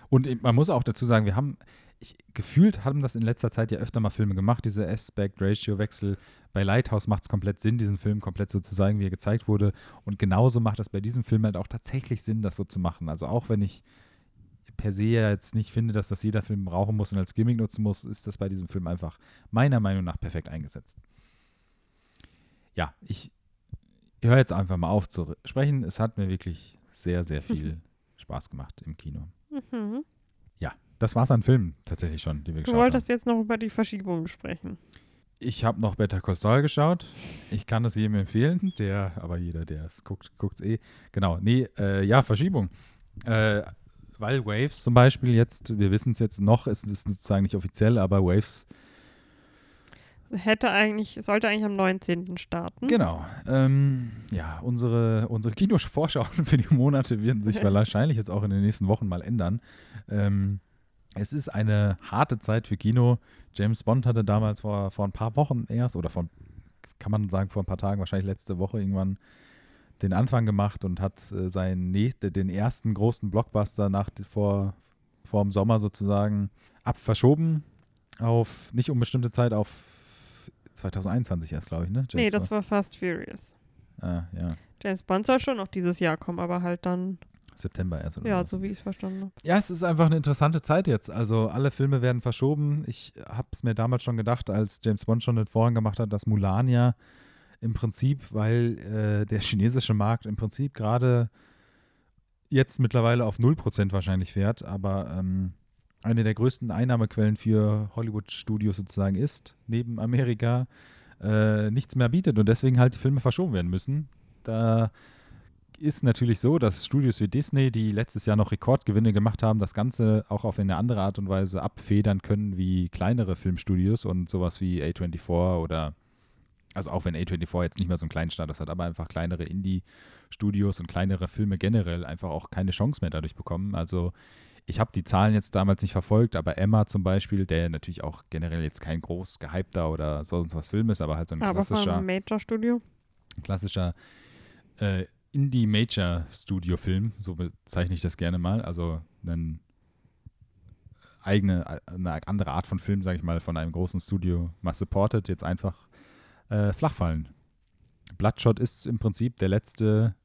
und man muss auch dazu sagen, wir haben, ich, gefühlt haben das in letzter Zeit ja öfter mal Filme gemacht, diese Aspect-Ratio-Wechsel. Bei Lighthouse macht es komplett Sinn, diesen Film komplett so zu zeigen, wie er gezeigt wurde. Und genauso macht es bei diesem Film halt auch tatsächlich Sinn, das so zu machen. Also auch wenn ich per se ja jetzt nicht finde, dass das jeder Film brauchen muss und als Gimmick nutzen muss, ist das bei diesem Film einfach meiner Meinung nach perfekt eingesetzt. Ja, ich höre jetzt einfach mal auf zu sprechen. Es hat mir wirklich sehr, sehr viel Spaß gemacht im Kino. Mhm. Das war's an Filmen tatsächlich schon, die wir Du geschaut haben. wolltest jetzt noch über die Verschiebung sprechen. Ich habe noch Better Call Saul geschaut. Ich kann das jedem empfehlen, der, aber jeder, der es guckt, guckt es eh. Genau, nee, äh, ja, Verschiebung. Äh, weil Waves zum Beispiel jetzt, wir wissen es jetzt noch, es ist sozusagen nicht offiziell, aber Waves, Hätte eigentlich, sollte eigentlich am 19. starten. genau. Ähm, ja, unsere, unsere Kinovorschauen für die Monate werden sich wahrscheinlich jetzt auch in den nächsten Wochen mal ändern. Ähm, es ist eine harte Zeit für Kino. James Bond hatte damals vor, vor ein paar Wochen erst, oder vor, kann man sagen, vor ein paar Tagen, wahrscheinlich letzte Woche irgendwann, den Anfang gemacht und hat äh, seinen nächste, den ersten großen Blockbuster nach, vor, vor dem Sommer sozusagen ab verschoben auf nicht unbestimmte Zeit auf 2021 erst, glaube ich, ne? nee, James das war Fast Furious. Ah, ja. James Bond soll schon noch dieses Jahr kommen, aber halt dann, September erst. Oder ja, was. so wie ich es verstanden habe. Ja, es ist einfach eine interessante Zeit jetzt. Also alle Filme werden verschoben. Ich habe es mir damals schon gedacht, als James Bond schon den Vorhang gemacht hat, dass Mulan ja im Prinzip, weil äh, der chinesische Markt im Prinzip gerade jetzt mittlerweile auf 0% wahrscheinlich fährt, aber ähm, eine der größten Einnahmequellen für Hollywood-Studios sozusagen ist, neben Amerika, äh, nichts mehr bietet und deswegen halt die Filme verschoben werden müssen. Da ist natürlich so, dass Studios wie Disney, die letztes Jahr noch Rekordgewinne gemacht haben, das Ganze auch auf eine andere Art und Weise abfedern können wie kleinere Filmstudios und sowas wie A24 oder, also auch wenn A24 jetzt nicht mehr so einen kleinen Status hat, aber einfach kleinere Indie-Studios und kleinere Filme generell einfach auch keine Chance mehr dadurch bekommen. Also ich habe die Zahlen jetzt damals nicht verfolgt, aber Emma zum Beispiel, der natürlich auch generell jetzt kein groß gehypter oder sonst was Film ist, aber halt so ein Aber klassischer Major-Studio. klassischer äh, Indie-Major-Studio-Film, so bezeichne ich das gerne mal. Also ein eigene, eine andere Art von Film, sage ich mal, von einem großen Studio mal supported, jetzt einfach äh, flachfallen. Bloodshot ist im Prinzip der letzte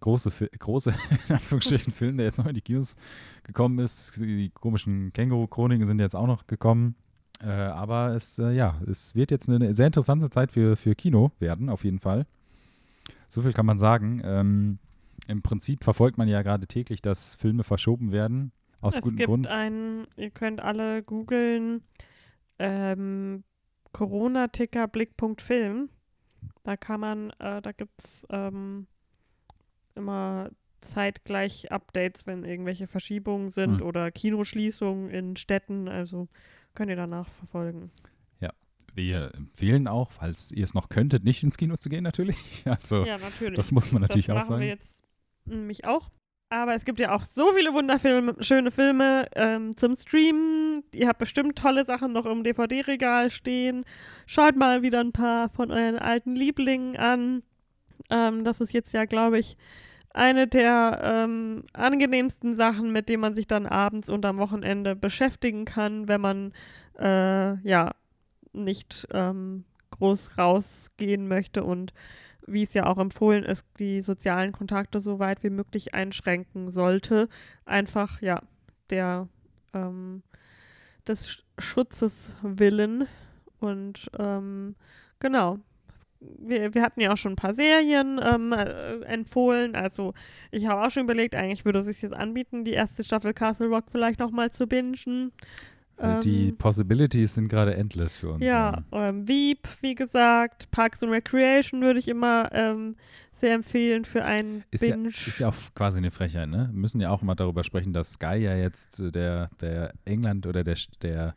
große, große in Anführungsstrichen Film, der jetzt noch in die Kinos gekommen ist. Die komischen Känguru-Chroniken sind jetzt auch noch gekommen. Äh, aber es, äh, ja, es wird jetzt eine sehr interessante Zeit für, für Kino werden, auf jeden Fall. So viel kann man sagen. Ähm, Im Prinzip verfolgt man ja gerade täglich, dass Filme verschoben werden. Aus es gutem gibt Grund. einen, ihr könnt alle googeln, ähm, Corona-Ticker Blickpunkt Film. Da kann man, äh, da gibt es ähm, immer zeitgleich Updates, wenn irgendwelche Verschiebungen sind Hm. oder Kinoschließungen in Städten. Also könnt ihr danach verfolgen. wir empfehlen auch, falls ihr es noch könntet, nicht ins Kino zu gehen, natürlich. Also, Ja, natürlich. das muss man natürlich das auch machen sagen. wir jetzt nämlich auch. Aber es gibt ja auch so viele wunderfilme, schöne Filme ähm, zum Streamen. Ihr habt bestimmt tolle Sachen noch im DVD-Regal stehen. Schaut mal wieder ein paar von euren alten Lieblingen an. Ähm, das ist jetzt ja, glaube ich, eine der ähm, angenehmsten Sachen, mit denen man sich dann abends und am Wochenende beschäftigen kann, wenn man äh, ja nicht ähm, groß rausgehen möchte und wie es ja auch empfohlen ist, die sozialen Kontakte so weit wie möglich einschränken sollte. Einfach, ja, der ähm, des Sch Schutzes willen. Und ähm, genau. Wir, wir hatten ja auch schon ein paar Serien ähm, äh, empfohlen. Also ich habe auch schon überlegt, eigentlich würde es sich jetzt anbieten, die erste Staffel Castle Rock vielleicht nochmal zu bingen. Also die Ähm, Possibilities sind gerade endless für uns. ja, ähm, Veep, wie gesagt, Parks and Recreation würde ich immer ähm, sehr empfehlen für einen Ist ja, Binge. ist ja auch quasi eine Frechheit, ne? Wir müssen ja auch immer darüber sprechen, dass Sky ja jetzt äh, der, der England oder der, der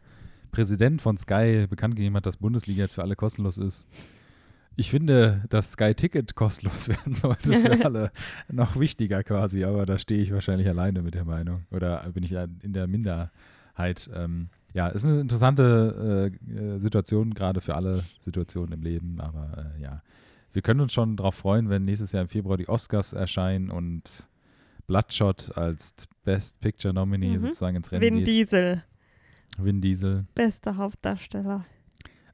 Präsident von Sky bekannt gegeben hat, dass Bundesliga jetzt für alle kostenlos ist. Ich finde, dass Sky Ticket kostenlos werden sollte für alle noch wichtiger quasi, aber da stehe ich wahrscheinlich alleine mit der Meinung. Oder bin ich ja in der Minderheit. Ähm, ja, ist eine interessante äh, äh, Situation, gerade für alle Situationen im Leben, aber äh, ja. Wir können uns schon darauf freuen, wenn nächstes Jahr im Februar die Oscars erscheinen und Bloodshot als Best Picture Nominee Mhm. sozusagen ins Rennen Vin geht. Diesel, Vin Diesel. bester Hauptdarsteller,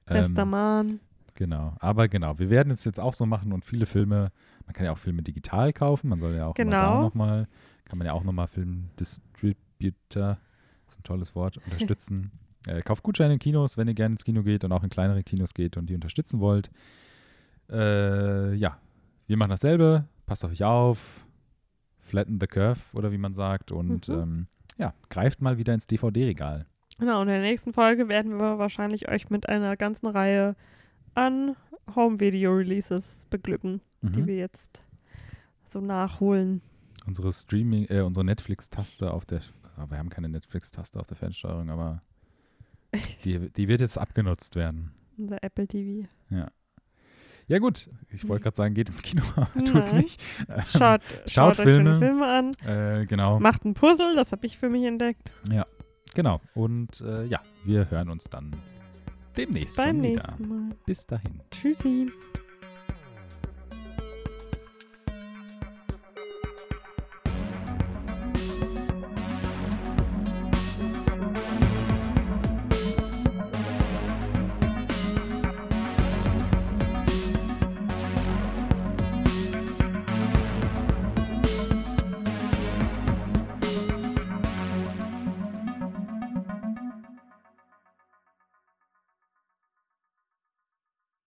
bester Ähm, Mann. Genau, aber genau, wir werden es jetzt auch so machen und viele Filme, man kann ja auch Filme digital kaufen, man soll ja auch Genau. nochmal, kann man ja auch nochmal Filmdistributor, das ist ein tolles Wort, unterstützen. äh, kauft Gutscheine in Kinos, wenn ihr gerne ins Kino geht und auch in kleinere Kinos geht und die unterstützen wollt. Äh, ja, wir machen dasselbe, passt auf euch auf, flatten the curve oder wie man sagt und Mhm. ähm, ja, greift mal wieder ins DVD-Regal. Genau, und in der nächsten Folge werden wir wahrscheinlich euch mit einer ganzen Reihe an Home-Video-Releases beglücken, die Mhm. wir jetzt so nachholen. unsere Streaming, äh, unsere Netflix-Taste auf der, aber wir haben keine Netflix-Taste auf der Fernsteuerung, aber die, die wird jetzt abgenutzt werden. Unser Apple TV. Ja gut, ich wollte gerade sagen, geht ins Kino, aber tut's Nein. nicht. Ähm, Schaut, schaut, euch Filme. schöne Filme an. Äh, genau, Macht ein Puzzle, das habe ich für mich entdeckt. genau. Und äh, ja, wir hören uns dann demnächst Beim schon wieder. Mal. Bis dahin. Tschüssi.